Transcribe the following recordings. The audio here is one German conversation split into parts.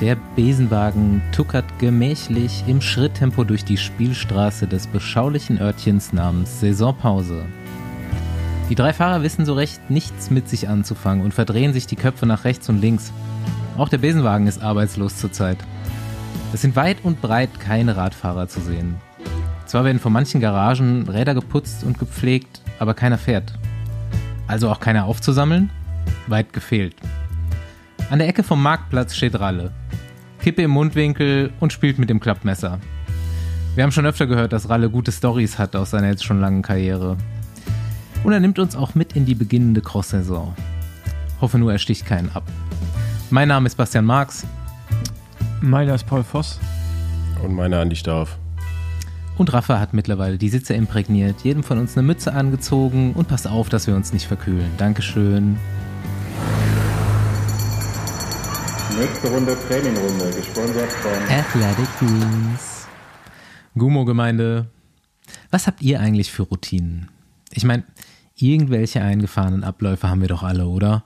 Der Besenwagen tuckert gemächlich im Schritttempo durch die Spielstraße des beschaulichen Örtchens namens Saisonpause. Die drei Fahrer wissen so recht nichts mit sich anzufangen und verdrehen sich die Köpfe nach rechts und links. Auch der Besenwagen ist arbeitslos zurzeit. Es sind weit und breit keine Radfahrer zu sehen. Zwar werden von manchen Garagen Räder geputzt und gepflegt, aber keiner fährt. Also auch keiner aufzusammeln? Weit gefehlt. An der Ecke vom Marktplatz steht Ralle. Kippe im Mundwinkel und spielt mit dem Klappmesser. Wir haben schon öfter gehört, dass Ralle gute Stories hat aus seiner jetzt schon langen Karriere. Und er nimmt uns auch mit in die beginnende Cross-Saison. Hoffe nur, er sticht keinen ab. Mein Name ist Bastian Marx. Meiner ist Paul Voss. Und meiner Andi Stauf. Und Rafa hat mittlerweile die Sitze imprägniert, jedem von uns eine Mütze angezogen und passt auf, dass wir uns nicht verkühlen. Dankeschön. Nächste Runde Trainingrunde, gesponsert von Athletic Greens. Gumo-Gemeinde. Was habt ihr eigentlich für Routinen? Ich meine, irgendwelche eingefahrenen Abläufe haben wir doch alle, oder?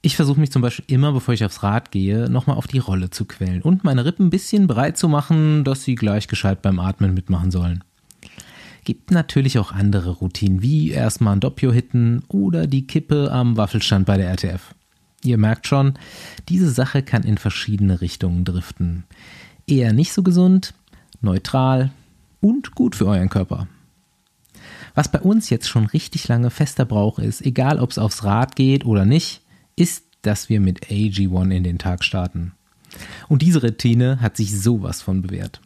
Ich versuche mich zum Beispiel immer, bevor ich aufs Rad gehe, nochmal auf die Rolle zu quälen und meine Rippen ein bisschen breit zu machen, dass sie gleich gescheit beim Atmen mitmachen sollen. Gibt natürlich auch andere Routinen, wie erstmal ein Doppio hitten oder die Kippe am Waffelstand bei der RTF. Ihr merkt schon, diese Sache kann in verschiedene Richtungen driften. Eher nicht so gesund, neutral und gut für euren Körper. Was bei uns jetzt schon richtig lange fester Brauch ist, egal ob es aufs Rad geht oder nicht, ist, dass wir mit AG1 in den Tag starten. Und diese Routine hat sich sowas von bewährt.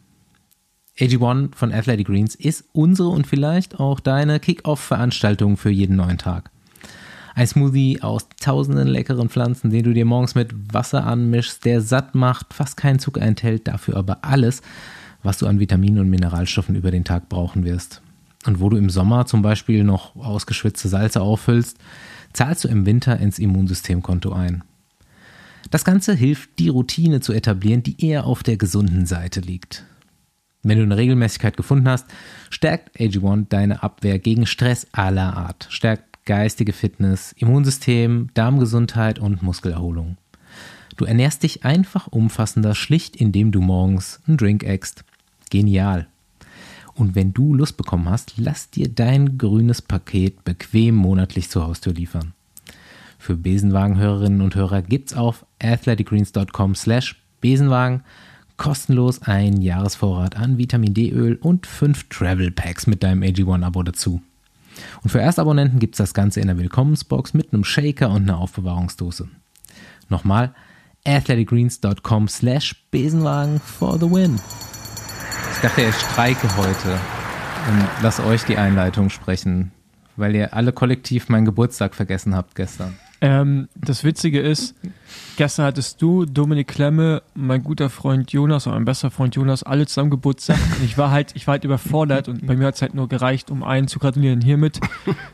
AG1 von Athletic Greens ist unsere und vielleicht auch deine Kick-Off-Veranstaltung für jeden neuen Tag. Ein Smoothie aus tausenden leckeren Pflanzen, den du dir morgens mit Wasser anmischst, der satt macht, fast keinen Zucker enthält, dafür aber alles, was du an Vitaminen und Mineralstoffen über den Tag brauchen wirst. Und wo du im Sommer zum Beispiel noch ausgeschwitzte Salze auffüllst, zahlst du im Winter ins Immunsystemkonto ein. Das Ganze hilft, die Routine zu etablieren, die eher auf der gesunden Seite liegt. Wenn du eine Regelmäßigkeit gefunden hast, stärkt AG1 deine Abwehr gegen Stress aller Art, stärkt geistige Fitness, Immunsystem, Darmgesundheit und Muskelerholung. Du ernährst dich einfach umfassender, schlicht indem du morgens einen Drink eckst. Genial. Und wenn du Lust bekommen hast, lass dir dein grünes Paket bequem monatlich zur Haustür liefern. Für Besenwagenhörerinnen und Hörer gibt's auf athleticgreens.com slash Besenwagen kostenlos einen Jahresvorrat an Vitamin D-Öl und fünf Travel Packs mit deinem AG1-Abo dazu. Und für Erstabonnenten gibt's das Ganze in der Willkommensbox mit einem Shaker und einer Aufbewahrungsdose. Nochmal athleticgreens.com slash Besenwagen for the win. Ich dachte, ich streike heute und lass euch die Einleitung sprechen, weil ihr alle kollektiv meinen Geburtstag vergessen habt gestern. Ähm, das Witzige ist, gestern hattest du, Dominik Klemme, mein guter Freund Jonas und mein bester Freund Jonas alle zusammen Geburtstag. Und ich war halt, ich war halt überfordert und bei mir hat es halt nur gereicht, um einen zu gratulieren. Hiermit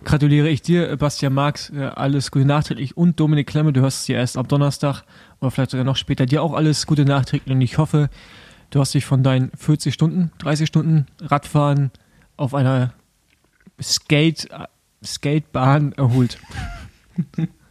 gratuliere ich dir, Bastian Marx, äh, alles Gute nachträglich und Dominik Klemme, du hörst es ja erst am Donnerstag oder vielleicht sogar noch später, dir auch alles Gute nachträglich und ich hoffe, du hast dich von deinen 40 Stunden, 30 Stunden Radfahren auf einer Skate, Skatebahn erholt.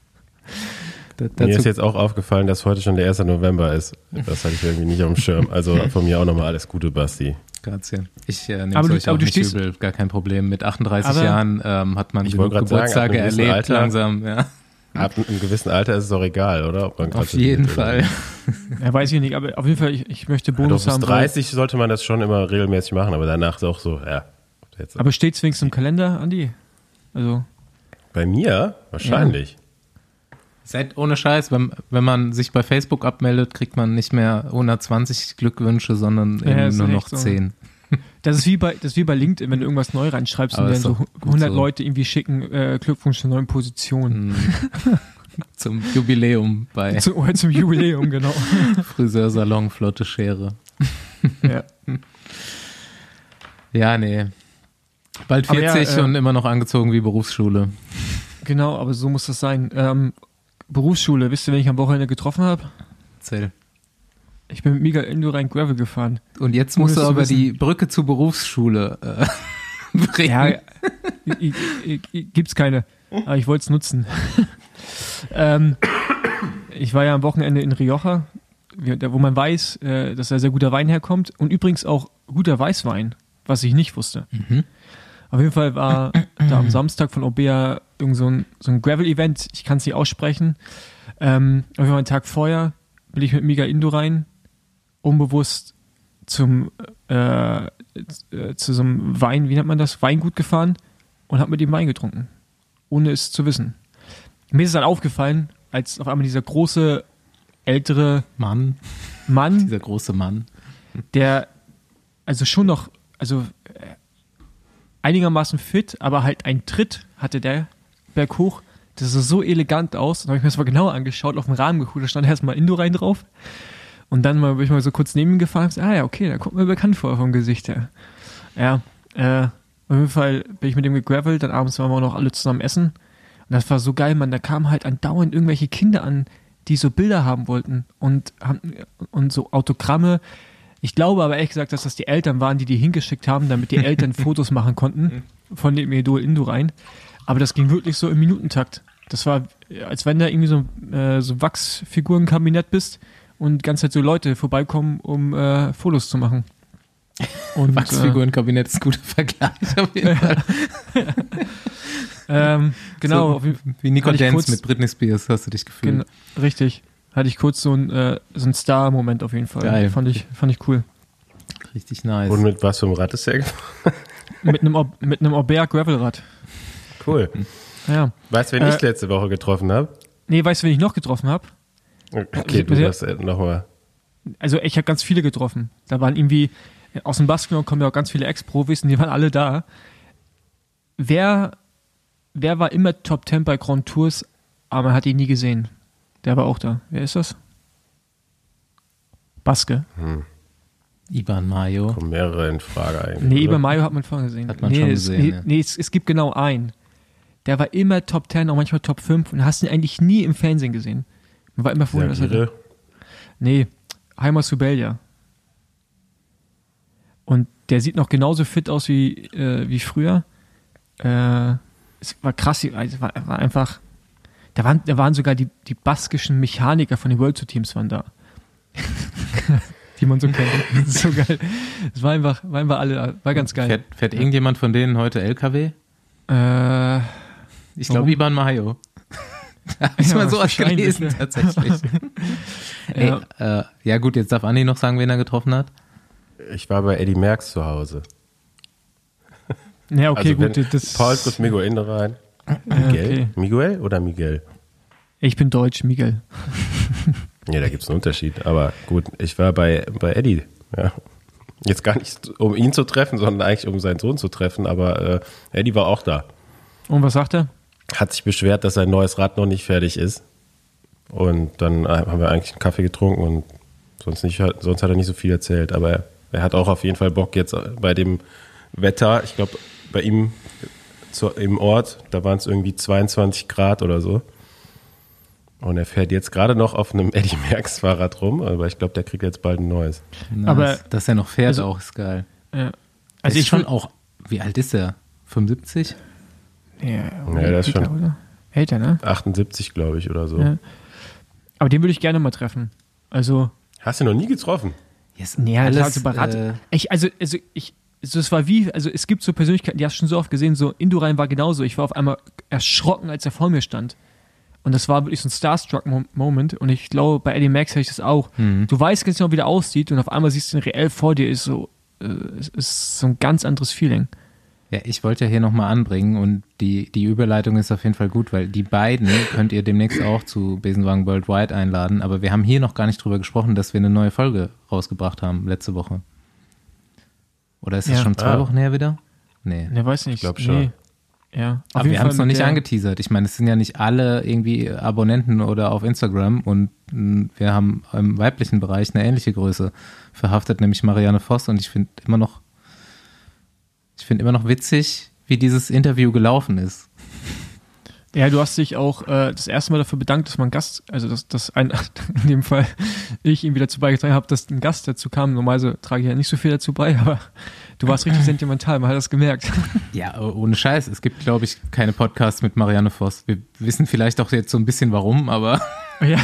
Mir ist jetzt auch aufgefallen, dass heute schon der 1. November ist. Das hatte ich irgendwie nicht auf dem Schirm. Also von mir auch nochmal alles Gute, Basti. Grazie. Ich äh, nehme es euch aber auch du nicht stehst- übel, gar kein Problem. Mit 38 Aber- Jahren ähm, hat man Geburtstage erlebt Alter- langsam. Ja. Ab einem gewissen Alter ist es auch egal, oder? Ob man Auf jeden Fall. Ja, weiß ich nicht, aber auf jeden Fall, ich, ich möchte Ja, Bonus doch bis haben. weil- 30 sollte man das schon immer regelmäßig machen, aber danach ist auch so, ja. Jetzt. Aber steht es wenigstens im Kalender, Andi? Also, Bei mir? Wahrscheinlich. Seid ohne Scheiß, wenn, wenn man sich bei Facebook abmeldet, kriegt man nicht mehr 120 Glückwünsche, sondern Ja, nur noch so. 10. das ist wie bei, das ist wie bei LinkedIn, wenn du irgendwas neu reinschreibst Aber und dann so doch gut 100 so. Leute irgendwie schicken, äh, Glückwunsch zur neuen Position. Mhm. Zum Jubiläum bei Zu, oh, zum Jubiläum, genau. Friseursalon Flotte Schere. ja. Ja, nee. Bald Aber ja, 40 äh, und immer noch angezogen wie Berufsschule. Genau, aber so muss das sein. Ähm, Berufsschule, wisst ihr, wen ich am Wochenende getroffen habe? Erzähl. Ich bin mit Miguel Enduro Gravel gefahren. Und jetzt musst du aber wissen. die Brücke zur Berufsschule äh, bringen. Ja, i- i- i- gibt's keine. Aber ich wollte es nutzen. ähm, ich war ja am Wochenende in Rioja wo man weiß, äh, dass da sehr guter Wein herkommt und übrigens auch guter Weißwein, was ich nicht wusste. Auf jeden Fall war da am Samstag von Obea irgend so ein, so ein Gravel-Event, ich kann es nicht aussprechen. Ähm, auf jeden Fall einen Tag vorher bin ich mit Mega Indo rein, unbewusst zum äh, äh, zu so einem Wein, wie nennt man das, Weingut gefahren und habe mit dem Wein getrunken, ohne es zu wissen. Mir ist es dann aufgefallen, als auf einmal dieser große ältere Mann, Mann, dieser große Mann. der also schon noch, also äh, einigermaßen fit, aber halt einen Tritt hatte der berghoch. Das sah so elegant aus. Dann habe ich mir das mal genauer angeschaut, auf dem Rahmen geguckt, da stand erstmal Indo rein drauf. Und dann mal, bin ich mal so kurz neben ihm gefahren und gesagt, ah ja, okay, da kommt mir bekannt vor vom Gesicht her. Ja, äh, auf jeden Fall bin ich mit dem gegravelt, dann abends waren wir noch alle zusammen essen. Und das war so geil, man, da kamen halt andauernd irgendwelche Kinder an, die so Bilder haben wollten und, und so Autogramme. Ich glaube aber ehrlich gesagt, dass das die Eltern waren, die die hingeschickt haben, damit die Eltern Fotos machen konnten von dem Idol Indo rein. Aber das ging wirklich so im Minutentakt. Das war, äh, als wenn da irgendwie so, äh, so Wachsfigurenkabinett bist und die ganze Zeit so Leute vorbeikommen, um äh, Fotos zu machen. Und, Wachsfigurenkabinett ist ein guter Vergleich auf jeden Fall. Äh, ähm, genau, So, wie Nico Dance kurz- mit Britney Spears hast du dich gefühlt. Gen richtig. Hatte ich kurz so ein, äh, so ein Star-Moment auf jeden Fall. Geil. Fand ich, fand ich cool. Richtig nice. Und mit was für einem Rad ist der gefahren? mit einem Ob- mit einem Aubert Gravelrad. Cool. Ja. Weißt du, wen Äh, ich letzte Woche getroffen habe? Nee, weißt du, wen ich noch getroffen habe? Okay, du sehr- darfst äh, nochmal. Also ich habe ganz viele getroffen. Da waren irgendwie aus dem Basketball kommen ja auch ganz viele Ex-Profis und die waren alle da. Wer, wer war immer Top 10 bei Grand Tours, aber man hat ihn nie gesehen? Der war auch da. Wer ist das? Baske. Iban Mayo. Kommen mehrere in Frage eigentlich. Nee, oder? über Mayo hat man vorher gesehen. Hat man nee, schon es, gesehen, nee, ja. nee es, es gibt genau einen. Der war immer Top 10, auch manchmal Top 5 und hast ihn eigentlich nie im Fernsehen gesehen. Man war immer froh, dass er. Nee, Heimer Subelia. Und der sieht noch genauso fit aus wie, äh, wie früher. Äh, es war krass, es war, war einfach. Da waren, da waren sogar die, die baskischen Mechaniker von den World Tour Teams waren da. die man so kennt. Das ist so geil. Es war einfach, war einfach alle, war ganz geil. Fährt, fährt irgendjemand von denen heute LKW? Äh, Ich glaube Iban Mayo. Hab ich Ja, mal sowas wahrscheinlich, gelesen, ja. tatsächlich. Ey, Ja. ja. Äh, ja gut, jetzt darf Andi noch sagen, wen er getroffen hat. Ich war bei Eddie Merckx zu Hause. ja, okay, also gut. Das, Paul trifft Miguel rein. ja, Miguel? okay. Miguel oder Miguel? Ich bin Deutsch, Miguel. Ja, da gibt es einen Unterschied. Aber gut, ich war bei, bei Eddie. Ja. Jetzt gar nicht, um ihn zu treffen, sondern eigentlich um seinen Sohn zu treffen. Aber äh, Eddie war auch da. Und was sagt er? Hat sich beschwert, dass sein neues Rad noch nicht fertig ist. Und dann äh, haben wir eigentlich einen Kaffee getrunken und sonst, nicht, sonst hat er nicht so viel erzählt. Aber er, er hat auch auf jeden Fall Bock jetzt bei dem Wetter. Ich glaube, bei ihm zu, im Ort, da waren es irgendwie 22 Grad oder so. Und er fährt jetzt gerade noch auf einem Eddie Merckx Fahrrad rum, aber ich glaube, der kriegt jetzt bald ein neues. Nice. Aber- dass er noch fährt, also- auch ist geil. Ja. Also ist ich schon auch, wie alt ist er? 75? Ja, Ja, der ist schon- oder? Älter, ne? 78, glaube ich, oder so. Ja. Aber den würde ich gerne mal treffen. Also, Hast du noch nie getroffen? Yes, nee, alles, klar, so Berater. äh, ich, also, also, ich, also, es war wie, also, es gibt so Persönlichkeiten, die hast du schon so oft gesehen, so, Indurain war genauso. Ich war auf einmal erschrocken, als er vor mir stand. Und das war wirklich so ein Starstruck-Moment. Und ich glaube, bei Eddie Max hätte ich das auch. Mhm. Du weißt ganz genau, wie der aussieht. Und auf einmal siehst du ihn reell vor dir. Ist so, äh, ist so ein ganz anderes Feeling. Ja, ich wollte ja hier nochmal anbringen und die, die Überleitung ist auf jeden Fall gut, weil die beiden könnt ihr demnächst auch zu Besenwagen Worldwide einladen, aber wir haben hier noch gar nicht drüber gesprochen, dass wir eine neue Folge rausgebracht haben letzte Woche. Oder ist das Ja. schon zwei Ah. Wochen her wieder? Nee. Ne, weiß nicht. glaub schon. Ja. Auf Aber wir haben es noch nicht angeteasert. Ich meine, es sind ja nicht alle irgendwie Abonnenten oder auf Instagram und mh, wir haben im weiblichen Bereich eine ähnliche Größe verhaftet, nämlich Marianne Voss und ich finde immer noch, ich finde immer noch witzig, wie dieses Interview gelaufen ist. Ja, du hast dich auch äh, das erste Mal dafür bedankt, dass man Gast, also dass, dass ein, in dem Fall ich ihm wieder dazu beigetragen habe, dass ein Gast dazu kam. Normalerweise trage ich ja nicht so viel dazu bei, aber du warst richtig sentimental, man hat das gemerkt. Ja, ohne Scheiß. Es gibt, glaube ich, keine Podcasts mit Marianne Voss. Wir wissen vielleicht auch jetzt so ein bisschen warum, aber ja.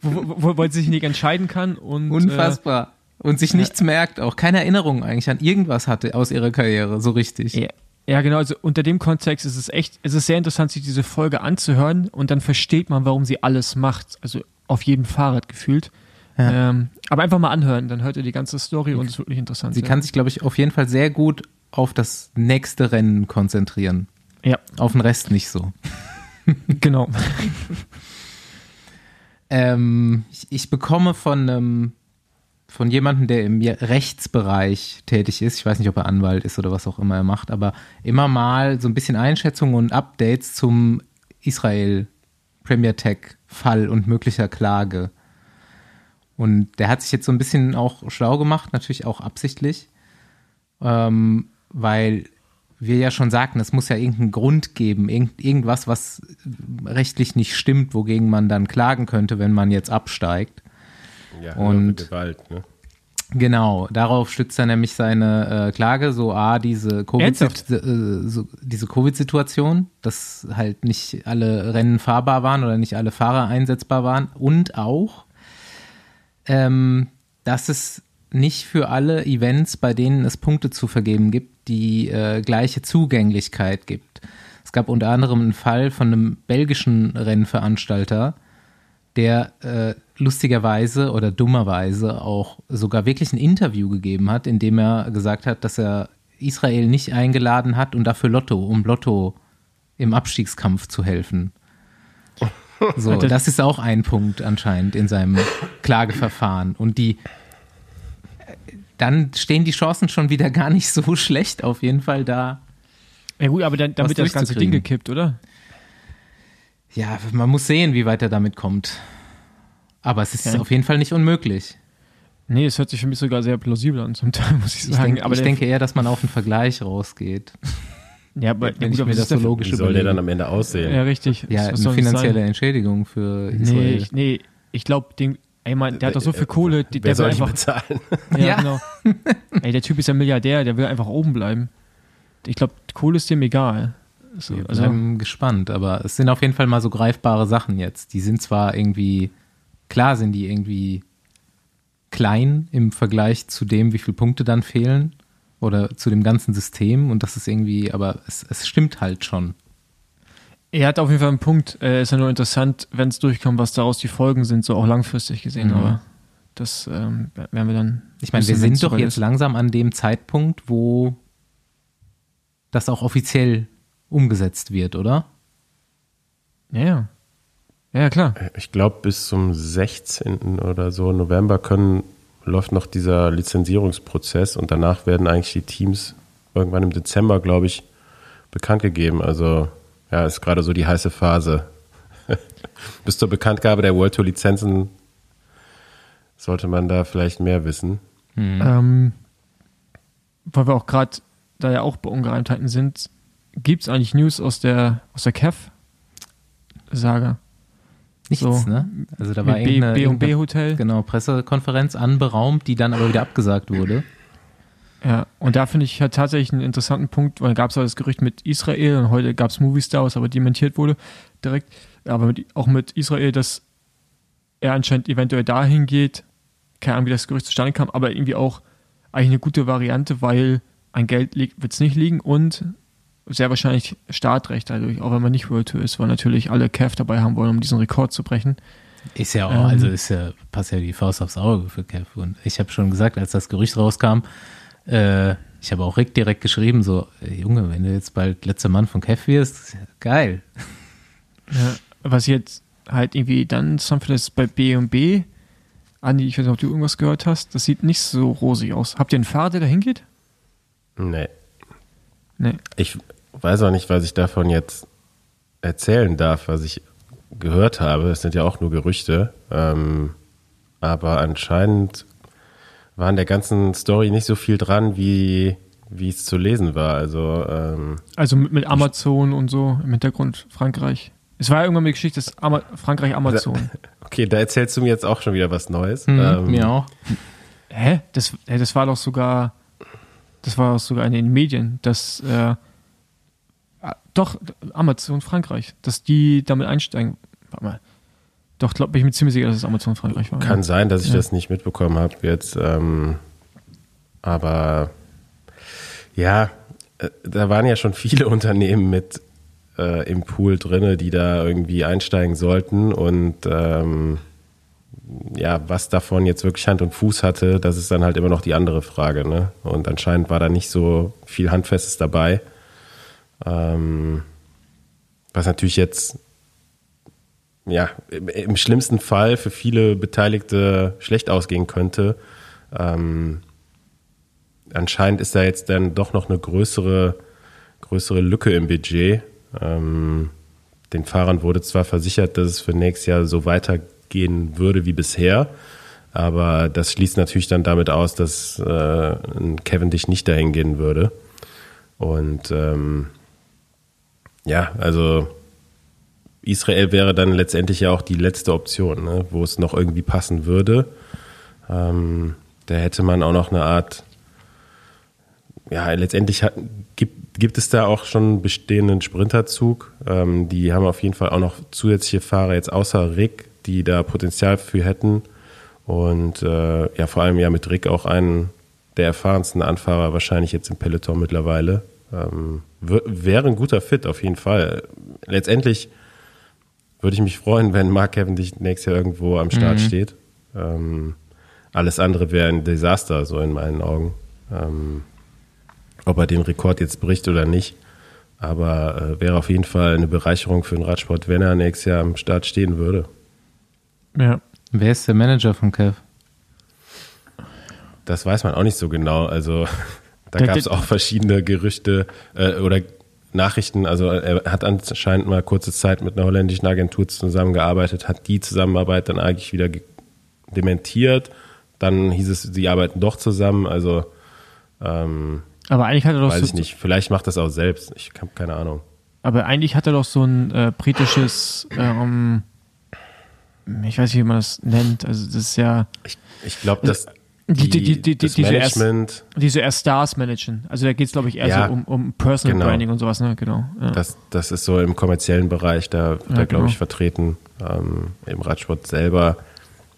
wo, wo, wo, wo er sich nicht entscheiden kann und Unfassbar. Und sich nichts merkt, auch keine Erinnerung eigentlich an irgendwas hatte aus ihrer Karriere, so richtig. Ja, ja, genau. Also unter dem Kontext ist es echt, es ist sehr interessant, sich diese Folge anzuhören und dann versteht man, warum sie alles macht. Also auf jedem Fahrrad gefühlt. Ja. Ähm, aber einfach mal anhören, dann hört ihr die ganze Story und es ist wirklich interessant. Sie ja. kann sich, glaube ich, auf jeden Fall sehr gut auf das nächste Rennen konzentrieren. Ja, Auf den Rest nicht so. genau. Ähm, ich, ich bekomme von einem von jemandem, der im Rechtsbereich tätig ist, ich weiß nicht, ob er Anwalt ist oder was auch immer er macht, aber immer mal so ein bisschen Einschätzungen und Updates zum Israel Premier Tech Fall und möglicher Klage. Und der hat sich jetzt so ein bisschen auch schlau gemacht, natürlich auch absichtlich, ähm, weil wir ja schon sagten, es muss ja irgendeinen Grund geben, irgend, irgendwas, was rechtlich nicht stimmt, wogegen man dann klagen könnte, wenn man jetzt absteigt. Ja, Und- Gewalt, ne? Genau, darauf stützt er nämlich seine äh, Klage, so A, diese Covid- Ernsthaft? äh, so, diese Covid-Situation, dass halt nicht alle Rennen fahrbar waren oder nicht alle Fahrer einsetzbar waren und auch, ähm, dass es nicht für alle Events, bei denen es Punkte zu vergeben gibt, die äh, gleiche Zugänglichkeit gibt. Es gab unter anderem einen Fall von einem belgischen Rennveranstalter, der äh, lustigerweise oder dummerweise auch sogar wirklich ein Interview gegeben hat, in dem er gesagt hat, dass er Israel nicht eingeladen hat und dafür Lotto, um Lotto im Abstiegskampf zu helfen. So, das ist auch ein Punkt anscheinend in seinem Klageverfahren. Und die dann stehen die Chancen schon wieder gar nicht so schlecht, auf jeden Fall da. Ja gut, aber dann, dann wird das ganze Ding gekippt, oder? Ja, man muss sehen, wie weit er damit kommt. Aber es ist Ja. auf jeden Fall nicht unmöglich. Nee, es hört sich für mich sogar sehr plausibel an zum Teil, muss ich Ich, sagen. denk, aber ich denke eher, dass man auf einen Vergleich rausgeht. ja, aber, wenn ja, ich gut, was das so logisch Wie soll der dann am Ende aussehen? Ja, richtig. Ja, Was- was eine das finanzielle? Entschädigung für Nee, Israel. ich, nee, ich glaube, den, ey Mann, der hat doch so viel Äh, Kohle, die, Wer der will soll die einfach, bezahlen? ja, Ja. genau. Ey, der Typ ist ja Milliardär, der will einfach oben bleiben. Ich glaube, Kohle ist dem egal. So, Wir also, bleiben gespannt, aber es sind auf jeden Fall mal so greifbare Sachen jetzt. Die sind zwar irgendwie, klar sind die irgendwie klein im Vergleich zu dem, wie viele Punkte dann fehlen oder zu dem ganzen System und das ist irgendwie, aber es, es stimmt halt schon. er hat auf jeden Fall einen Punkt. Äh, ist ja nur interessant, wenn es durchkommt, was daraus die Folgen sind, so auch langfristig gesehen. Mhm. Aber das ähm, werden wir dann. Ich meine, wir sind doch jetzt ist. langsam an dem Zeitpunkt, wo das auch offiziell umgesetzt wird, oder? Ja, ja. Ja, klar. Ich glaube, bis zum 16. oder so November können, läuft noch dieser Lizenzierungsprozess und danach werden eigentlich die Teams irgendwann im Dezember, glaube ich, bekannt gegeben. Also, ja, ist gerade so die heiße Phase. bis zur Bekanntgabe der World Tour Lizenzen sollte man da vielleicht mehr wissen. Ähm, weil wir auch gerade, da ja auch bei Ungereimtheiten sind, gibt es eigentlich News aus der, aus der Kev-Saga? Nichts, So. ne? Also da war Mit B- irgendeine, B&B irgendeine Hotel. genau, Pressekonferenz anberaumt, die dann aber wieder abgesagt wurde. Ja, und da finde ich halt tatsächlich einen interessanten Punkt, weil gab es ja das Gerücht mit Israel und heute gab es Movie Star, was aber dementiert wurde direkt, aber mit, auch mit Israel, dass er anscheinend eventuell dahin geht, keine Ahnung, wie das Gerücht zustande kam, aber irgendwie auch eigentlich eine gute Variante, weil ein Geld wird es nicht liegen und sehr wahrscheinlich Startrecht dadurch, auch wenn man nicht World Tour ist, weil natürlich alle Kev dabei haben wollen, um diesen Rekord zu brechen. Ist ja auch, Ähm. also ist ja, passt ja die Faust aufs Auge für Kev. Und ich habe schon gesagt, als das Gerücht rauskam, äh, ich habe auch Rick direkt geschrieben, so, Junge, wenn du jetzt bald letzter Mann von Kev wirst, ja geil. Ja, was jetzt halt irgendwie dann finde, ist bei B&B, Andi, ich weiß nicht, ob du irgendwas gehört hast, das sieht nicht so rosig aus. Habt ihr einen Fahrer, der da hingeht? Nee. Nee. Ich weiß auch nicht, was ich davon jetzt erzählen darf, was ich gehört habe. Es sind ja auch nur Gerüchte. Ähm, aber anscheinend war an der ganzen Story nicht so viel dran, wie, wie es zu lesen war. Also, ähm, Also mit, mit Amazon und so im Hintergrund Frankreich. Es war ja irgendwann eine Geschichte, das Ama Frankreich Amazon. okay, da erzählst du mir jetzt auch schon wieder was Neues. Hm, ähm, mir auch. Hä? Das, hä, das war doch sogar, das war doch sogar in den Medien, dass äh, doch Amazon Frankreich, dass die damit einsteigen. Warte mal. Doch, glaube ich, bin ziemlich sicher, dass es Amazon Frankreich war. Kann sein, dass ich Ja. das nicht mitbekommen habe jetzt. Ähm, aber ja, äh, da waren ja schon viele Unternehmen mit äh, im Pool drinne, die da irgendwie einsteigen sollten und ähm, ja, was davon jetzt wirklich Hand und Fuß hatte, das ist dann halt immer noch die andere Frage. Ne? Und anscheinend war da nicht so viel Handfestes dabei. Ähm, was natürlich jetzt ja, im, im schlimmsten Fall für viele Beteiligte schlecht ausgehen könnte. Ähm, anscheinend ist da jetzt dann doch noch eine größere, größere Lücke im Budget. Ähm, den Fahrern wurde zwar versichert, dass es für nächstes Jahr so weitergehen würde wie bisher, aber das schließt natürlich dann damit aus, dass äh, ein Cavendish nicht dahin gehen würde. Und ähm, ja, also Israel wäre dann letztendlich ja auch die letzte Option, ne, wo es noch irgendwie passen würde. Ähm, da hätte man auch noch eine Art, ja, letztendlich hat, gibt, gibt es da auch schon einen bestehenden Sprinterzug. Ähm, die haben auf jeden Fall auch noch zusätzliche Fahrer jetzt außer Rick, die da Potenzial für hätten. Und äh, ja, vor allem ja mit Rick auch einen der erfahrensten Anfahrer wahrscheinlich jetzt im Peloton mittlerweile. Ähm, wär- wäre ein guter Fit auf jeden Fall. Letztendlich würde ich mich freuen, wenn Mark Cavendish nächstes Jahr irgendwo am Start steht. Ähm, alles andere wäre ein Desaster, so in meinen Augen. Ähm, ob er den Rekord jetzt bricht oder nicht. Aber äh, wäre auf jeden Fall eine Bereicherung für den Radsport, wenn er nächstes Jahr am Start stehen würde. Ja. Wer ist der Manager von Kev? Das weiß man auch nicht so genau. Also da gab es auch verschiedene Gerüchte äh, oder Nachrichten. Also er hat anscheinend mal kurze Zeit mit einer holländischen Agentur zusammengearbeitet, hat die Zusammenarbeit dann eigentlich wieder dementiert. Dann hieß es, sie arbeiten doch zusammen. Also ähm, Aber eigentlich hat er doch weiß so, ich nicht. Vielleicht macht das auch selbst. Ich habe keine Ahnung. aber eigentlich hat er doch so ein äh, britisches, ähm, ich weiß nicht, wie man das nennt. Also das ist ja Ich, ich glaube, dass Die- die- die- die- das diese erst- Management, diese eher Stars managen. Also da geht es, glaube ich, eher Ja. so um, um Personal Genau. Branding und sowas, ne? Genau. Ja. das, das ist so im kommerziellen Bereich, da, da Ja, glaube genau. ich, vertreten. Ähm, Im Radsport selber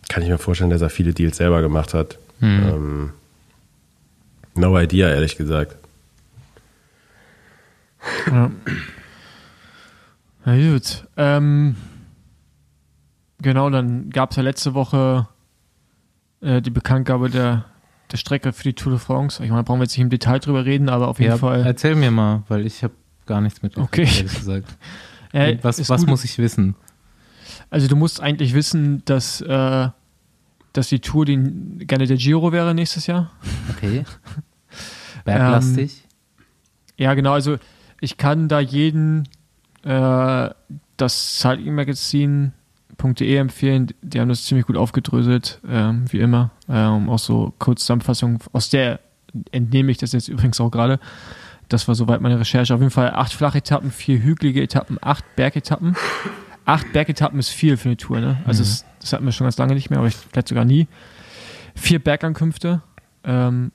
kann ich mir vorstellen, dass er viele Deals selber gemacht hat. Ähm, no idea, ehrlich gesagt. Ja. Na gut. Ähm, genau, dann gab es ja letzte Woche die Bekanntgabe der, der Strecke für die Tour de France. Ich meine, da brauchen wir jetzt nicht im Detail drüber reden, aber auf jeden Ja, Fall. erzähl mir mal, weil ich habe gar nichts mit Okay. ehrlich gesagt. Äh, was was gut. muss ich wissen? Also du musst eigentlich wissen, dass, äh, dass die Tour die, gerne der Giro wäre nächstes Jahr. Okay. Berglastig? Ja, genau. Also ich kann da jeden äh, das Cycling Magazine.de empfehlen. Die haben das ziemlich gut aufgedröselt, ähm, wie immer. Ähm, auch so Kurzzusammenfassung, aus der entnehme ich das jetzt übrigens auch gerade. Das war soweit meine Recherche. Auf jeden Fall acht Flachetappen, vier hügelige Etappen, acht Bergetappen. Acht Bergetappen ist viel für eine Tour, ne? Also das, das hatten wir schon ganz lange nicht mehr, aber ich vielleicht sogar nie. Vier Bergankünfte, ähm,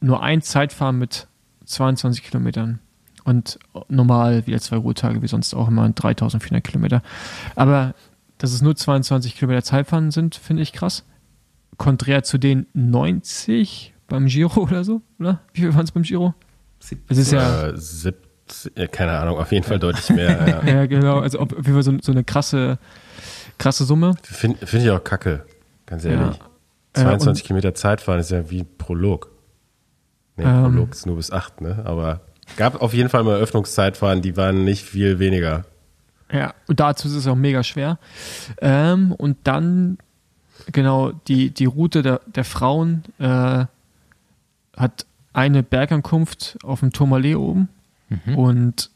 nur ein Zeitfahren mit 22 Kilometern und normal wieder zwei Ruhetage, wie sonst auch immer 3400 Kilometer. Aber dass es nur 22 Kilometer Zeitfahren sind, finde ich krass. Konträr zu den 90 beim Giro oder so, oder? Wie viel waren es beim Giro? Es ist ja, Äh, 17, äh, keine Ahnung, auf jeden Fall deutlich mehr. ja. ja genau, also auf jeden Fall so, so eine krasse, krasse Summe. Finde find ich auch kacke, ganz ehrlich. Äh, 22 Kilometer Zeitfahren ist ja wie Prolog. Nee, Ähm. Prolog ist nur bis 8, ne? Aber gab auf jeden Fall mal Eröffnungszeitfahren, die waren nicht viel weniger. Ja, und dazu ist es auch mega schwer. Ähm, und dann, genau, die, die Route der, der Frauen äh, hat eine Bergankunft auf dem Tourmalet oben. Und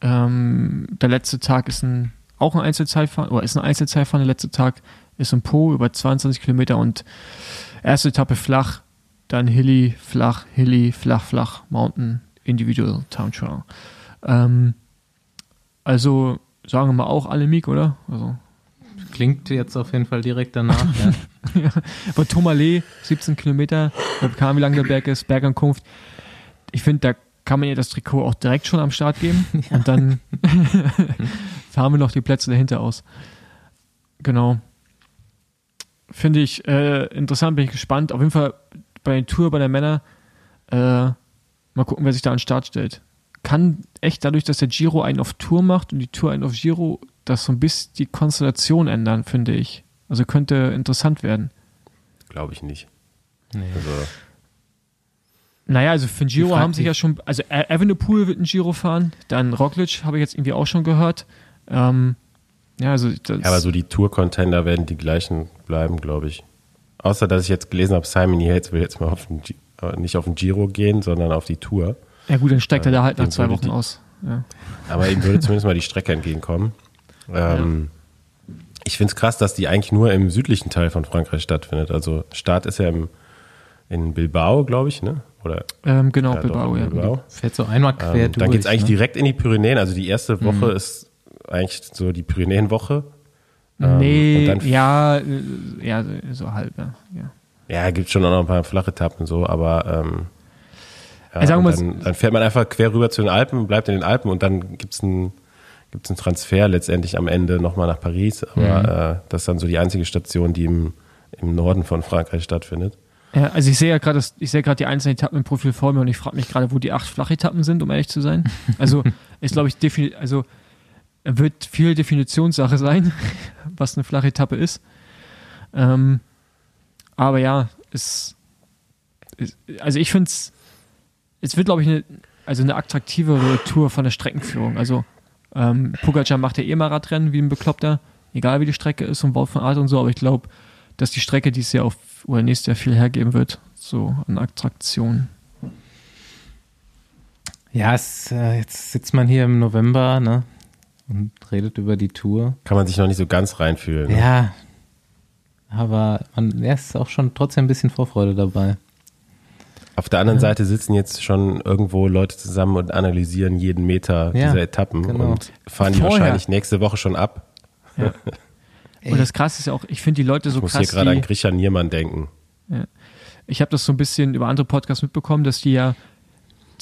ähm, der letzte Tag ist ein, auch ein Einzelzeitfahren, oder ist ein Einzelzeitfahren, der letzte Tag ist ein Po über 22 Kilometer und erste Etappe flach, dann Hilly, flach, Hilly, flach, flach, Mountain, Individual, Town Trail. Ähm, also sagen wir mal auch alle Meek, oder? Also, Klingt jetzt auf jeden Fall direkt danach. ja. aber Tourmalet, 17 Kilometer, kam wie lang der Berg ist, Bergankunft. Ich finde, da kann man ihr das Trikot auch direkt schon am Start geben und dann fahren wir noch die Plätze dahinter aus. Genau. Finde ich äh, interessant, bin ich gespannt. Auf jeden Fall bei der Tour bei der Männer äh, mal gucken, wer sich da an den Start stellt. Kann echt dadurch, dass der Giro einen auf Tour macht und die Tour einen auf Giro, das so ein bisschen die Konstellation ändern, finde ich. Also könnte interessant werden. Glaube ich nicht. Nee. Also, Naja, also für den Giro haben sich ja schon, also Evenepoel wird ein Giro fahren, dann Roglic habe ich jetzt irgendwie auch schon gehört. Ähm, ja, also das, ja, aber so die Tour-Contender werden die gleichen bleiben, glaube ich. Außer, dass ich jetzt gelesen habe, Simon Yates will jetzt mal auf den, äh, nicht auf den Giro gehen, sondern auf die Tour. Ja gut, dann steigt er da halt nach zwei Wochen die- aus. Ja. Aber ihm würde zumindest mal die Strecke entgegenkommen. Ähm, Ich finde es krass, dass die eigentlich nur im südlichen Teil von Frankreich stattfindet. Also Start ist ja im, in Bilbao, glaube ich, ne? Oder Ähm, genau, ja, Bilbao, ja. Bilbao. Fährt so einmal quer Ähm, durch. dann geht es eigentlich ne? direkt in die Pyrenäen. Also die erste Woche ist eigentlich so die Pyrenäenwoche. Ähm, nee, und dann- ja, äh, ja, so halb, ja. ja. Ja, gibt schon auch noch ein paar flache Etappen so, aber ähm, ja, Also dann, dann fährt man einfach quer rüber zu den Alpen, bleibt in den Alpen und dann gibt's ein gibt's einen Transfer letztendlich am Ende nochmal nach Paris, aber äh, das ist dann so die einzige Station, die im, im Norden von Frankreich stattfindet. Ja, also ich sehe ja gerade, ich sehe gerade die einzelnen Etappen im Profil vor mir und ich frage mich gerade, wo die acht Flachetappen sind, um ehrlich zu sein. Also ist, glaube ich, defini also wird viel Definitionssache sein, was eine flache Etappe ist. Ähm, aber ja, es, es also ich finde es, es wird, glaube ich, eine, also eine attraktivere Tour von der Streckenführung. Also ähm, Pogacar macht ja eh mal Radrennen wie ein Bekloppter, egal wie die Strecke ist und Wout von Art und so, aber ich glaube, dass die Strecke dieses Jahr auf, oder nächstes Jahr viel hergeben wird, so an Attraktion. Ja, es, äh, jetzt sitzt man hier im November, ne? Und redet über die Tour. Kann man sich noch nicht so ganz reinfühlen. ne? Ja. Aber man, ja, ist auch schon trotzdem ein bisschen Vorfreude dabei. Auf der anderen Seite sitzen jetzt schon irgendwo Leute zusammen und analysieren jeden Meter Ja, dieser Etappen genau. und fahren die wahrscheinlich nächste Woche schon ab. Und das Krasse ist ja auch, ich finde die Leute so Ich muss hier krass, gerade an Grisha Niermann denken. ich habe das so ein bisschen über andere Podcasts mitbekommen, dass die ja,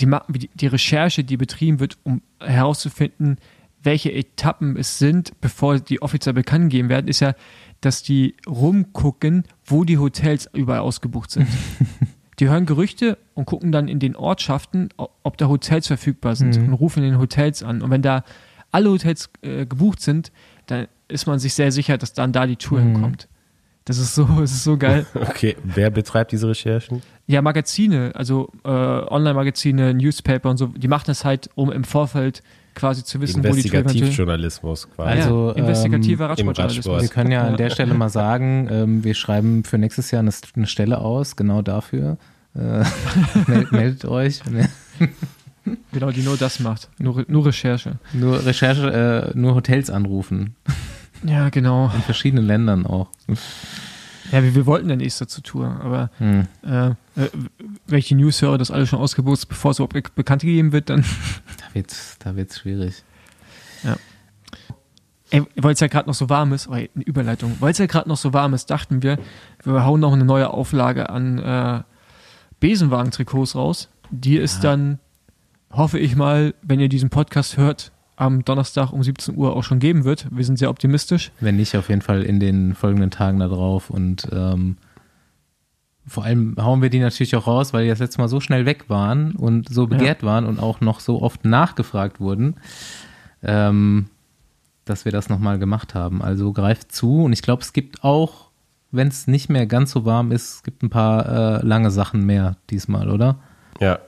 die, die Recherche, die betrieben wird, um herauszufinden, welche Etappen es sind, bevor die offiziell bekannt gegeben werden, ist ja, dass die rumgucken, wo die Hotels überall ausgebucht sind. die hören Gerüchte und gucken dann in den Ortschaften, ob da Hotels verfügbar sind und rufen in den Hotels an. Und wenn da alle Hotels äh, gebucht sind, dann ist man sich sehr sicher, dass dann da die Tour hinkommt. Das ist so, das ist so geil. Okay, wer betreibt diese Recherchen? Ja, Magazine, also äh, Online-Magazine, Newspaper und so, die machen das halt, um im Vorfeld quasi zu wissen, wo die eventuell- Investigativjournalismus quasi. Also, ja, investigativer im Radsportjournalismus. Radsport. Wir können ja an der Stelle mal sagen, ähm, wir schreiben für nächstes Jahr eine, eine Stelle aus, genau dafür. Äh, meldet, meldet euch. Genau, die nur das macht. Nur, nur Recherche. Nur Recherche, äh, nur Hotels anrufen. Ja, genau. In verschiedenen Ländern auch. Ja, wir, wir wollten ja nächstes Jahr zur Tour, aber Hm. äh, äh, wenn ich die News höre, dass alles schon ausgebucht ist, bevor es überhaupt be- bekannt gegeben wird, dann. Da wird's, da wird's schwierig. Ey, weil es ja gerade noch so warm ist, oh, eine Überleitung, weil es ja gerade noch so warm ist, dachten wir, wir hauen noch eine neue Auflage an äh, Besenwagen-Trikots raus. Die ist dann, hoffe ich mal, wenn ihr diesen Podcast hört, am Donnerstag um 17 Uhr auch schon geben wird. Wir sind sehr optimistisch. Wenn nicht, auf jeden Fall in den folgenden Tagen da drauf. Und ähm, vor allem hauen wir die natürlich auch raus, weil die das letzte Mal so schnell weg waren und so begehrt waren und auch noch so oft nachgefragt wurden, ähm, dass wir das nochmal gemacht haben. Also greift zu. Und ich glaube, es gibt auch, wenn es nicht mehr ganz so warm ist, es gibt ein paar äh, lange Sachen mehr diesmal, oder? Ja,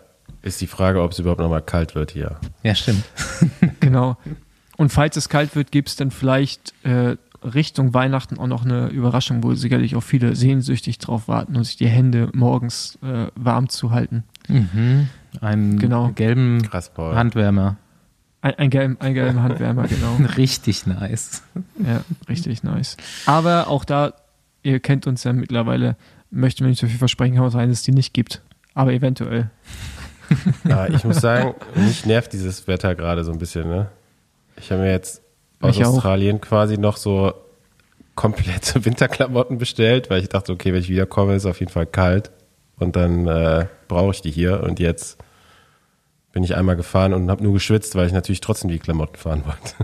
ist die Frage, ob es überhaupt noch mal kalt wird hier. Ja, stimmt. Genau. Und falls es kalt wird, gibt es dann vielleicht äh, Richtung Weihnachten auch noch eine Überraschung, wo sicherlich auch viele sehnsüchtig drauf warten und sich die Hände morgens äh, warm zu halten. Mhm. Einen Genau. gelben Krass. Handwärmer. Ein, ein, gelben, ein gelben Handwärmer, genau. Richtig nice. Ja, richtig nice. Aber auch da, ihr kennt uns ja mittlerweile, möchten wir nicht so viel versprechen, kann auch sein, dass es die nicht gibt. Aber eventuell. Aber ich muss sagen, mich nervt dieses Wetter gerade so ein bisschen. Ne? Ich habe mir jetzt aus Mich auch. Australien quasi noch so komplette Winterklamotten bestellt, weil ich dachte, okay, wenn ich wiederkomme, ist es auf jeden Fall kalt. Und dann äh, brauche ich die hier. Und jetzt bin ich einmal gefahren und habe nur geschwitzt, weil ich natürlich trotzdem die Klamotten fahren wollte.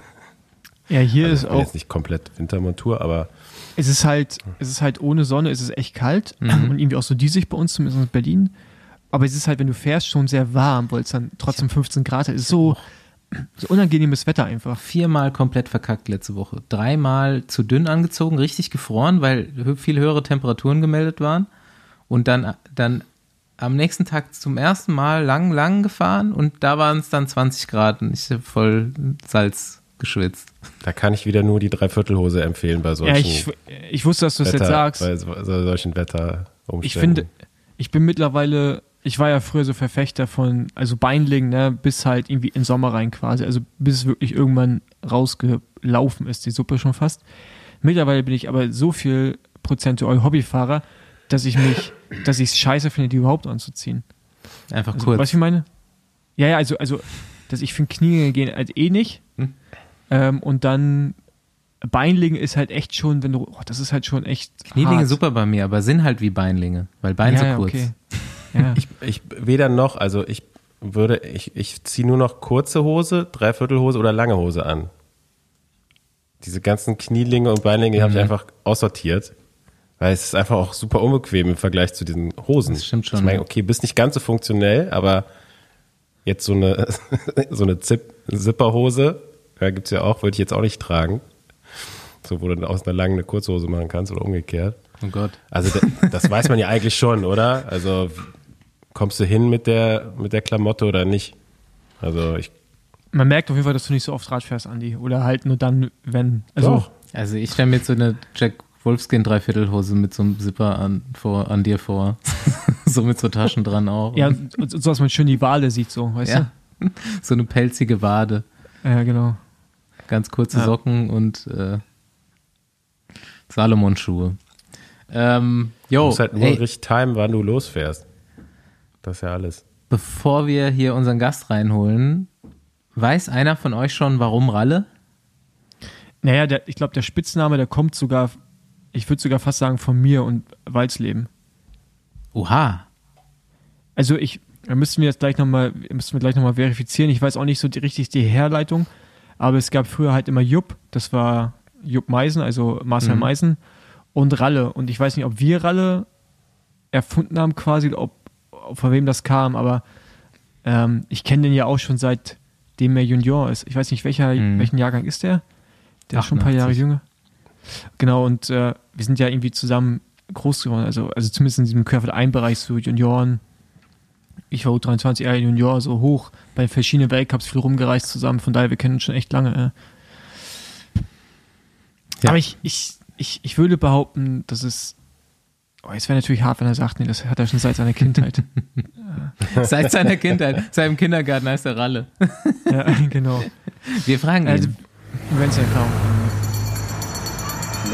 Ja, hier Also ist ich bin auch, jetzt nicht komplett Wintermontur, aber es ist halt, es ist halt ohne Sonne, es ist echt kalt Mhm. und irgendwie auch so diesig bei uns, zumindest in Berlin. Aber es ist halt, wenn du fährst, schon sehr warm, weil es dann trotzdem 15 Grad ist. Es ist so, so unangenehmes Wetter einfach. Viermal komplett verkackt letzte Woche. Dreimal zu dünn angezogen, richtig gefroren, weil viel höhere Temperaturen gemeldet waren. Und dann, dann am nächsten Tag zum ersten Mal lang, lang gefahren und da waren es dann 20 Grad und ich hab voll Salz geschwitzt. da kann ich wieder nur die Dreiviertelhose empfehlen bei solchen Ja, ich, ich wusste, dass du es Wetter, jetzt sagst. bei so, so, solchen Wetterumständen. Ich finde, ich bin mittlerweile, ich war ja früher so Verfechter von, also Beinlegen, ne, bis halt irgendwie in Sommer rein quasi, also bis es wirklich irgendwann rausgelaufen ist, die Suppe schon fast. Mittlerweile bin ich aber so viel prozentual Hobbyfahrer, dass ich mich, dass ich es scheiße finde, die überhaupt anzuziehen. Einfach Also, kurz. Was ich meine? Ja, ja, also, also, dass ich finde, Knie gehen halt eh nicht. Hm. Ähm, und dann Beinlegen ist halt echt schon, wenn du, oh, das ist halt schon echt. Knielinge hart. super bei mir, aber sind halt wie Beinlinge, weil Bein ja, so ja, kurz. Okay. Ja. Ich, ich weder noch, also ich würde, ich, ich ziehe nur noch kurze Hose, Dreiviertelhose oder lange Hose an. Diese ganzen Knielinge und Beinlinge die habe ich Mhm. einfach aussortiert. Weil es ist einfach auch super unbequem im Vergleich zu diesen Hosen. Das stimmt schon, Ich meine, okay, bist nicht ganz so funktionell, aber jetzt so eine, so eine Zip Zipperhose, ja, gibt's ja auch, würde ich jetzt auch nicht tragen. So, wo du dann aus einer langen eine kurze Hose machen kannst oder umgekehrt. Oh Gott. Also da- das weiß man ja eigentlich schon, oder? Also kommst du hin mit der mit der Klamotte oder nicht? Also ich Man merkt auf jeden Fall, dass du nicht so oft Rad fährst, Andi. Oder halt nur dann, wenn. Also, Doch. Also ich stelle mir jetzt so eine Jack Wolfskin Dreiviertelhose mit so einem Zipper an, vor, an dir vor. so mit so Taschen dran auch. ja, und so, dass man schön die Wale sieht, so, weißt ja. So eine pelzige Wade. du? Ja, genau. Ganz kurze Ja. Socken und äh, Salomon-Schuhe. Ähm, du musst halt nur ey, richtig timen, wann du losfährst. Das ist ja alles. bevor wir hier unseren Gast reinholen, weiß einer von euch schon, warum Ralle? Naja, der, ich glaube, der Spitzname, der kommt sogar, ich würde sogar fast sagen, von mir und Walzleben. Oha. Also ich, da müssten wir jetzt gleich nochmal, müssten wir gleich nochmal verifizieren. Ich weiß auch nicht so die, richtig die Herleitung, aber es gab früher halt immer Jupp, das war Jupp Meisen, also Marcel Mhm. Meisen und Ralle. Und ich weiß nicht, ob wir Ralle erfunden haben quasi, ob von wem das kam, aber ähm, ich kenne den ja auch schon seitdem er Junior ist. Ich weiß nicht, welcher, Mhm. welchen Jahrgang ist der? Der ist schon ein paar Jahre 88. jünger. Genau, und äh, wir sind ja irgendwie zusammen groß geworden, also, also zumindest in diesem Querfeld-Ein-Bereich, so Junioren. Ich war U23, er Junior, so hoch, bei verschiedenen Weltcups viel rumgereist zusammen, von daher, wir kennen uns schon echt lange. Äh. Ja. Aber ich, ich, ich, ich würde behaupten, dass es, oh, es wäre natürlich hart, wenn er sagt, nee, das hat er schon seit seiner Kindheit. Seit seiner Kindheit, seit dem Kindergarten heißt er Ralle. ja, genau. Wir fragen Also, ihn. wenn es Erfahrung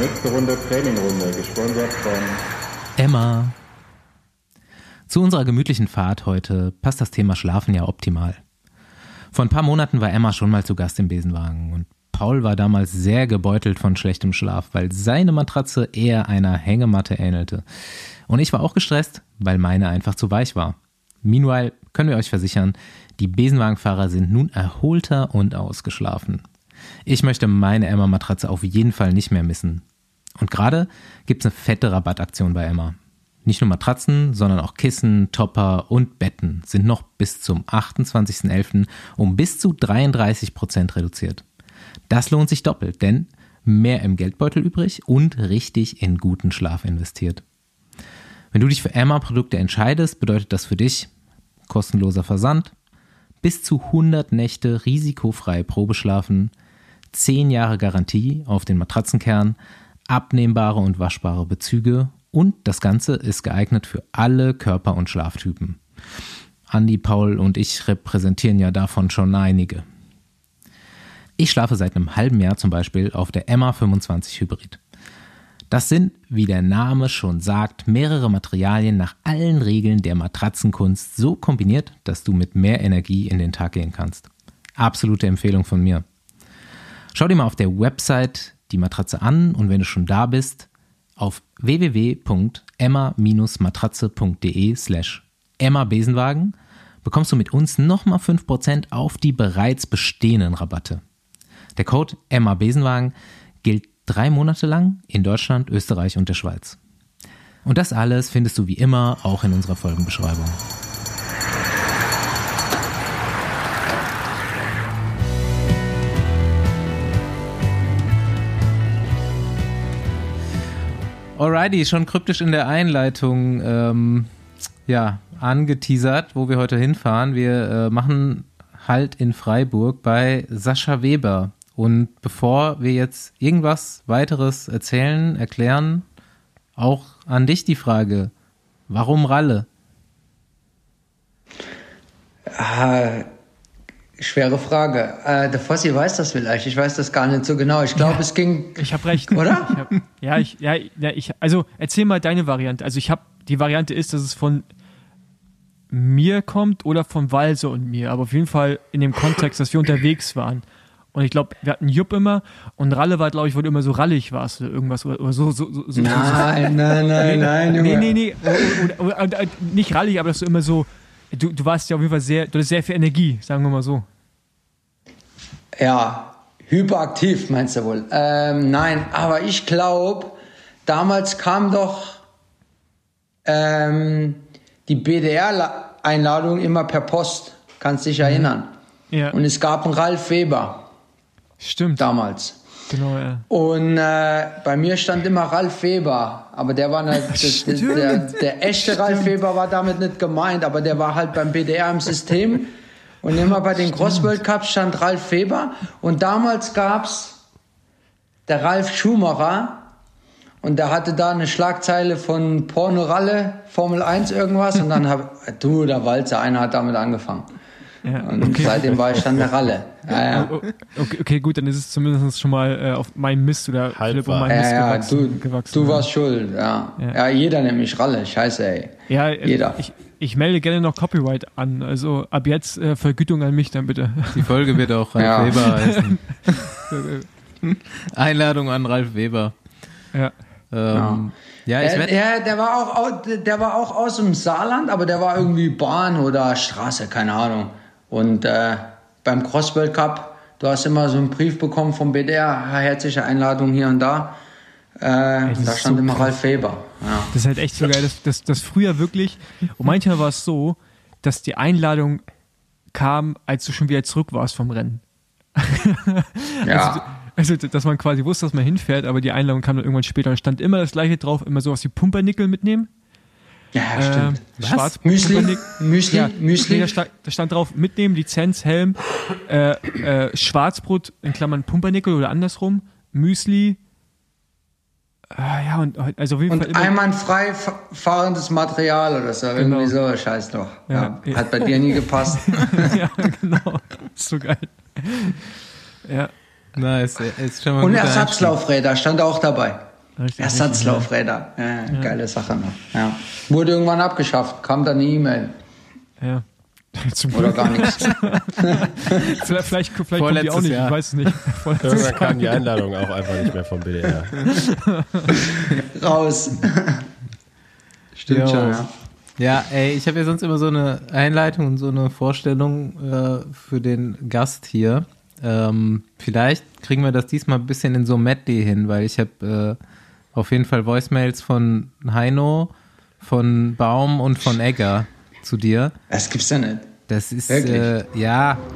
Nächste Runde Trainingrunde, gesponsert von Emma. Zu unserer gemütlichen Fahrt heute passt das Thema Schlafen ja optimal. Vor ein paar Monaten war Emma schon mal zu Gast im Besenwagen und Paul war damals sehr gebeutelt von schlechtem Schlaf, weil seine Matratze eher einer Hängematte ähnelte. Und ich war auch gestresst, weil meine einfach zu weich war. Meanwhile können wir euch versichern, die Besenwagenfahrer sind nun erholter und ausgeschlafen. Ich möchte meine Emma-Matratze auf jeden Fall nicht mehr missen. Und gerade gibt's eine fette Rabattaktion bei Emma. Nicht nur Matratzen, sondern auch Kissen, Topper und Betten sind noch bis zum 28.11. um bis zu 33% reduziert. Das lohnt sich doppelt, denn mehr im Geldbeutel übrig und richtig in guten Schlaf investiert. Wenn du dich für Emma-Produkte entscheidest, bedeutet das für dich kostenloser Versand, bis zu 100 Nächte risikofrei Probeschlafen, 10 Jahre Garantie auf den Matratzenkern, abnehmbare und waschbare Bezüge und das Ganze ist geeignet für alle Körper- und Schlaftypen. Andi, Paul und ich repräsentieren ja davon schon einige. Ich schlafe seit einem halben Jahr zum Beispiel auf der Emma 25 Hybrid. Das sind, wie der Name schon sagt, mehrere Materialien nach allen Regeln der Matratzenkunst so kombiniert, dass du mit mehr Energie in den Tag gehen kannst. Absolute Empfehlung von mir. Schau dir mal auf der Website die Matratze an und wenn du schon da bist, auf www.emma-matratze.de slash Emma bekommst du mit uns nochmal 5% auf die bereits bestehenden Rabatte. Der Code Emma Besenwagen gilt drei Monate lang in Deutschland, Österreich und der Schweiz. Und das alles findest du wie immer auch in unserer Folgenbeschreibung. Alrighty, schon kryptisch in der Einleitung ähm, ja, angeteasert, wo wir heute hinfahren. Wir äh, machen halt in Freiburg bei Sascha Weber. Und bevor wir jetzt irgendwas weiteres erzählen, erklären, auch an dich die Frage, warum Ralle? Ah, schwere Frage. Äh, der Fossi weiß das vielleicht. Ich weiß das gar nicht so genau. Ich glaube, es ging. Ich habe recht. Oder? Ich hab, ja, ich, ja, ja, ich, also erzähl mal deine Variante. Also ich habe, die Variante ist, dass es von mir kommt oder von Walse und mir, aber auf jeden Fall in dem Kontext, dass wir unterwegs waren. Und ich glaube, wir hatten Jupp immer und Ralle war, glaube ich, du immer so rallig warst oder irgendwas oder, so, so, so, so. Nein, nein, nein, nein, Nee, Junge. nee, nee. Oder, nicht rallig, aber dass du immer so. Du, du warst ja auf jeden Fall sehr, du hattest sehr viel Energie, sagen wir mal so. Ja, hyperaktiv meinst du wohl. Ähm, nein, aber ich glaube, damals kam doch ähm, die BDR-Einladung immer per Post. Kannst dich erinnern. Ja, Und es gab einen Ralf Weber stimmt. damals. Genau, ja. Und äh, bei mir stand immer Ralf Weber, aber der war nicht, der, der, der, echte Ralf Weber war damit nicht gemeint, aber der war halt beim BDR im System. Und immer bei den Cross-World Cups stand Ralf Weber. Und damals gab's der Ralf Schumacher. Und der hatte da eine Schlagzeile von Porno-Ralle, Formel 1 irgendwas. Und dann hab, du, der Walzer, einer hat damit angefangen. Ja. Und seitdem war ich dann der Ralle. Ja, ja. Okay, okay, gut, dann ist es zumindest schon mal äh, auf meinen Mist oder Halb Philipp und meinen Mist gewachsen. du, gewachsen du ja. warst schuld, ja. Ja. ja. jeder nennt mich Ralle, scheiße, ey. Ja, äh, Jeder. Ich, ich melde gerne noch Copyright an. Also ab jetzt äh, Vergütung an mich dann bitte. Die Folge wird auch Ralf Ja. Weber heißen. Einladung an Ralf Weber. ja. Ähm, ja. ich Er, werde. er, der, war auch, au- der war auch aus dem Saarland, aber der war irgendwie Bahn oder Straße, keine Ahnung. Und äh, beim Cross-World Cup, du hast immer so einen Brief bekommen vom BDR, herzliche Einladung hier und da. Äh, das da stand so immer. Ralf Weber. Ja. Das ist halt echt so geil, dass, dass, dass früher wirklich, und manchmal war es so, dass die Einladung kam, als du schon wieder zurück warst vom Rennen. Ja. Also, dass man quasi wusste, dass man hinfährt, aber die Einladung kam dann irgendwann später. Da stand immer das gleiche drauf, immer sowas wie Pumpernickel mitnehmen. Ja, stimmt. Ähm, Schwarz Müsli? Müsli? Ja, Müsli? Da, stand, da stand drauf, mitnehmen, Lizenz, Helm, äh, äh, Schwarzbrot, in Klammern Pumpernickel oder andersrum, Müsli. Äh, ja, und also auf jeden Fall Und immer. einwandfrei fa- fahrendes Material oder so, irgendwie so, scheiß doch. Ja. Ja. Hat bei dir nie gepasst. ja, genau. Ist so geil. Ja. Nice. Ist schon mal Und. Ersatzlaufräder stand auch dabei. Richtig, Ersatzlaufräder. Ja, Geile Sache noch. Ja. Wurde irgendwann abgeschafft, kam dann eine E-Mail Ja. Zum oder gar nichts. Vielleicht, vielleicht, vielleicht kommen die auch nicht, Jahr. ich weiß es nicht. Irgendwann kam die Einladung auch einfach nicht mehr vom BDR. Raus. Stimmt Jo. schon, ja. Ja, ey, ich habe ja sonst immer so eine Einleitung und so eine Vorstellung äh, für den Gast hier. Ähm, vielleicht kriegen wir das diesmal ein bisschen in so Medley hin, weil ich habe äh, auf jeden Fall Voicemails von Heino, von Baum und von Egger zu dir. Das gibt's ja nicht. Das ist, äh, ja,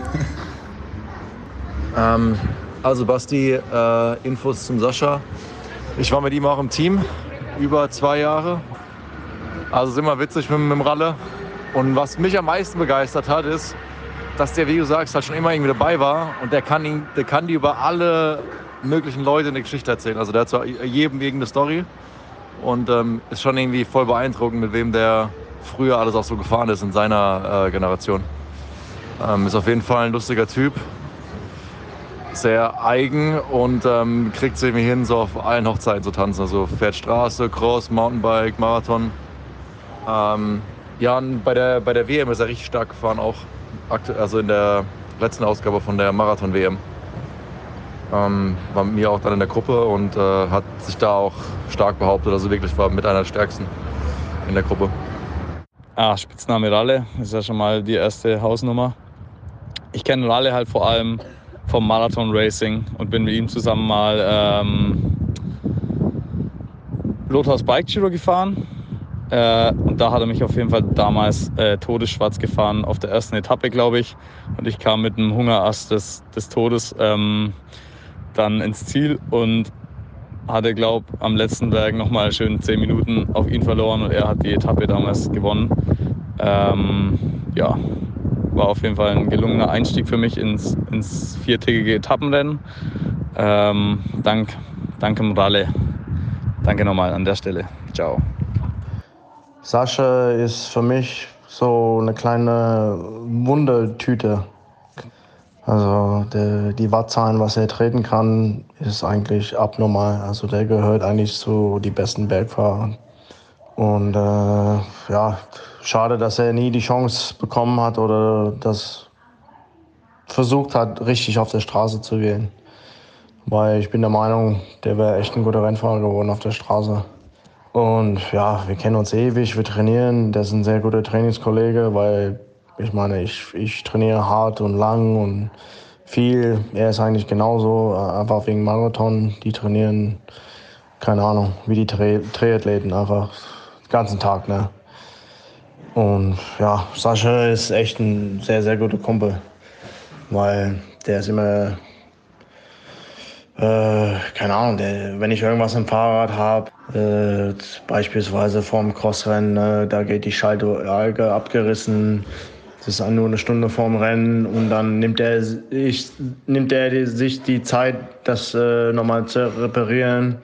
Ähm, also Basti, äh, Infos zum Sascha. Ich war mit ihm auch im Team über zwei Jahre. Also ist immer witzig mit, mit dem Ralle. Und was mich am meisten begeistert hat, ist, dass der, wie du sagst, halt schon immer irgendwie dabei war. Und der kann, ihn, der kann die über alle möglichen Leute eine Geschichte erzählen. Also der hat zu jedem irgendeine Story. Und ähm, ist schon irgendwie voll beeindruckend, mit wem der früher alles auch so gefahren ist in seiner äh, Generation. Ähm, ist auf jeden Fall ein lustiger Typ sehr eigen und ähm, kriegt es irgendwie hin, so auf allen Hochzeiten zu tanzen. Also fährt Straße, Cross, Mountainbike, Marathon. Ähm, ja, bei der, bei der WM ist er richtig stark gefahren, auch also in der letzten Ausgabe von der Marathon-WM. Ähm, war mit mir auch dann in der Gruppe und äh, hat sich da auch stark behauptet. Also wirklich war mit einer der stärksten in der Gruppe. Ah, Spitzname Ralle ist ja schon mal die erste Hausnummer. Ich kenne Ralle halt vor allem vom Marathon Racing und bin mit ihm zusammen mal ähm, Lothars Bike Giro gefahren. Äh, und da hat er mich auf jeden Fall damals äh, todesschwarz gefahren auf der ersten Etappe, glaube ich. Und ich kam mit einem Hungerast des, des Todes ähm, dann ins Ziel und hatte, glaube am letzten Berg nochmal schön zehn Minuten auf ihn verloren und er hat die Etappe damals gewonnen. Ähm, ja, war auf jeden Fall ein gelungener Einstieg für mich ins, ins viertägige Etappenrennen. Ähm, dank, danke Morale. Danke nochmal an der Stelle. Ciao. Sascha ist für mich so eine kleine Wundertüte. Also der, die Wattzahlen, was er treten kann, ist eigentlich abnormal. Also der gehört eigentlich zu den besten Bergfahrern. Und äh, ja, schade, dass er nie die Chance bekommen hat oder das versucht hat, richtig auf der Straße zu gehen. Weil ich bin der Meinung, der wäre echt ein guter Rennfahrer geworden auf der Straße. Und ja, wir kennen uns ewig, wir trainieren. Der ist ein sehr guter Trainingskollege, weil ich meine, ich, ich trainiere hart und lang und viel. Er ist eigentlich genauso, einfach wegen Marathon. Die trainieren, keine Ahnung, wie die Triathleten, einfach den ganzen Tag. Ne? Und ja, Sascha ist echt ein sehr, sehr guter Kumpel, weil der ist immer äh, keine Ahnung, der, wenn ich irgendwas im Fahrrad habe, äh, beispielsweise vorm Crossrennen, äh, da geht die Schaltalge abgerissen, das ist nur eine Stunde vorm Rennen und dann nimmt er, ich, nimmt er sich die Zeit, das äh, nochmal zu reparieren,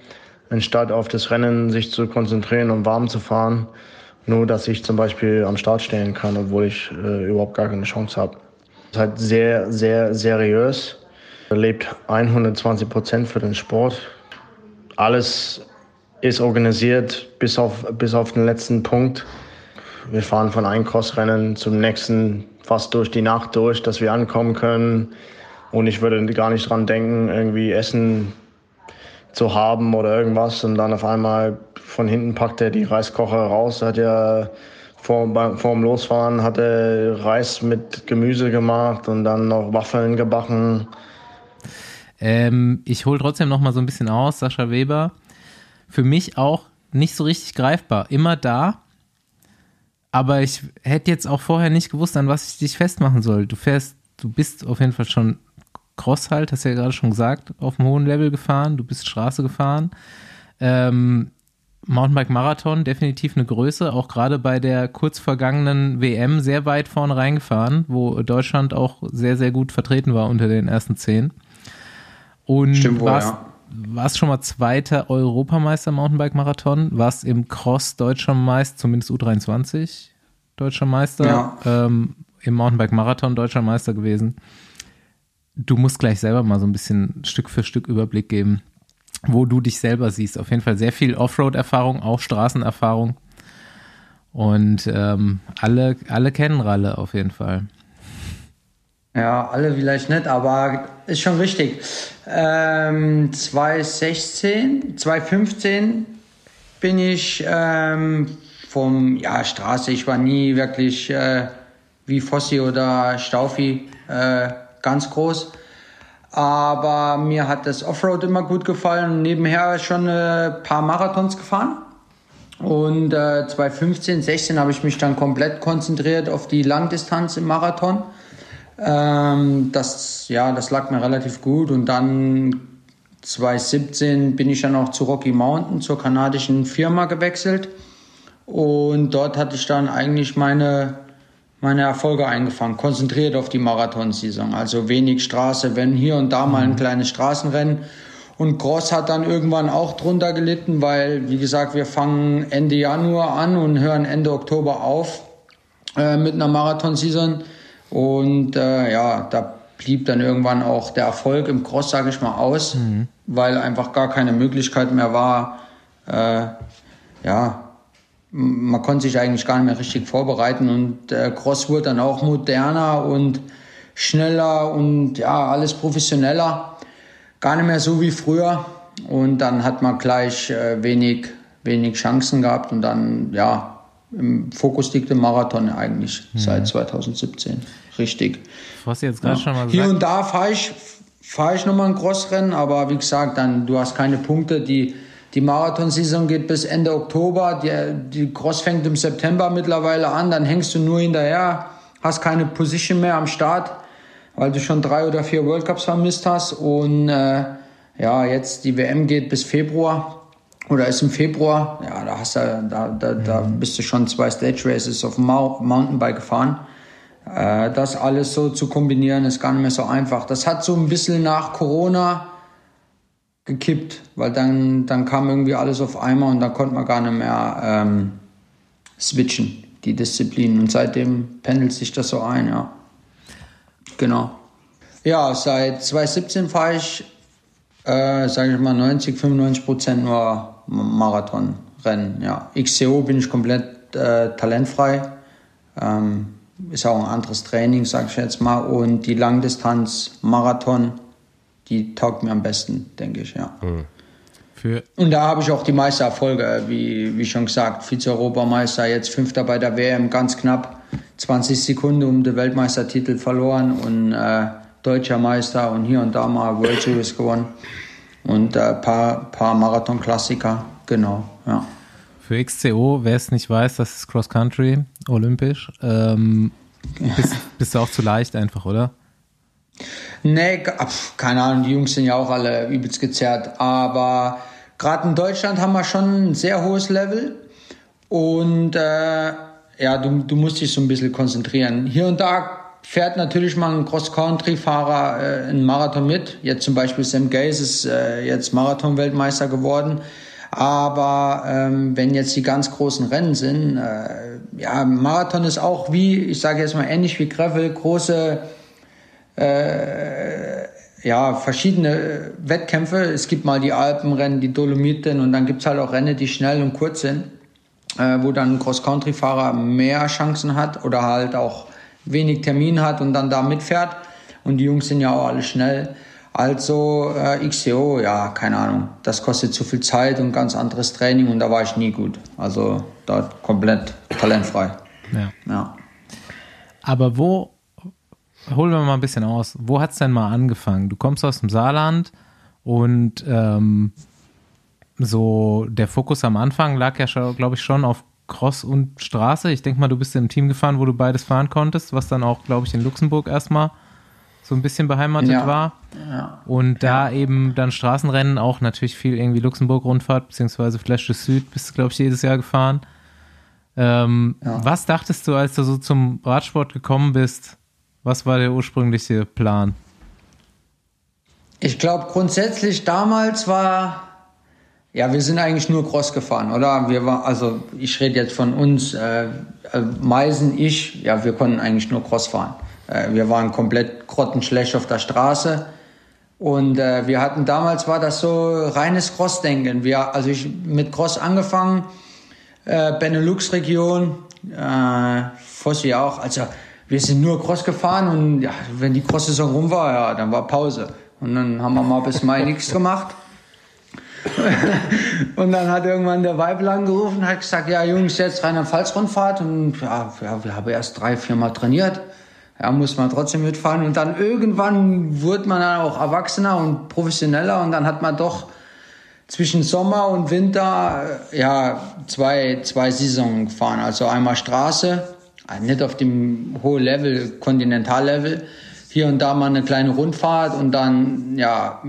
anstatt auf das Rennen sich zu konzentrieren und warm zu fahren. Nur, dass ich zum Beispiel am Start stehen kann, obwohl ich äh, überhaupt gar keine Chance habe. Ist halt sehr, sehr seriös er lebt 120 Prozent für den Sport. Alles ist organisiert bis auf, bis auf den letzten Punkt. Wir fahren von einem Crossrennen zum nächsten fast durch die Nacht durch, dass wir ankommen können. Und ich würde gar nicht dran denken, irgendwie Essen zu haben oder irgendwas. Und dann auf einmal von hinten packt er die Reiskocher raus. Hat ja vor, vor dem Losfahren hat er Reis mit Gemüse gemacht und dann noch Waffeln gebacken. Ähm, ich hole trotzdem noch mal so ein bisschen aus, Sascha Weber. Für mich auch nicht so richtig greifbar. Immer da, aber ich hätte jetzt auch vorher nicht gewusst, an was ich dich festmachen soll. Du fährst, du bist auf jeden Fall schon Cross halt, hast du ja gerade schon gesagt, auf einem hohen Level gefahren, du bist Straße gefahren. Ähm, Mountainbike Marathon, definitiv eine Größe, auch gerade bei der kurz vergangenen WM sehr weit vorne reingefahren, wo Deutschland auch sehr, sehr gut vertreten war unter den ersten zehn. Und Stimmt wohl, warst, ja. Warst schon mal zweiter Europameister Mountainbike-Marathon, warst im Cross deutscher Meister, zumindest U23 deutscher Meister, ja. ähm, im Mountainbike-Marathon deutscher Meister gewesen. Du musst gleich selber mal so ein bisschen Stück für Stück Überblick geben, wo du dich selber siehst. Auf jeden Fall sehr viel Offroad-Erfahrung, auch Straßenerfahrung. Und ähm, alle, alle kennen Ralle auf jeden Fall. Ja, alle vielleicht nicht, aber ist schon richtig. Ähm, 2016, 2015 bin ich ähm, vom, ja, Straße, ich war nie wirklich äh, wie Fossi oder Staufi äh, ganz groß. Aber mir hat das Offroad immer gut gefallen. Nebenher schon ein äh, paar Marathons gefahren. Und äh, 2015, 16 habe ich mich dann komplett konzentriert auf die Langdistanz im Marathon. Ähm, das, ja, das lag mir relativ gut und dann 2017 bin ich dann auch zu Rocky Mountain, zur kanadischen Firma gewechselt und dort hatte ich dann eigentlich meine, meine Erfolge eingefangen, konzentriert auf die Marathonsaison. Also wenig Straße, wenn hier und da mal ein mhm. kleines Straßenrennen. Und Cross hat dann irgendwann auch drunter gelitten, weil, wie gesagt, wir fangen Ende Januar an und hören Ende Oktober auf äh, mit einer Marathonsaison. Und äh, ja, da blieb dann irgendwann auch der Erfolg im Cross, sage ich mal, aus, mhm. weil einfach gar keine Möglichkeit mehr war. Äh, ja, man konnte sich eigentlich gar nicht mehr richtig vorbereiten und der Cross wurde dann auch moderner und schneller und ja, alles professioneller. Gar nicht mehr so wie früher. Und dann hat man gleich äh, wenig, wenig Chancen gehabt und dann, ja, im Fokus liegt im Marathon eigentlich mhm. seit 2017. Richtig. Was jetzt gerade ja. schon mal Hier und da fahre ich, fahre ich nochmal ein Crossrennen, aber wie gesagt, dann du hast keine Punkte. Die, die Marathonsaison geht bis Ende Oktober, die, die Cross fängt im September mittlerweile an, dann hängst du nur hinterher, hast keine Position mehr am Start, weil du schon drei oder vier World Cups vermisst hast und äh, ja, jetzt die WM geht bis Februar oder ist im Februar, ja, da hast du, da, da, da bist du schon zwei Stage Races auf dem Mountainbike gefahren. Äh, das alles so zu kombinieren ist gar nicht mehr so einfach. Das hat so ein bisschen nach Corona gekippt, weil dann, dann kam irgendwie alles auf einmal und dann konnte man gar nicht mehr ähm, switchen, die Disziplinen. Und seitdem pendelt sich das so ein, ja. Genau. Ja, seit 2017 fahre ich, äh, sage ich mal, 90, 95 Prozent nur Marathonrennen. Ja. XCO bin ich komplett äh, talentfrei. Ähm, ist auch ein anderes Training, sage ich jetzt mal. Und die Langdistanz Marathon, die taugt mir am besten, denke ich, ja. Mhm. Für Und da habe ich auch die meisten Erfolge, wie, wie schon gesagt, Vize-Europameister, jetzt Fünfter bei der WM, ganz knapp, 20 Sekunden um den Weltmeistertitel verloren und äh, Deutscher Meister und hier und da mal World Series gewonnen und ein äh, paar, paar Marathon-Klassiker, genau, ja. Für XCO, wer es nicht weiß, das ist Cross Country, olympisch. Ähm, bist, bist du auch zu leicht einfach, oder? Nee, keine Ahnung, die Jungs sind ja auch alle übelst gezerrt. Aber gerade in Deutschland haben wir schon ein sehr hohes Level. Und äh, ja, du, du musst dich so ein bisschen konzentrieren. Hier und da fährt natürlich mal ein Cross-Country-Fahrer äh, einen Marathon mit. Jetzt zum Beispiel Sam Gaze ist äh, jetzt Marathon-Weltmeister geworden. Aber ähm, wenn jetzt die ganz großen Rennen sind, äh, ja, Marathon ist auch wie, ich sage jetzt mal ähnlich wie Gravel, große, äh, ja, verschiedene Wettkämpfe. Es gibt mal die Alpenrennen, die Dolomiten und dann gibt's halt auch Rennen, die schnell und kurz sind, äh, wo dann ein Cross-Country-Fahrer mehr Chancen hat oder halt auch wenig Termin hat und dann da mitfährt. Und die Jungs sind ja auch alle schnell. Also äh, XCO, ja, keine Ahnung. Das kostet zu viel Zeit und ganz anderes Training und da war ich nie gut. Also dort komplett talentfrei. Ja. Ja. Aber wo, holen wir mal ein bisschen aus, wo hat es denn mal angefangen? Du kommst aus dem Saarland und ähm, so der Fokus am Anfang lag ja, glaube ich, schon auf Cross und Straße. Ich denke mal, du bist in einem Team gefahren, wo du beides fahren konntest, was dann auch, glaube ich, in Luxemburg erstmal so ein bisschen beheimatet Ja. war. Ja. Und da eben dann Straßenrennen auch natürlich viel irgendwie Luxemburg-Rundfahrt, beziehungsweise Flash de Süd bist du, glaube ich, jedes Jahr gefahren. Ähm, Ja. Was dachtest du, als du so zum Radsport gekommen bist? Was war der ursprüngliche Plan? Ich glaube, grundsätzlich damals war, ja, wir sind eigentlich nur Cross gefahren, oder? Wir war, also ich rede jetzt von uns, äh, äh, Meisen, ich, ja, wir konnten eigentlich nur Cross fahren. Äh, wir waren komplett grottenschlecht auf der Straße. Und äh, wir hatten damals war das so reines Cross-Denken. Wir, also ich mit Cross angefangen, äh, Benelux-Region, äh, Fossi auch. Also wir sind nur Cross gefahren und ja, wenn die Cross-Saison rum war, ja, dann war Pause. Und dann haben wir mal bis Mai nichts gemacht. und dann hat irgendwann der Weibel angerufen und hat gesagt, ja Jungs, jetzt Rheinland-Pfalz-Rundfahrt. Und ja, ja, wir haben erst drei, vier Mal trainiert. Ja, muss man trotzdem mitfahren. Und dann irgendwann wurde man dann auch erwachsener und professioneller und dann hat man doch zwischen Sommer und Winter äh, ja zwei, zwei Saisonen gefahren. Also einmal Straße, äh, nicht auf dem hohen Level, Kontinentallevel. Hier und da mal eine kleine Rundfahrt und dann, ja,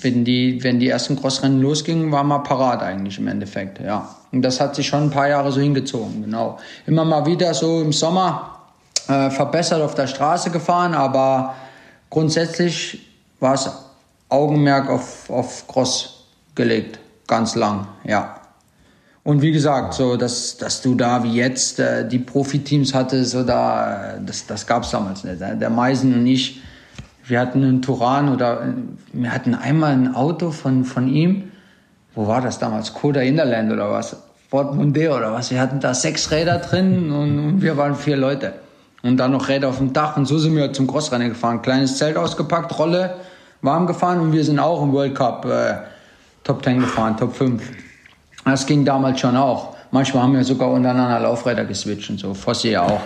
wenn die, wenn die ersten Crossrennen losgingen, war man parat eigentlich im Endeffekt, ja. Und das hat sich schon ein paar Jahre so hingezogen, genau. Immer mal wieder so im Sommer äh, verbessert auf der Straße gefahren, aber grundsätzlich war es Augenmerk auf, auf Cross gelegt, ganz lang, ja. Und wie gesagt, so dass, dass du da wie jetzt äh, die Profiteams hattest, oder äh, das, das gab es damals nicht. Der Meisen und ich, wir hatten einen Turan oder äh, wir hatten einmal ein Auto von, von ihm. Wo war das damals? Coda Innerland oder was? Ford Mondeo oder was? Wir hatten da sechs Räder drin und, und wir waren vier Leute. Und dann noch Räder auf dem Dach und so sind wir zum Crossrennen gefahren. Kleines Zelt ausgepackt, Rolle, warm gefahren und wir sind auch im World Cup äh, Top 10 gefahren, Top 5. Das ging damals schon auch. Manchmal haben wir sogar untereinander Laufräder geswitcht und so. Fossi ja auch.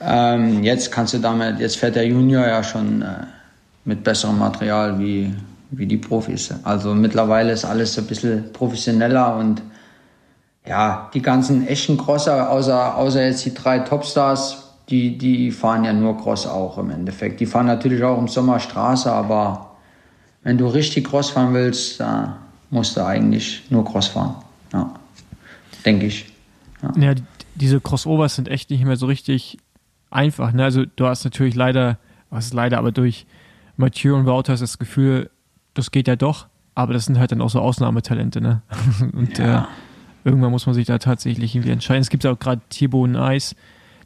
Ähm, jetzt kannst du damit, jetzt fährt der Junior ja schon äh, mit besserem Material wie, wie die Profis. Also mittlerweile ist alles ein bisschen professioneller und ja, die ganzen echten Crosser, außer, außer jetzt die drei Topstars, die, die fahren ja nur Cross auch im Endeffekt. Die fahren natürlich auch im Sommer Straße, aber wenn du richtig Cross fahren willst, da musst du eigentlich nur Cross fahren. Ja, denke ich. Ja. ja, diese Crossovers sind echt nicht mehr so richtig einfach. Ne? Also du hast natürlich leider, was ist leider, aber durch Mathieu und Wouters das Gefühl, das geht ja doch, aber das sind halt dann auch so Ausnahmetalente. Ne? und ja. äh, irgendwann muss man sich da tatsächlich irgendwie entscheiden. Es gibt auch gerade Thibaut Nice,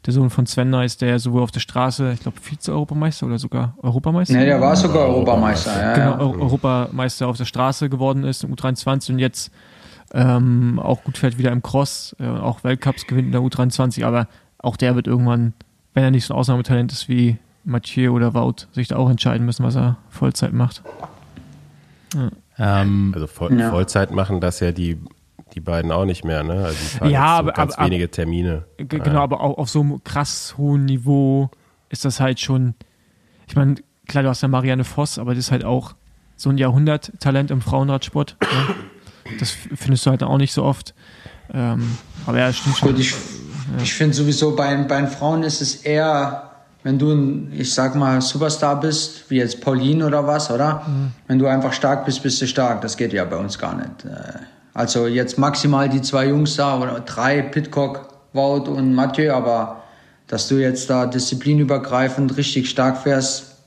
der Sohn von Sven Nice, der sowohl auf der Straße, ich glaube, Vize-Europameister oder sogar Europameister. Ne, der war sogar Europameister, ja. Genau, ja. Europameister auf der Straße geworden ist, im U23 und jetzt ähm, auch gut fährt wieder im Cross, äh, auch Weltcups gewinnt in der U23, aber auch der wird irgendwann, wenn er nicht so ein Ausnahmetalent ist wie Mathieu oder Wout, sich da auch entscheiden müssen, was er Vollzeit macht. Ja. Ähm, also Voll ja. Vollzeit machen das ja die, die beiden auch nicht mehr, ne? Also die fahren ja, aber, so ganz aber, wenige Termine. Genau, ja. aber auch auf so einem krass hohen Niveau ist das halt schon, ich meine, klar, du hast ja Marianne Voss, aber das ist halt auch so ein Jahrhunderttalent im Frauenradsport. Ne? Das findest du halt auch nicht so oft. Ähm, aber ja, stimmt schon. Ich, ja. ich finde sowieso bei, bei den Frauen ist es eher, wenn du ein, ich sag mal, Superstar bist, wie jetzt Pauline oder was, oder? Mhm. Wenn du einfach stark bist, bist du stark. Das geht ja bei uns gar nicht. Äh, also jetzt maximal die zwei Jungs da oder drei, Pitcock, Wout und Mathieu, aber dass du jetzt da disziplinübergreifend richtig stark fährst,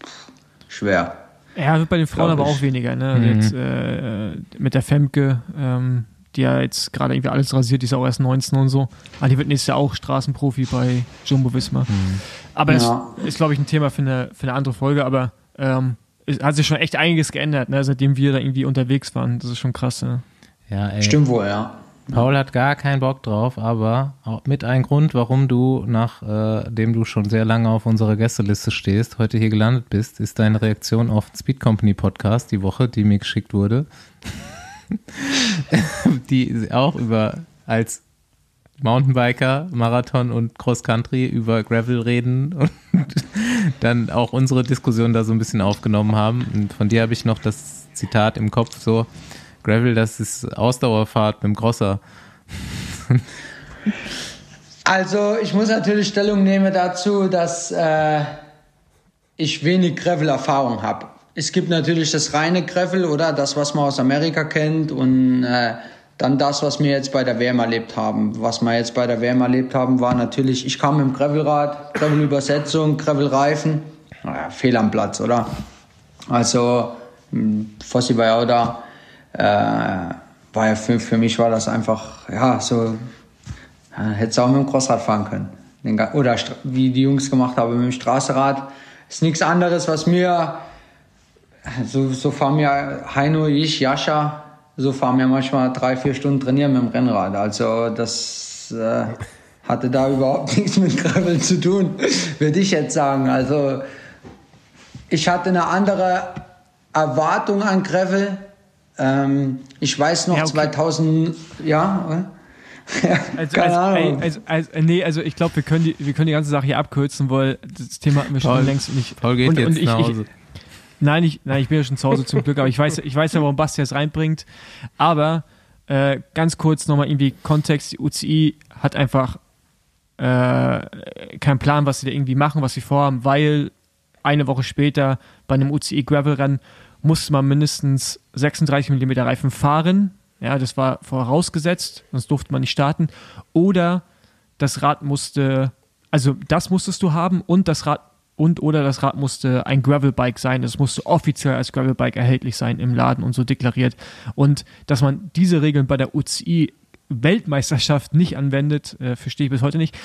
schwer. Ja, wird bei den Frauen aber auch weniger. Ne? Mhm. Jetzt, äh, mit der Femke, ähm, die ja jetzt gerade irgendwie alles rasiert, die ist auch erst 19 und so. Aber ah, die wird nächstes Jahr auch Straßenprofi bei Jumbo Visma. Mhm. Aber ja. das ist, glaube ich, ein Thema für eine, für eine andere Folge. Aber ähm, es hat sich schon echt einiges geändert, ne? seitdem wir da irgendwie unterwegs waren. Das ist schon krass. Ne? Ja, ey. Stimmt wohl, ja. Paul hat gar keinen Bock drauf, aber mit ein Grund, warum du, nachdem äh, du schon sehr lange auf unserer Gästeliste stehst, heute hier gelandet bist, ist deine Reaktion auf den Speed Company Podcast die Woche, die mir geschickt wurde, die auch über als Mountainbiker, Marathon und Cross Country über Gravel reden und dann auch unsere Diskussion da so ein bisschen aufgenommen haben. Und von dir habe ich noch das Zitat im Kopf so, Gravel, das ist Ausdauerfahrt mit dem Crosser. Also ich muss natürlich Stellung nehmen dazu, dass äh, ich wenig Gravel-Erfahrung habe. Es gibt natürlich das reine Gravel oder das, was man aus Amerika kennt und äh, dann das, was wir jetzt bei der WM erlebt haben. Was wir jetzt bei der WM erlebt haben, war natürlich, ich kam mit dem Gravelrad, Gravel-Übersetzung, Gravel-Reifen. Naja, fehl am Platz, oder? Also Fossi war ja auch da äh, war ja für, für mich war das einfach, ja, so, ja, hätte auch mit dem Crossrad fahren können. Oder wie die Jungs gemacht haben mit dem Straßenrad. Ist nichts anderes, was mir, so, so fahren wir Heino, ich, Jascha, so fahren wir manchmal drei, vier Stunden trainieren mit dem Rennrad. Also das äh, hatte da überhaupt nichts mit Gravel zu tun, würde ich jetzt sagen. Also ich hatte eine andere Erwartung an Gravel ähm, ich weiß noch ja, okay. 2000, ja. also, Keine also, Ahnung. Also, also, nee, also ich glaube, wir können die, wir können die ganze Sache hier abkürzen, weil das Thema hatten wir schon Paul, längst nicht. Paul geht und, jetzt und ich, nach Hause. Ich, nein, ich, nein, ich bin ja schon zu Hause zum Glück, aber ich weiß, ich weiß ja, warum Basti das reinbringt. Aber äh, ganz kurz nochmal irgendwie Kontext, die UCI hat einfach äh, keinen Plan, was sie da irgendwie machen, was sie vorhaben, weil eine Woche später bei einem UCI Gravel Rennen musste man mindestens 36 mm Reifen fahren. Ja, das war vorausgesetzt, sonst durfte man nicht starten. Oder das Rad musste, also das musstest du haben und das Rad und oder das Rad musste ein Gravelbike sein. Es musste offiziell als Gravelbike erhältlich sein im Laden und so deklariert. Und dass man diese Regeln bei der UCI Weltmeisterschaft nicht anwendet, äh, verstehe ich bis heute nicht.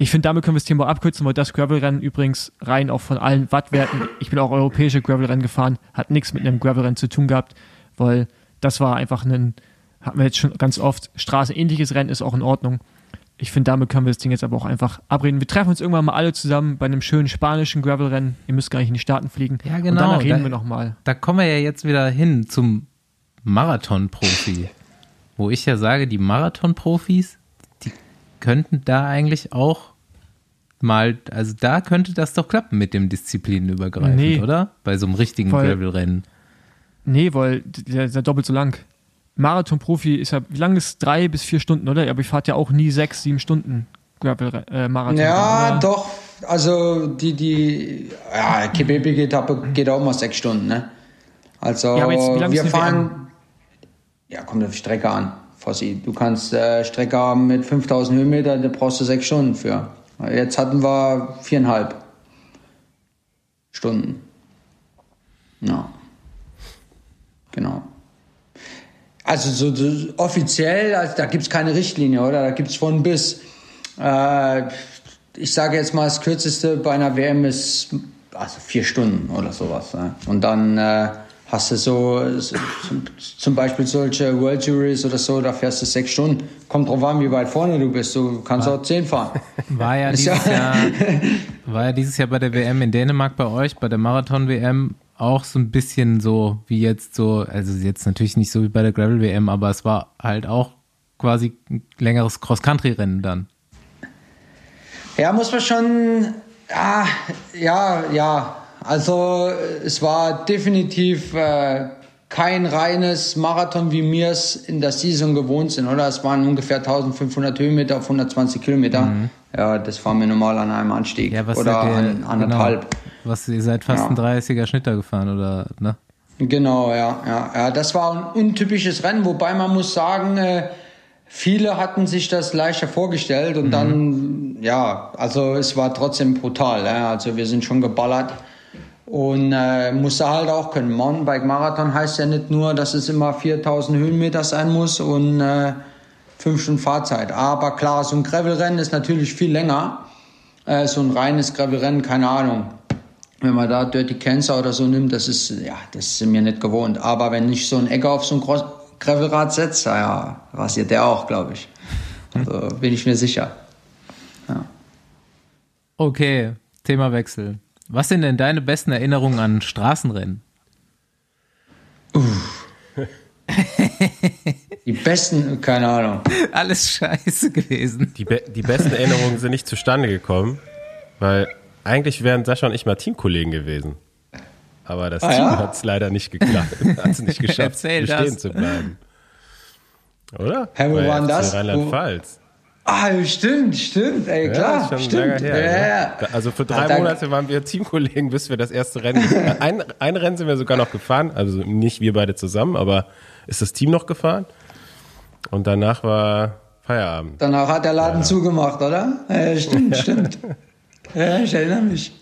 Ich finde, damit können wir das Thema abkürzen, weil das Gravel-Rennen übrigens rein auch von allen Wattwerten, ich bin auch europäische Gravel-Rennen gefahren, hat nichts mit einem Gravel-Rennen zu tun gehabt, weil das war einfach ein, hatten wir jetzt schon ganz oft, straßenähnliches Rennen ist auch in Ordnung. Ich finde, damit können wir das Ding jetzt aber auch einfach abreden. Wir treffen uns irgendwann mal alle zusammen bei einem schönen spanischen Gravel-Rennen. Ihr müsst gar nicht in die Staaten fliegen. Ja, genau. Und danach reden da, wir nochmal. Da kommen wir ja jetzt wieder hin zum Marathon-Profi. wo ich ja sage, die Marathon-Profis, könnten da eigentlich auch mal, also da könnte das doch klappen mit dem Disziplinenübergreifend, Nee. oder? Bei so einem richtigen. Gravel-Rennen. Nee, weil der ist ja doppelt so lang. Marathon-Profi ist ja, wie lang ist drei bis vier Stunden, oder? Aber ich fahrt ja auch nie sechs, sieben Stunden Gravel, äh, Marathon. Ja, oder? doch. Also die, die, ja, Kebebig-Etappe geht auch mal sechs Stunden, ne? Also Ja, aber jetzt, wie lang wir fahren, ja, kommt auf die Strecke an, Fossi. Du kannst äh, Strecke haben mit 5000 Höhenmeter, da brauchst du sechs Stunden für. Jetzt hatten wir viereinhalb Stunden. Ja. Genau. Also so, so offiziell, also da gibt es keine Richtlinie, oder? Da gibt es von bis. Äh, ich sage jetzt mal, das kürzeste bei einer WM ist also vier Stunden oder sowas. Ne? Und dann äh, hast du so, so zum, Beispiel solche World Juries oder so, da fährst du sechs Stunden. Kommt drauf an, wie weit vorne du bist. Du kannst auch zehn fahren. War ja, dieses Jahr, war ja dieses Jahr bei der WM in Dänemark bei euch, bei der Marathon-WM auch so ein bisschen so wie jetzt so, also jetzt natürlich nicht so wie bei der Gravel-WM, aber es war halt auch quasi ein längeres Cross-Country-Rennen dann. Ja, muss man schon. Ja, ja, ja. Also es war definitiv äh, kein reines Marathon, wie wir es in der Saison gewohnt sind, oder? Es waren ungefähr 1500 Höhenmeter auf 120 Kilometer. Ja, das fahren wir normal an einem Anstieg. Mhm. Ja, was oder ihr- an, anderthalb. Genau, was ihr seid fast Ja. ein 30er Schnitter gefahren oder ne? Genau, ja, ja, ja. Das war ein untypisches Rennen, wobei man muss sagen, äh, viele hatten sich das leichter vorgestellt und dann, ja, also es war trotzdem brutal. Ja. Also wir sind schon geballert und äh, musste halt auch können. Mountainbike Marathon heißt ja nicht nur, dass es immer 4000 Höhenmeter sein muss und äh, fünf Stunden Fahrzeit. Aber klar, so ein Gravelrennen ist natürlich viel länger. Äh, so ein reines Gravelrennen, keine Ahnung wenn man da Dirty Cancer oder so nimmt, das ist, ja, das sind mir nicht gewohnt. Aber wenn ich so einen Ecker auf so ein Groß Gravelrad setze, ja, rasiert der auch, glaube ich. Also bin ich mir sicher. Okay, Themawechsel. Was sind denn deine besten Erinnerungen an Straßenrennen? Die besten, keine Ahnung. Alles scheiße gewesen. Die, be die besten Erinnerungen sind nicht zustande gekommen, weil eigentlich wären Sascha und ich mal Teamkollegen gewesen. Aber das Ah, Team ja? hat es leider nicht geklappt, hat es nicht geschafft, bestehen zu bleiben. Oder? Hä, wo Bei war denn FC das? Rheinland-Pfalz. Ah, stimmt, stimmt, ey, Ja, klar, stimmt. her. ja, ja. Also für drei Ah, Monate waren wir Teamkollegen, bis wir das erste Rennen. ein, ein Rennen sind wir sogar noch gefahren, also nicht wir beide zusammen, aber ist das Team noch gefahren? Und danach war Feierabend. Danach hat der Laden zugemacht, oder? Ja, stimmt, stimmt. Ja, ich erinnere mich.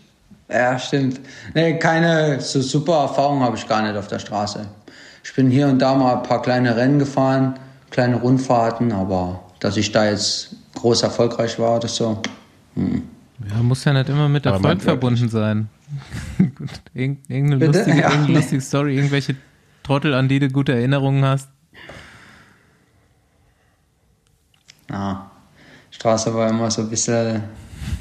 Ja, stimmt. Nee, keine so super Erfahrung habe ich gar nicht auf der Straße. Ich bin hier und da mal ein paar kleine Rennen gefahren, kleine Rundfahrten, aber dass ich da jetzt groß erfolgreich war oder so. Ja, muss ja nicht immer mit Erfolg man- verbunden sein. Irgendeine Bitte? lustige, Ja. irgendeine lustige Story, irgendwelche Trottel, an die du gute Erinnerungen hast. Ja, Straße war immer so ein bisschen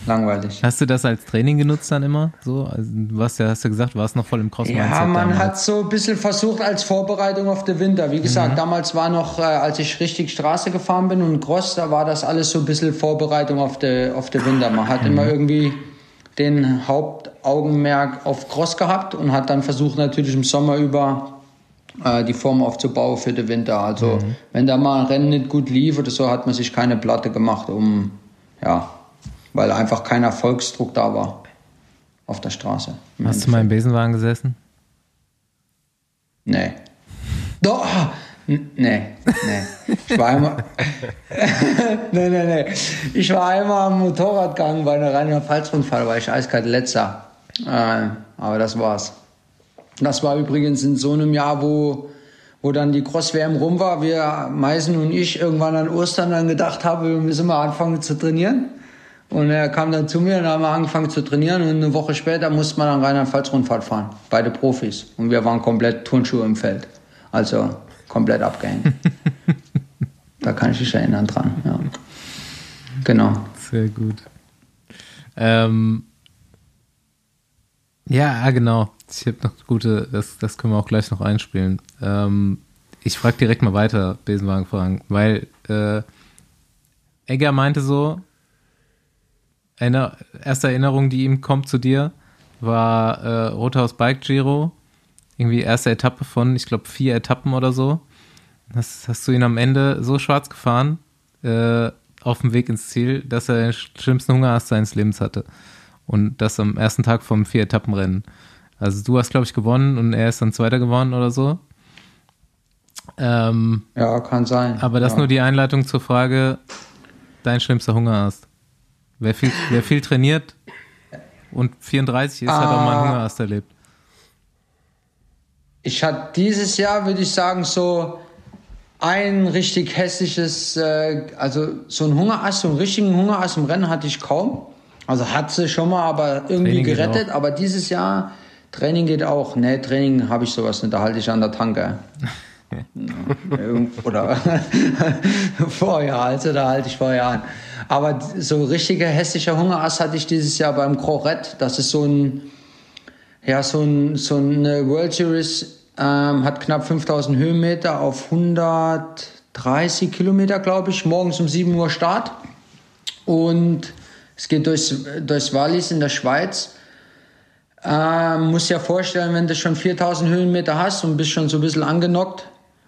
langweilig. Hast du das als Training genutzt dann immer? So, also, du warst ja, hast ja gesagt, du warst noch voll im cross Ja, man hat so ein bisschen versucht als Vorbereitung auf den Winter. Wie gesagt, damals war noch, äh, als ich richtig Straße gefahren bin und Cross, da war das alles so ein bisschen Vorbereitung auf den auf den Winter. Man hat immer irgendwie den Hauptaugenmerk auf Cross gehabt und hat dann versucht natürlich im Sommer über äh, die Form aufzubauen für den Winter. Also wenn da mal ein Rennen nicht gut lief oder so, hat man sich keine Platte gemacht, um ja, weil einfach kein Erfolgsdruck da war auf der Straße. Hast du mal im Besenwagen gesessen? Nee. Doch. Nee, nee. Ich war einmal. nee, nee, nee. Ich war einmal am Motorradgang bei einer Rheinland-Pfalz-Rundfahrt, da war ich eiskalt letzter. Äh, aber das war's. Das war übrigens in so einem Jahr, wo, wo dann die Cross-WM rum war, wir, Meisen und ich, irgendwann an Ostern dann gedacht haben, wir müssen mal anfangen zu trainieren. Und er kam dann zu mir und haben wir angefangen zu trainieren und eine Woche später musste man dann Rheinland-Pfalz-Rundfahrt fahren. Beide Profis. Und wir waren komplett Turnschuhe im Feld. Also komplett abgehängt. da kann ich mich erinnern dran, ja. Genau. Sehr gut. Ähm, ja, genau. Ich habe noch gute, das, das können wir auch gleich noch einspielen. Ähm, ich frage direkt mal weiter, Besenwagen fragen, weil äh, Egger meinte so, Erinner erste Erinnerung, die ihm kommt zu dir, war äh, Rothaus Bike Giro. Irgendwie erste Etappe von, ich glaube, vier Etappen oder so. Hast, hast du ihn am Ende so schwarz gefahren, äh, auf dem Weg ins Ziel, dass er den schlimmsten Hungerast seines Lebens hatte. Und das am ersten Tag vom Vier-Etappen-Rennen. Also du hast, glaube ich, gewonnen und er ist dann Zweiter geworden oder so. Ähm, Ja, kann sein. aber das ja. nur die Einleitung zur Frage, dein schlimmster Hungerast. Wer viel, wer viel trainiert und 34 ist, hat auch mal einen Ah. Hungerast erlebt. Ich hatte dieses Jahr, würde ich sagen, so ein richtig hässliches, äh, also so ein Hungerast, so einen richtigen Hungerast im Rennen hatte ich kaum. Also hat sie schon mal, aber irgendwie Training gerettet. Aber dieses Jahr, Training geht auch. Nee, Training habe ich sowas nicht, da halte ich an der Tanke. Oder vorher, also da halte ich vorher an. Aber so richtiger hässlicher Hungerast hatte ich dieses Jahr beim Crorette. Das ist so ein, ja, so, ein, so eine World Series ähm, hat knapp 5000 Höhenmeter auf 130 Kilometer, glaube ich. Morgens um 7 Uhr Start. Und es geht durchs, durchs Wallis in der Schweiz. Ähm, musst dir vorstellen, wenn du schon 4000 Höhenmeter hast und bist schon so ein bisschen angenockt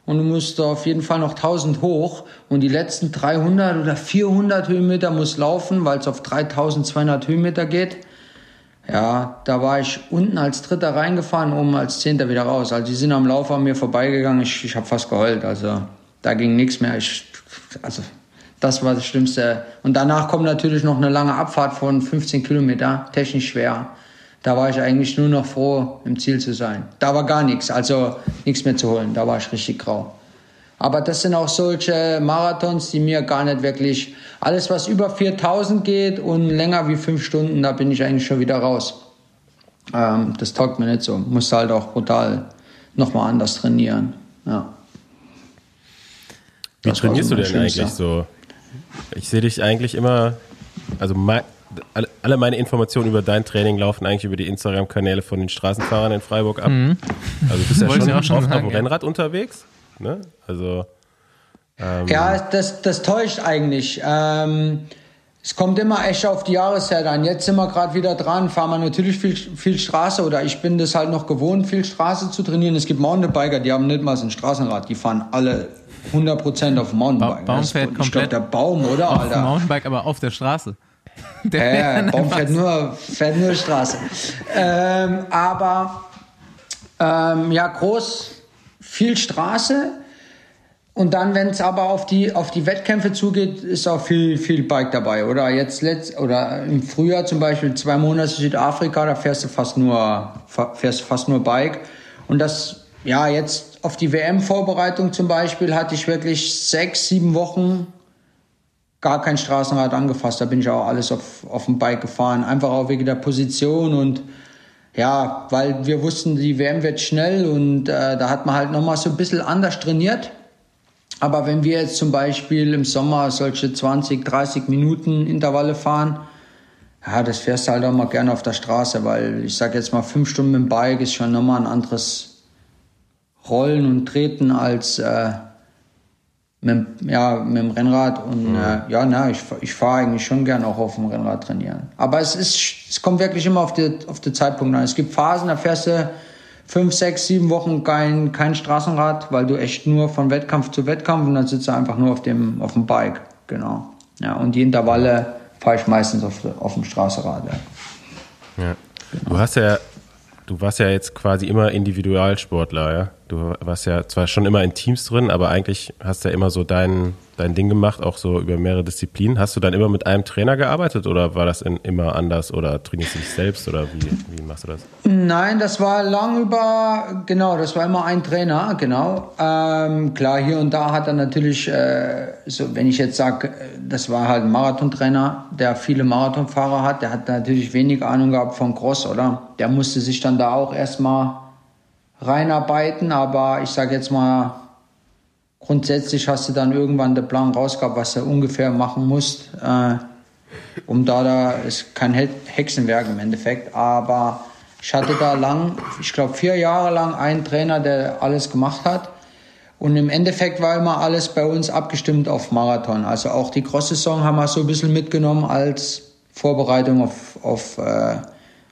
und du musst auf jeden Fall noch 1000 hoch und die letzten 300 oder 400 Höhenmeter muss laufen, weil es auf 3200 Höhenmeter geht. Ja, da war ich unten als Dritter reingefahren, oben als Zehnter wieder raus. Also die sind am Lauf an mir vorbeigegangen. Ich, ich habe fast geheult. Also da ging nichts mehr. Ich, also das war das Schlimmste. Und danach kommt natürlich noch eine lange Abfahrt von 15 Kilometer, technisch schwer. Da war ich eigentlich nur noch froh, im Ziel zu sein. Da war gar nichts, also nichts mehr zu holen. Da war ich richtig grau. Aber das sind auch solche Marathons, die mir gar nicht wirklich, alles was über 4000 geht und länger wie fünf Stunden, da bin ich eigentlich schon wieder raus. Ähm, das taugt mir nicht so. Musst halt auch brutal nochmal anders trainieren. Ja. Wie Das trainierst so du denn eigentlich so? Ich sehe dich eigentlich immer, also alle- meine Informationen über dein Training laufen eigentlich über die Instagram-Kanäle von den Straßenfahrern in Freiburg ab. Also du bist ja schon, auch schon oft sagen, auf dem ja. Rennrad unterwegs. Ne? Also Ja, das, das täuscht eigentlich. Ähm, es kommt immer echt auf die Jahreszeit an. Jetzt sind wir gerade wieder dran, fahren wir natürlich viel, viel Straße oder ich bin das halt noch gewohnt, viel Straße zu trainieren. Es gibt Mountainbiker, die haben nicht mal so ein Straßenrad, die fahren alle 100% auf dem Mountainbike. Baum Das- fährt komplett der Baum, oder? Auf Alter? Mountainbike, aber auf der Straße. Der Ja, Baum fährt nur, fährt nur Straße. ähm, aber ähm, ja, groß, viel Straße. Und dann, wenn es aber auf die, auf die Wettkämpfe zugeht, ist auch viel, viel Bike dabei. Oder jetzt letzt, oder im Frühjahr zum Beispiel zwei Monate Südafrika, da fährst du fast nur, fährst du fast nur Bike. Und das, ja, jetzt auf die WM-Vorbereitung zum Beispiel hatte ich wirklich sechs, sieben Wochen gar kein Straßenrad angefasst. Da bin ich auch alles auf, auf dem Bike gefahren. Einfach auch wegen der Position und ja, weil wir wussten, die WM wird schnell und äh, da hat man halt nochmal so ein bisschen anders trainiert. Aber wenn wir jetzt zum Beispiel im Sommer solche 20, 30 Minuten Intervalle fahren, ja, das fährst du halt auch mal gerne auf der Straße, weil ich sag jetzt mal, fünf Stunden mit dem Bike ist schon nochmal ein anderes Rollen und Treten als äh, mit, dem- ja, mit dem Rennrad. Und äh, ja, na, ich, ich fahre eigentlich schon gern auch auf dem Rennrad trainieren. Aber es ist, es kommt wirklich immer auf die, auf den Zeitpunkt an. Es gibt Phasen, da fährst du fünf, sechs, sieben Wochen kein, kein Straßenrad, weil du echt nur von Wettkampf zu Wettkampf und dann sitzt du einfach nur auf dem, auf dem Bike. Genau. Ja, und die Intervalle fahre ich meistens auf, auf dem Straßenrad. Ja. Ja. Du hast ja, du warst ja jetzt quasi immer Individualsportler, ja. Du warst ja zwar schon immer in Teams drin, aber eigentlich hast du ja immer so dein, dein Ding gemacht, auch so über mehrere Disziplinen. Hast du dann immer mit einem Trainer gearbeitet oder war das in, immer anders oder trainierst du dich selbst oder wie, wie machst du das? Nein, das war lang über, genau, das war immer ein Trainer, genau. Ähm, klar, hier und da hat er natürlich, äh, so, wenn ich jetzt sage, das war halt ein Marathontrainer, der viele Marathonfahrer hat, der hat natürlich wenig Ahnung gehabt von Cross, oder? Der musste sich dann da auch erstmal reinarbeiten, aber ich sage jetzt mal, grundsätzlich hast du dann irgendwann den Plan rausgehabt, was du ungefähr machen musst, äh, um da, da ist kein He- Hexenwerk im Endeffekt, aber ich hatte da lang, ich glaube vier Jahre lang einen Trainer, der alles gemacht hat. Und im Endeffekt war immer alles bei uns abgestimmt auf Marathon. Also auch die Cross-Saison haben wir so ein bisschen mitgenommen als Vorbereitung auf, auf, äh,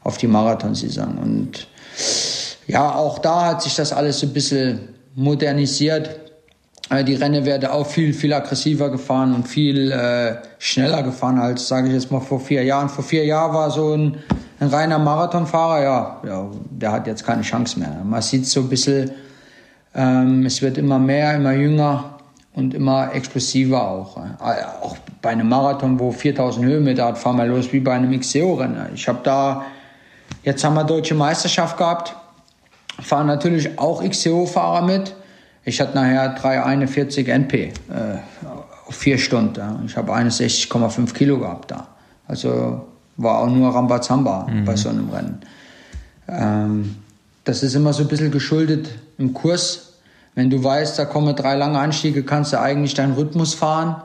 auf die Marathonsaison. Und ja, auch da hat sich das alles so ein bisschen modernisiert. Äh, die Rennen werden auch viel, viel aggressiver gefahren und viel äh, schneller gefahren als, sage ich jetzt mal, vor vier Jahren. Vor vier Jahren war so ein, ein reiner Marathonfahrer, ja, ja, der hat jetzt keine Chance mehr. Man sieht so ein bisschen, ähm, es wird immer mehr, immer jünger und immer explosiver auch. Äh, auch bei einem Marathon, wo 4000 Höhenmeter hat, fahren wir los wie bei einem XCO-Rennen. Ich habe da, jetzt haben wir deutsche Meisterschaft gehabt, fahren natürlich auch XCO-Fahrer mit. Ich hatte nachher 341 NP äh, auf vier Stunden. Ich habe 61,5 Kilo gehabt da. Also war auch nur Rambazamba mhm. bei so einem Rennen. Ähm, das ist immer so ein bisschen geschuldet im Kurs. Wenn du weißt, da kommen drei lange Anstiege, kannst du eigentlich deinen Rhythmus fahren.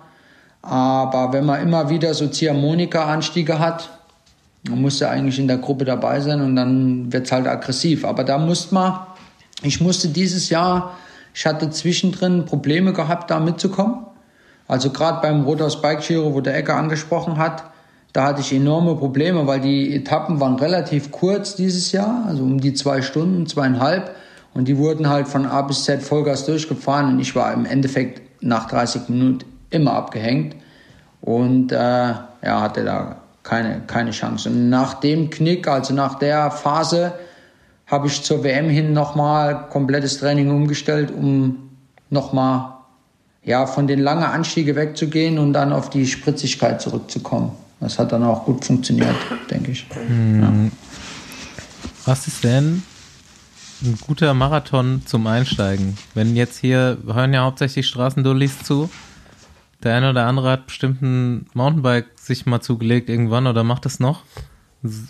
Aber wenn man immer wieder so Ziehharmonika-Anstiege hat, dann musst du eigentlich in der Gruppe dabei sein und dann wird es halt aggressiv. Aber da musste man, ich musste dieses Jahr, ich hatte zwischendrin Probleme gehabt, da mitzukommen. Also gerade beim Rothaus Bike Giro, wo der Ecker angesprochen hat, da hatte ich enorme Probleme, weil die Etappen waren relativ kurz dieses Jahr, also um die zwei Stunden, zweieinhalb. Und die wurden halt von A bis Z Vollgas durchgefahren und ich war im Endeffekt nach 30 Minuten immer abgehängt und äh, ja, hatte da keine, keine Chance. Und nach dem Knick, also nach der Phase, habe ich zur WM hin nochmal komplettes Training umgestellt, um nochmal ja, von den langen Anstiegen wegzugehen und dann auf die Spritzigkeit zurückzukommen. Das hat dann auch gut funktioniert, denke ich. Hm. Ja. Was ist denn ein guter Marathon zum Einsteigen? Wenn jetzt hier hören ja hauptsächlich Straßendullis zu. Der eine oder andere hat bestimmt ein Mountainbike sich mal zugelegt irgendwann oder macht es noch.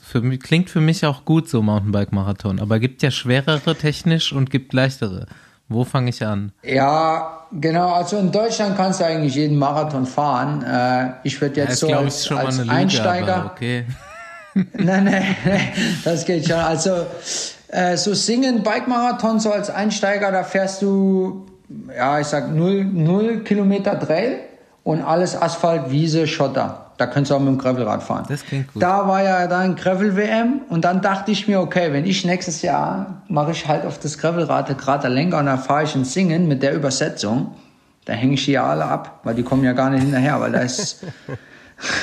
Für mich, klingt für mich auch gut so Mountainbike-Marathon, aber gibt ja schwerere technisch und gibt leichtere. Wo fange ich an? Ja, genau. Also in Deutschland kannst du eigentlich jeden Marathon fahren. Äh, ich würde jetzt ja, so als, als Lüge, Einsteiger. okay. nein, nein, das geht schon. Also äh, so Singen, Bike-Marathon, so als Einsteiger, da fährst du, ja, ich sag null, null Kilometer Trail und alles Asphalt, Wiese, Schotter. Da könntest du auch mit dem Gravelrad fahren. Das klingt gut. Da war ja dann Gravel-WM und dann dachte ich mir, okay, wenn ich nächstes Jahr mache ich halt auf das Gravelrad gerade Lenker und dann fahre ich ins Singen mit der Übersetzung, da hänge ich die ja alle ab, weil die kommen ja gar nicht hinterher, weil da ist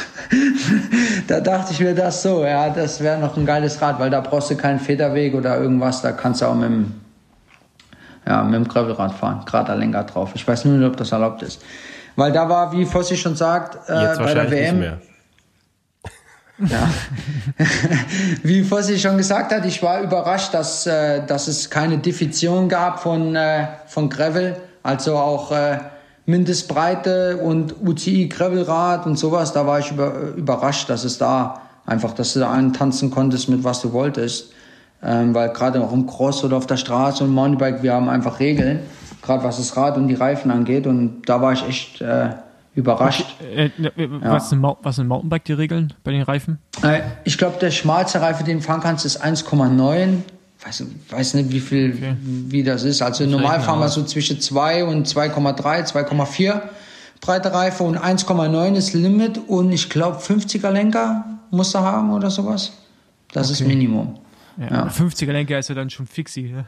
da dachte ich mir das so, ja, das wäre noch ein geiles Rad, weil da brauchst du keinen Federweg oder irgendwas, da kannst du auch mit dem, ja, mit dem Gravelrad fahren, gerade Lenker drauf. Ich weiß nur nicht, ob das erlaubt ist. Weil da war, wie Fossi schon sagt, äh, bei der WM. Ja. Wie Fossi schon gesagt hat, ich war überrascht, dass, äh, dass es keine Definition gab von, äh, von Gravel, also auch äh, Mindestbreite und UCI Gravelrad und sowas, da war ich über, überrascht, dass es da einfach, dass du da antanzen konntest mit was du wolltest. Ähm, weil gerade auch im Cross oder auf der Straße und Mountainbike, wir haben einfach Regeln, gerade was das Rad und die Reifen angeht und da war ich echt äh, überrascht. Äh, äh, was, sind, was sind Mountainbike die Regeln bei den Reifen? Äh, ich glaube, der schmalste Reifen, den du fahren kannst, ist 1,9 weiß, weiß nicht, wie viel, okay. wie das ist. Also normal fahren wir so zwischen 2 und 2,3, 2,4 breite Reife und 1,9 ist Limit und ich glaube 50er Lenker muss er haben oder sowas. Das okay. ist Minimum. Ja, ja. 50er Lenker ist ja dann schon fixi. Ne?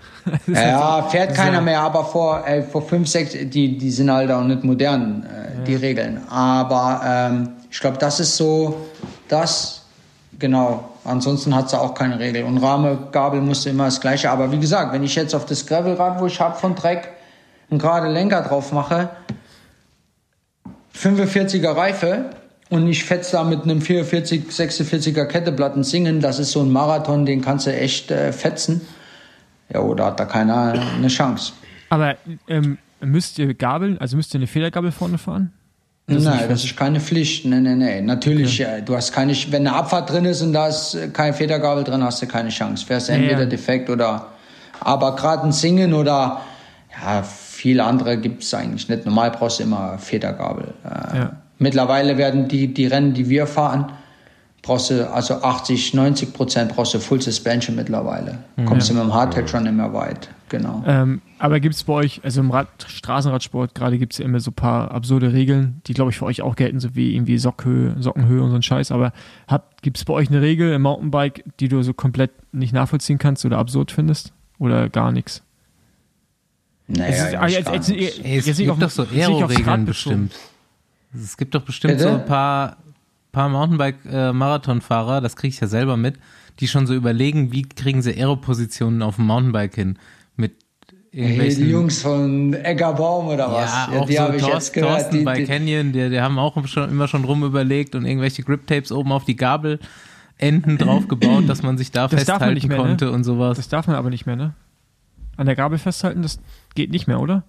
ja, fährt keiner mehr, aber vor, äh, vor 5, 6, die, die sind halt auch nicht modern, äh, ja. die Regeln. Aber ähm, ich glaube, das ist so das, genau, Ansonsten hat sie auch keine Regel. Und Rahme, Gabel musste immer das Gleiche. Aber wie gesagt, wenn ich jetzt auf das Gravelrad, wo ich habe von Dreck, einen gerade Lenker drauf mache, 45er Reife und ich fetze da mit einem 44, 46er Ketteplatten singen, das ist so ein Marathon, den kannst du echt äh, fetzen. Ja, oder hat da keiner eine Chance. Aber ähm, müsst ihr Gabeln, also müsst ihr eine Federgabel vorne fahren? Das Nein, das ist keine Pflicht. Nein, nein, nein. Natürlich, okay. du hast keine, wenn eine Abfahrt drin ist und da ist keine Federgabel drin, hast du keine Chance. Fährst ja, entweder ja. defekt oder, aber gerade ein Singen oder, ja, viele andere gibt es eigentlich nicht. Normal brauchst du immer Federgabel. Äh, ja. Mittlerweile werden die, die Rennen, die wir fahren, brauchst du also 80, 90 Prozent brauchst du Full Suspension mittlerweile. Kommst du mit dem Hardtail schon nicht mehr weit. Genau. Ähm, aber gibt es bei euch, also im Rad, Straßenradsport gerade gibt es ja immer so ein paar absurde Regeln, die glaube ich für euch auch gelten, so wie irgendwie Sockhöhe, Sockenhöhe und so ein Scheiß. Aber gibt es bei euch eine Regel im Mountainbike, die du so komplett nicht nachvollziehen kannst oder absurd findest? Oder gar nichts? Naja, Es ist- ah, eigentlich jetzt- gar jetzt- nicht. jetzt- Ey, es nicht gibt auf- doch so nicht aufs Rad Aero-Regeln bezogen. bestimmt. Es gibt doch bestimmt Bitte? so ein paar, paar Mountainbike-Marathonfahrer, das kriege ich ja selber mit, die schon so überlegen, wie kriegen sie Aero-Positionen auf dem Mountainbike hin. Mit Hey, irgendwelchen. die Jungs von Eggerbaum oder was? ja, auch die so habe ich jetzt Thorsten, gehört. Thorsten Die, bei die, Canyon, die, die haben auch schon, immer schon rum überlegt und irgendwelche Grip-Tapes oben auf die Gabelenden drauf gebaut, dass man sich da Das festhalten nicht mehr, ne? konnte und sowas. Das darf man aber nicht mehr, ne? An der Gabel festhalten, das geht nicht mehr, oder?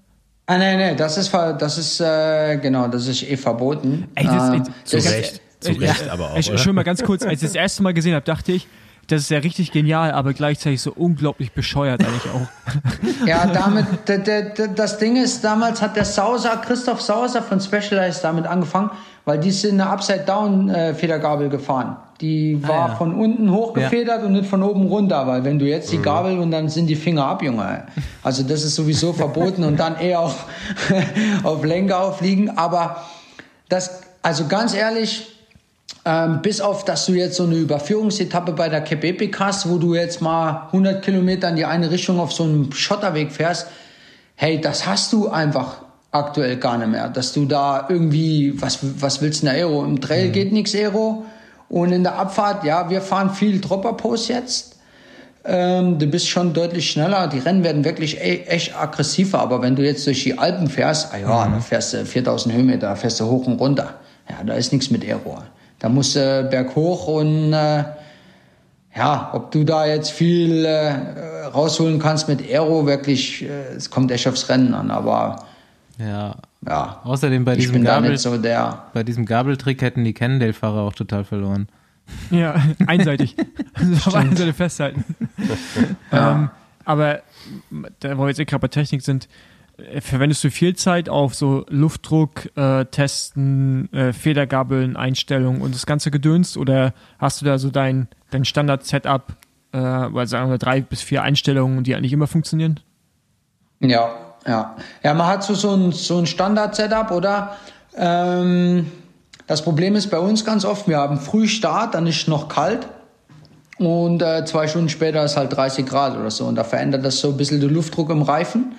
Ah, nee, nee, das ist, ver- das ist, äh, genau, das ist eh verboten. Ey, das- ey, Zu das- Recht, zu Recht aber auch, Ich, schon mal ganz kurz, als ich das erste Mal gesehen habe, dachte ich, das ist ja richtig genial, aber gleichzeitig so unglaublich bescheuert eigentlich auch. Ja, damit, das Ding ist, damals hat der Sauser, Christoph Sauser von Specialized damit angefangen, weil die sind eine Upside-Down-Federgabel gefahren. Die war ja. von unten hochgefedert und nicht von oben runter, weil wenn du jetzt die Gabel und dann sind die Finger ab, Junge. Also das ist sowieso verboten und dann eher auf, auf Lenker aufliegen. Aber das, also ganz ehrlich, ähm, bis auf, dass du jetzt so eine Überführungsetappe bei der Cape Epic hast, wo du jetzt mal 100 Kilometer in die eine Richtung auf so einem Schotterweg fährst, hey, das hast du einfach aktuell gar nicht mehr. Dass du da irgendwie, was, was willst du in der Aero? Im Trail geht nichts Aero. Und in der Abfahrt, ja, wir fahren viel Dropper-Post jetzt. Ähm, du bist schon deutlich schneller. Die Rennen werden wirklich e echt aggressiver. Aber wenn du jetzt durch die Alpen fährst, ah ja, da fährst du 4000 Höhenmeter, da fährst du hoch und runter. Ja, da ist nichts mit Aero. Da musst du berghoch und äh, ja, ob du da jetzt viel äh, rausholen kannst mit Aero, wirklich, äh, es kommt echt aufs Rennen an. Aber Ja. ja, Außerdem bei ich diesem Gabel, so der. bei diesem Gabeltrick hätten die Cannondale-Fahrer auch total verloren. Ja, einseitig. Auf einer Seite festhalten. ähm, aber da, wo wir jetzt eh gerade bei Technik sind, äh, verwendest du viel Zeit auf so Luftdruck, äh, Testen, äh, Federgabeln, Einstellungen und das ganze Gedöns? Oder hast du da so dein, dein Standard-Setup, äh, weil sagen wir drei bis vier Einstellungen, die eigentlich immer funktionieren? Ja, ja. Ja, man hat so, so ein, so ein Standard-Setup, oder? Ähm, das Problem ist bei uns ganz oft, wir haben Frühstart, dann ist noch kalt. Und äh, zwei Stunden später ist halt 30 Grad oder so. Und da verändert das so ein bisschen den Luftdruck im Reifen.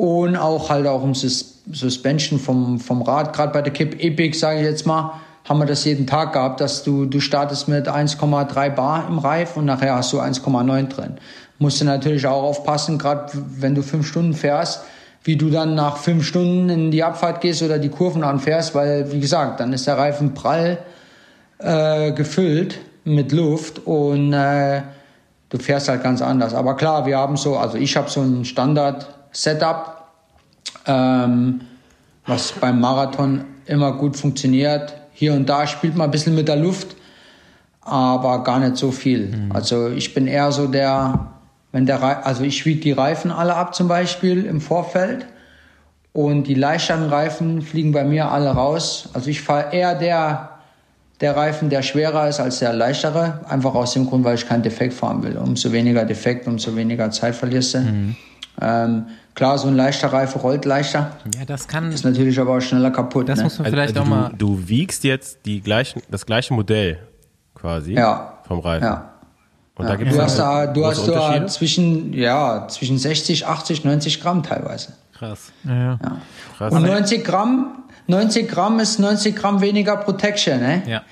Und auch halt auch im Sus Suspension vom, vom Rad. Gerade bei der Kip Epic, sage ich jetzt mal, haben wir das jeden Tag gehabt, dass du, du startest mit 1,3 Bar im Reif und nachher hast du 1,9 drin. Musst du natürlich auch aufpassen, gerade wenn du fünf Stunden fährst, wie du dann nach fünf Stunden in die Abfahrt gehst oder die Kurven anfährst, weil, wie gesagt, dann ist der Reifen prall äh, gefüllt mit Luft und äh, du fährst halt ganz anders. Aber klar, wir haben so, also ich habe so ein Standard-Setup, ähm, was beim Marathon immer gut funktioniert. Hier und da spielt man ein bisschen mit der Luft, aber gar nicht so viel. Also ich bin eher so der, wenn der, also ich wiege die Reifen alle ab zum Beispiel im Vorfeld und die leichteren Reifen fliegen bei mir alle raus. Also ich fahre eher der, der Reifen, der schwerer ist als der leichtere, einfach aus dem Grund, weil ich keinen Defekt fahren will. Umso weniger Defekt, umso weniger Zeit verlierst du. Ähm, klar, so ein leichter Reifen rollt leichter, Ja, das kann. ist natürlich aber auch schneller kaputt. Das ne? muss man vielleicht also auch mal. du, du wiegst jetzt die gleichen, das gleiche Modell quasi Ja. vom Reifen. ja. Und da gibt es Du hast da, du hast da zwischen, ja, zwischen 60, 80, 90 Gramm teilweise. Krass. Ja, ja. Krass. Und 90 Gramm, 90 Gramm ist 90 Gramm weniger Protection, ne? Ja.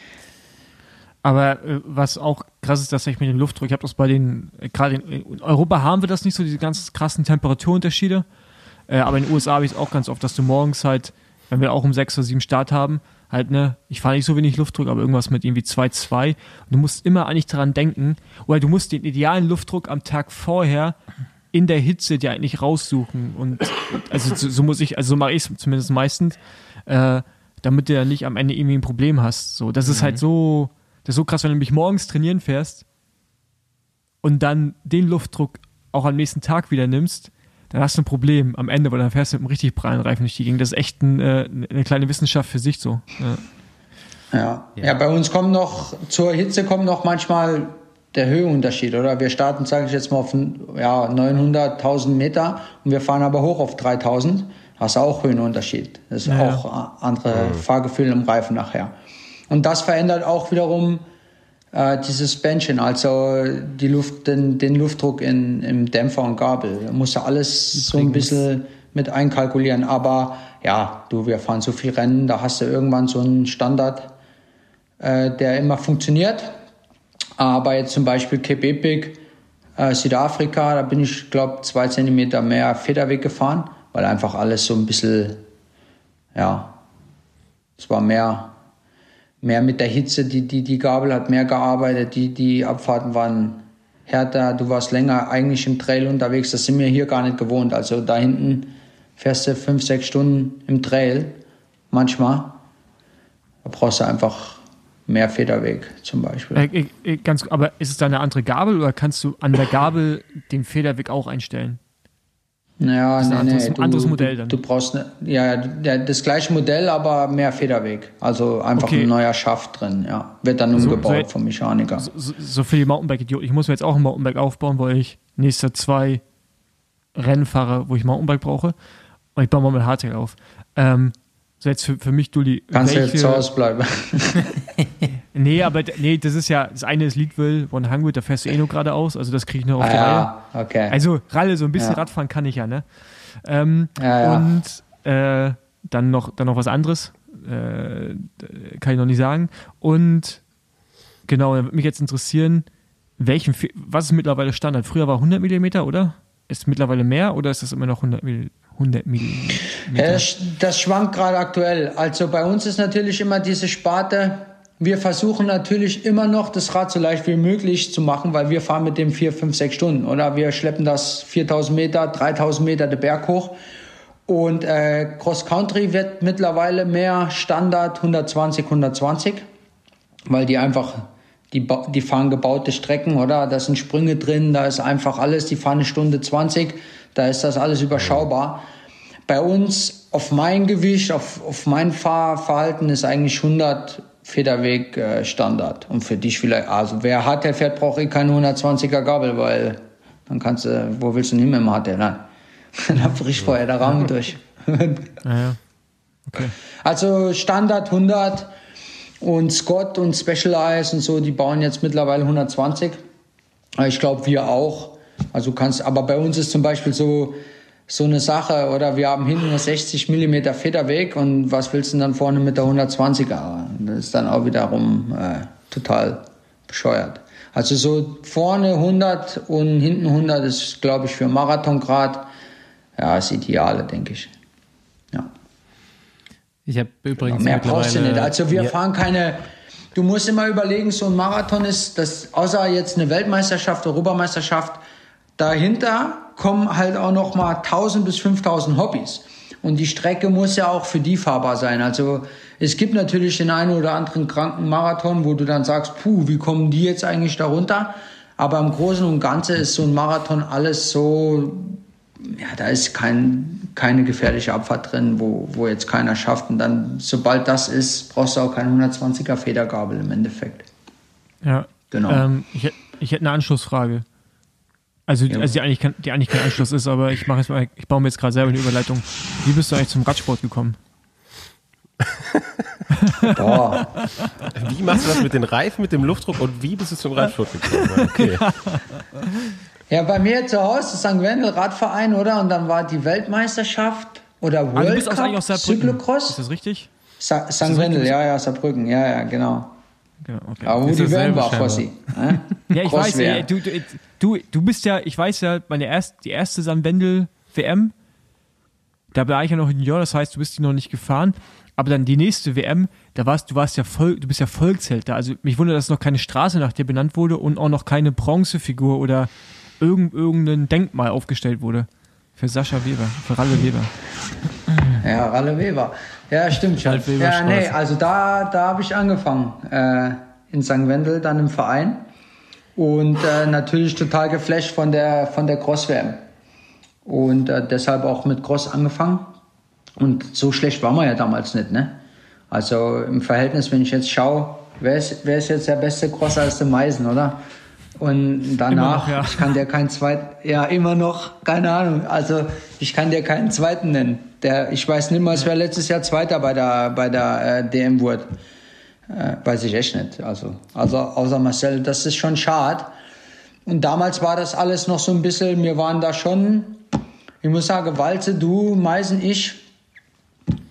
Aber äh, was auch krass ist, dass ich mit dem Luftdruck, ich habe das bei den, äh, gerade in, in Europa haben wir das nicht so, diese ganz krassen Temperaturunterschiede. Äh, aber in den USA habe ich es auch ganz oft, dass du morgens halt, wenn wir auch um 6 oder 7 Start haben, halt, ne, ich fahre nicht so wenig Luftdruck, aber irgendwas mit irgendwie 2,2. Und du musst immer eigentlich daran denken, oder du musst den idealen Luftdruck am Tag vorher in der Hitze dir eigentlich raussuchen. Und also so, so muss ich, also so mache ich es zumindest meistens, äh, damit du ja nicht am Ende irgendwie ein Problem hast. So, das ist halt so, das ist so krass, wenn du nämlich morgens trainieren fährst und dann den Luftdruck auch am nächsten Tag wieder nimmst, dann hast du ein Problem am Ende, weil dann fährst du mit einem richtig prallen Reifen durch die Gegend. Das ist echt ein, äh, eine kleine Wissenschaft für sich so. Ja. Ja. ja, bei uns kommt noch, zur Hitze kommt noch manchmal der Höheunterschied, oder? Wir starten, sage ich jetzt mal, auf ja, 900, 1000 Meter und wir fahren aber hoch auf 3000. Hast du auch Höhenunterschied. Das ist Ja, auch andere Fahrgefühl im Reifen nachher. Und das verändert auch wiederum äh, dieses Bändchen, also die Luft, den, den Luftdruck in, im Dämpfer und Gabel. Da musst du alles so ein bisschen mit einkalkulieren. Aber ja, du, wir fahren so viel Rennen, da hast du irgendwann so einen Standard, äh, der immer funktioniert. Aber jetzt zum Beispiel Cape Epic, äh, Südafrika, da bin ich, glaube zwei Zentimeter mehr Federweg gefahren, weil einfach alles so ein bisschen, ja, es war mehr, mehr mit der Hitze, die, die, die Gabel hat mehr gearbeitet, die, die Abfahrten waren härter, du warst länger eigentlich im Trail unterwegs, das sind wir hier gar nicht gewohnt. Also da hinten fährst du fünf, sechs Stunden im Trail, manchmal. Da brauchst du einfach mehr Federweg zum Beispiel. Äh, äh, ganz, aber ist es da eine andere Gabel oder kannst du an der Gabel den Federweg auch einstellen? Ja, ist ein nee, anderes- nee, du, anderes Modell dann. du brauchst ne, ja, das gleiche Modell, aber mehr Federweg. Also einfach Okay. ein neuer Schaft drin, ja. Wird dann So- umgebaut so- vom Mechaniker. So, so für die Mountainbike-Idioten. Ich muss mir jetzt auch ein Mountainbike aufbauen, weil ich nächste zwei Rennen fahre, wo ich Mountainbike brauche. Und ich baue mal mein Hardtail auf. Ähm, so jetzt für, für mich, Dulli, Kannst du welche- jetzt zu Hause bleiben. Nee, aber nee, das ist ja, das eine ist Leadville, One Hungry, da fährst du eh nur geradeaus, also das kriege ich noch auf ah, die Reihe. ja, okay. Also Ralle, so ein bisschen Ja. Radfahren kann ich ja, ne? Ähm, Ja. Und äh, dann, noch, dann noch was anderes, äh, kann ich noch nicht sagen. Und genau, da würde mich jetzt interessieren, welchen, was ist mittlerweile Standard? Früher war 100 mm, oder? Ist mittlerweile mehr oder ist das immer noch 100 mm? 100 mm? Ja, das, schwankt gerade aktuell. Also bei uns ist natürlich immer diese Sparte. Wir versuchen natürlich immer noch das Rad so leicht wie möglich zu machen, weil wir fahren mit dem 4, 5, 6 Stunden. Oder wir schleppen das 4000 Meter, 3000 Meter den Berg hoch. Und äh, Cross Country wird mittlerweile mehr Standard 120, 120, weil die einfach, die, die fahren gebaute Strecken, oder? Da sind Sprünge drin, da ist einfach alles, die fahren eine Stunde 20, da ist das alles überschaubar. Bei uns auf mein Gewicht, auf, auf mein Fahrverhalten ist eigentlich 100 Federweg äh, Standard. Und für dich vielleicht, also wer Hardtail fährt, braucht eh keine 120er Gabel, weil dann kannst du, wo willst du denn hin mit dem? Nein. dann bricht vorher der Rahmen durch. Naja. Okay. Also Standard 100 und Scott und Specialized und so, die bauen jetzt mittlerweile 120. Ich glaube, wir auch. Also kannst, aber bei uns ist zum Beispiel so, so eine Sache, oder wir haben hinten nur 60 Millimeter Federweg und was willst du denn dann vorne mit der 120er? Das ist dann auch wiederum äh, total bescheuert. Also so vorne 100 und hinten 100 ist, glaube ich, für Marathongrad ja, das Ideale, denke ich. Ja. Ich habe übrigens Mehr brauchst du nicht. Also wir Ja. fahren keine. Du musst immer überlegen, so ein Marathon ist, das, außer jetzt eine Weltmeisterschaft, Europameisterschaft, dahinter kommen halt auch noch mal 1000 bis 5000 Hobbys. Und die Strecke muss ja auch für die fahrbar sein. Also es gibt natürlich den einen oder anderen kranken Marathon, wo du dann sagst, puh, wie kommen die jetzt eigentlich da runter? Aber im Großen und Ganzen ist so ein Marathon alles so, ja, da ist kein, keine gefährliche Abfahrt drin, wo, wo jetzt keiner schafft. Und dann, sobald das ist, brauchst du auch keine 120er Federgabel im Endeffekt. Ja. Genau. Ähm, ich, ich hätte eine Anschlussfrage. Also, Ja. also die, eigentlich kein, die eigentlich kein Anschluss ist, aber ich mache jetzt mal, ich baue mir jetzt gerade selber eine Überleitung. Wie bist du eigentlich zum Radsport gekommen? Boah. Wie machst du das mit den Reifen, mit dem Luftdruck und wie bist du zum Radsport gekommen? Okay. Ja, bei mir zu Hause, St. Wendel Radverein, oder? Und dann war die Weltmeisterschaft oder Ah, du World bist aus, eigentlich Cup aus Saarbrücken. Cyclocross. Ist das richtig? Sa- St. Wendel, ja, ja, Saarbrücken, ja, ja, genau. Genau, okay. Aber wo die WM war. Fossi. ne? Ja, ich weiß, ey, du, du, du, bist ja, ich weiß ja, meine erst, die erste San Wendel WM, da war ich ja noch in Junior, das heißt, du bist die noch nicht gefahren. Aber dann die nächste WM, da warst du warst ja voll, du bist ja Volksheld da. Also mich wundert, dass noch keine Straße nach dir benannt wurde und auch noch keine Bronzefigur oder irgend, irgendein Denkmal aufgestellt wurde. Für Sascha Weber, für Ralle Weber. Ja, Ralle Weber. Ja, stimmt schon. Weber Ja, nee, also da, da habe ich angefangen. Äh, in St. Wendel, dann im Verein. Und äh, natürlich total geflasht von der, von der Cross-WM. Und äh, deshalb auch mit Cross angefangen. Und so schlecht waren wir ja damals nicht, ne? Also im Verhältnis, wenn ich jetzt schaue, wer ist, wer ist jetzt der beste Crosser als der Meisen, oder? Und danach, noch, ja. ich kann dir keinen zweiten, ja, immer noch, keine Ahnung. Also ich kann dir keinen zweiten nennen. Der, ich weiß nicht mal, wer letztes Jahr Zweiter bei der, bei der äh, DM wurde. Äh, weiß ich echt nicht. Also, also außer Marcel, das ist schon schade. Und damals war das alles noch so ein bisschen, wir waren da schon, ich muss sagen, Walze, du, Meisen, ich,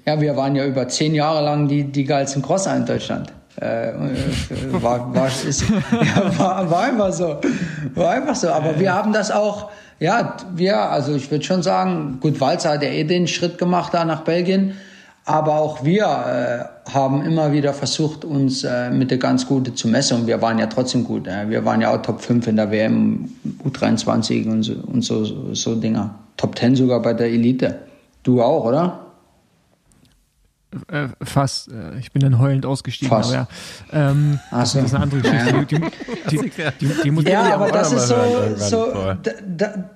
ja, wir waren ja über zehn Jahre lang die, die geilsten Crosser in Deutschland. Äh, war, war, ist, ja, war, war einfach so. War einfach so. Aber wir haben das auch, ja, wir, also ich würde schon sagen, gut, Walzer hat ja eh den Schritt gemacht da nach Belgien. Aber auch wir äh, haben immer wieder versucht, uns äh, mit der ganz Gute zu messen. Und wir waren ja trotzdem gut. Äh. Wir waren ja auch Top 5 in der WM, U23 und so, und so, so, so Dinger. Top 10 sogar bei der Elite. Du auch, oder? Äh, fast. Äh, ich bin dann heulend ausgestiegen. Fast. Aber ja, ähm, so. das ist eine andere Geschichte. Die, die, die, die, die muss Ja, aber auch das ist so, so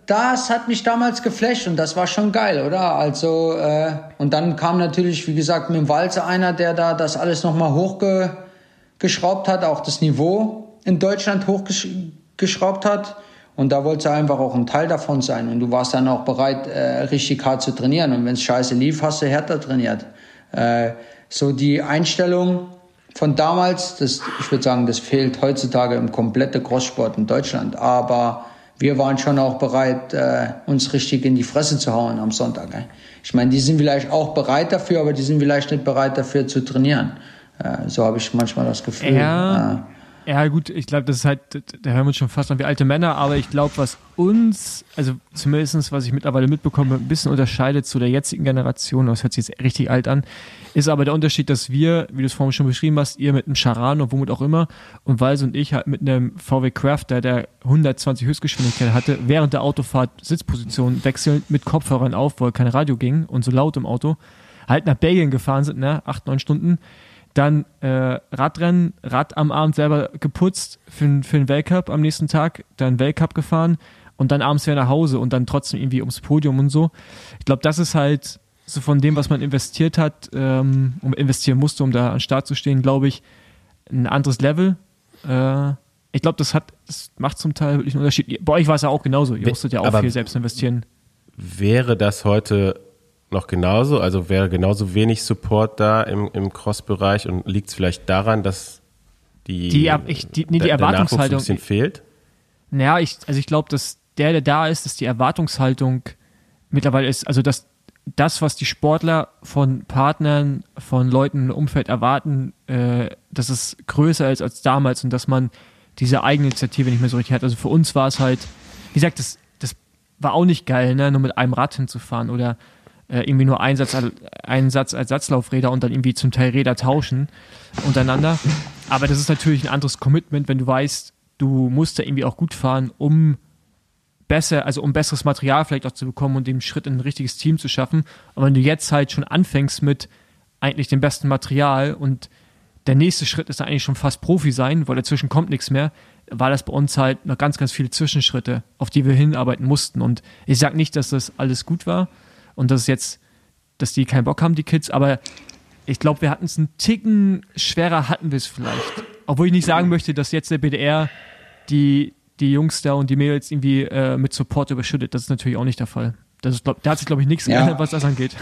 das hat mich damals geflasht und das war schon geil, oder? Also äh, und dann kam natürlich, wie gesagt, mit dem Walzer einer, der da das alles nochmal hochgeschraubt hat, auch das Niveau in Deutschland hochgeschraubt hat. Und da wollte er einfach auch ein Teil davon sein. Und du warst dann auch bereit, äh, richtig hart zu trainieren. Und wenn es scheiße lief, hast du härter trainiert. Äh, so die Einstellung von damals, das, ich würde sagen, das fehlt heutzutage im kompletten Crosssport in Deutschland. Aber wir waren schon auch bereit, äh, uns richtig in die Fresse zu hauen am Sonntag. Ey. Ich meine, die sind vielleicht auch bereit dafür, aber die sind vielleicht nicht bereit dafür zu trainieren. Äh, so habe ich manchmal das Gefühl. Ja. Ja, gut, ich glaube, das ist halt, da hören wir uns schon fast an wie alte Männer, aber ich glaube, was uns, also zumindest was ich mittlerweile mitbekomme, ein bisschen unterscheidet zu der jetzigen Generation, das hört sich jetzt richtig alt an, ist aber der Unterschied, dass wir, wie du es vorhin schon beschrieben hast, ihr mit einem Charan und womit auch immer und Walse und ich halt mit einem VW Crafter, der 120 Höchstgeschwindigkeit hatte, während der Autofahrt Sitzposition wechselnd mit Kopfhörern auf, weil kein Radio ging und so laut im Auto, halt nach Belgien gefahren sind, ne, acht, neun Stunden, dann äh, Radrennen, Rad am Abend selber geputzt für, den- für den Weltcup am nächsten Tag, dann Weltcup gefahren und dann abends wieder nach Hause und dann trotzdem irgendwie ums Podium und so. Ich glaube, das ist halt so von dem, was man investiert hat, ähm, um investieren musste, um da an den Start zu stehen, glaube ich, ein anderes Level. Äh, ich glaube, das hat, das macht zum Teil wirklich einen Unterschied. Bei euch war es ja auch genauso. Ihr musstet ja auch aber- viel selbst investieren. Wäre das heute noch genauso? Also wäre genauso wenig Support da im, im Cross-Bereich und liegt es vielleicht daran, dass die, Die ich- die- nee, die der- der Erwartungshaltung- ein bisschen fehlt? Naja, ich, also ich glaube, dass der, der da ist, dass die Erwartungshaltung mittlerweile ist, also dass das, was die Sportler von Partnern, von Leuten im Umfeld erwarten, äh, dass es größer ist als damals und dass man diese Eigeninitiative nicht mehr so richtig hat. Also für uns war es halt, wie gesagt, das, das war auch nicht geil, ne? nur mit einem Rad hinzufahren oder äh, irgendwie nur einen Satz, einen Satz als Satzlaufräder und dann irgendwie zum Teil Räder tauschen untereinander. Aber das ist natürlich ein anderes Commitment, wenn du weißt, du musst da irgendwie auch gut fahren, um besser, also um besseres Material vielleicht auch zu bekommen und den Schritt in ein richtiges Team zu schaffen. Aber wenn du jetzt halt schon anfängst mit eigentlich dem besten Material und der nächste Schritt ist dann eigentlich schon fast Profi sein, weil dazwischen kommt nichts mehr, war das bei uns halt noch ganz, ganz viele Zwischenschritte, auf die wir hinarbeiten mussten. Und ich sage nicht, dass das alles gut war und dass es jetzt, dass die keinen Bock haben, die Kids, aber ich glaube, wir hatten es einen Ticken schwerer, hatten wir es vielleicht. Obwohl ich nicht sagen möchte, dass jetzt der BDR die, die Jungs da und die Mädels irgendwie äh, mit Support überschüttet. Das ist natürlich auch nicht der Fall. Das ist, glaub, da hat sich, glaube ich, nichts Ja. geändert, was das angeht.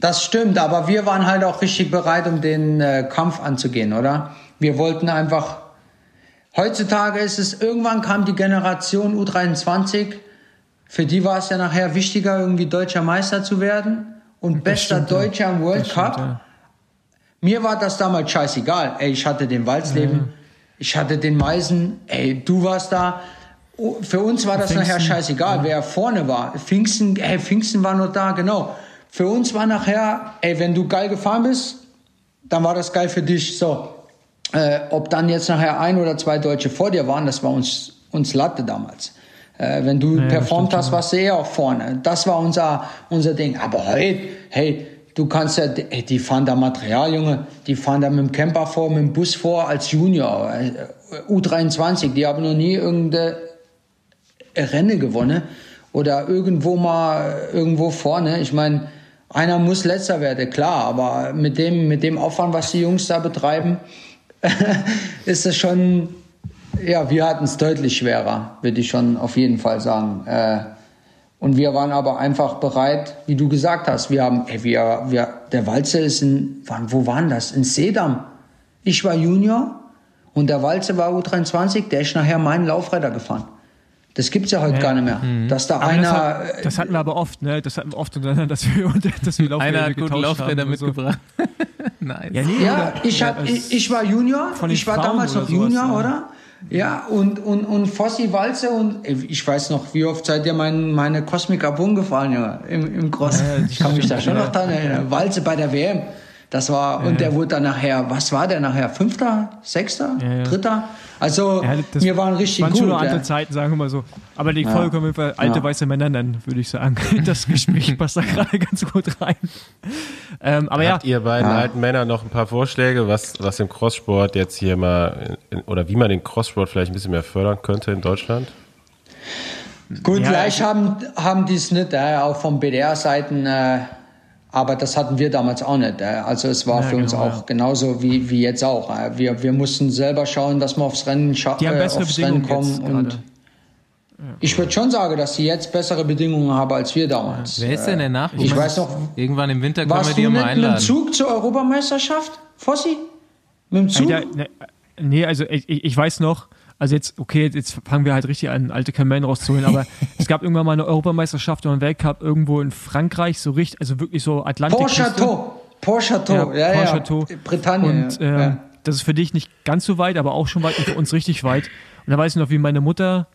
Das stimmt, aber wir waren halt auch richtig bereit, um den äh, Kampf anzugehen, oder? Wir wollten einfach. Heutzutage ist es, irgendwann kam die Generation U23, für die war es ja nachher wichtiger, irgendwie deutscher Meister zu werden und bester stimmt, ja. Deutscher im World Das Cup. stimmt, ja. Mir war das damals scheißegal. Ey, ich hatte den Walzleben, ich hatte den Meisen, ey, du warst da. Oh, Für uns war das Pfingsten, nachher scheißegal, wer vorne war. Pfingsten, ey, Pfingsten war nur da, genau. Für uns war nachher, ey, wenn du geil gefahren bist, dann war das geil für dich. So, äh, ob dann jetzt nachher ein oder zwei Deutsche vor dir waren, das war uns, uns Latte damals. Äh, wenn du Ja, performt hast, warst du eh auch vorne. Das war unser, unser Ding. Aber heute, hey, du kannst ja, ey, die fahren da Material, Junge. Die fahren da mit dem Camper vor, mit dem Bus vor als Junior. Äh, U23, die haben noch nie irgendeine Rennen gewonnen oder irgendwo mal irgendwo vorne. Ich meine, einer muss letzter werden, klar, aber mit dem, mit dem Aufwand, was die Jungs da betreiben, ist es schon, ja, wir hatten es deutlich schwerer, würde ich schon auf jeden Fall sagen. Äh, und wir waren aber einfach bereit, wie du gesagt hast. Wir haben, ey, wir, wir, der Walze ist in, wann, wo waren das? In Sedam. Ich war Junior und der Walze war U23, der ist nachher meinen Laufräder gefahren. Das gibt's ja heute Ja. gar nicht mehr. Dass da Aber einer. das, hat, das hatten wir aber oft, ne? Das hatten wir oft dass wir, dass wir Laufräder Einer hat gute getauscht Laufräder haben und so. mitgebracht. nice. Ja, nee, Ja, ich, hab, es- ich, ich war Junior, ich war Frauen damals noch sowas, Junior, ja. oder? Ja, und, und, und Fossi Walze und ich weiß noch, wie oft seid ihr mein, meine Cosmic Abun gefahren, Junge, im, im Cross. Ja, ich kann mich da schon ja. noch dran erinnern. Walze bei der WM. Das war, und der wurde dann nachher, was war der nachher? Fünfter? Sechster? Ja, ja. Dritter? Also, Ja, wir waren richtig waren gut. schon ja. andere Zeiten, sagen wir mal so. Aber die Folge können wir alte Ja. weiße Männer nennen, würde ich sagen. Das Gespräch passt da gerade ganz gut rein. Ähm, aber ja, Habt ihr beiden alten Männer noch ein paar Vorschläge, was, was im Crosssport jetzt hier mal, in, oder wie man den Crosssport vielleicht ein bisschen mehr fördern könnte in Deutschland? Gut, Ja, gleich also- haben, haben die es nicht, äh, auch von BDR-Seiten, äh, aber das hatten wir damals auch nicht. Äh, also es war Ja, für uns genau, auch ja. genauso wie, wie jetzt auch. Äh, wir, wir mussten selber schauen, dass wir aufs Rennen, scha die haben äh, bessere aufs Rennen kommen. Und gerade. ich würde schon sagen, dass sie jetzt bessere Bedingungen haben als wir damals. Wer ist denn der Nachwuchs? Ich weiß noch, Irgendwann im Winter können wir die ja mal nicht mit dem einladen. Zug zur Europameisterschaft, Fossi? Mit dem Zug? Alter, ne, nee, also ich ich weiß noch, also jetzt, okay, jetzt fangen wir halt richtig an, alte Kamellen rauszuholen, aber es gab irgendwann mal eine Europameisterschaft und einen Weltcup irgendwo in Frankreich, so richtig, also wirklich so Atlantik. Port-Chateau. Port-Chateau, ja, ja. Port-Chateau. Britannien. Und ja. ja. das ist für dich nicht ganz so weit, aber auch schon weit und für uns richtig weit. Und da weiß ich noch, wie meine Mutter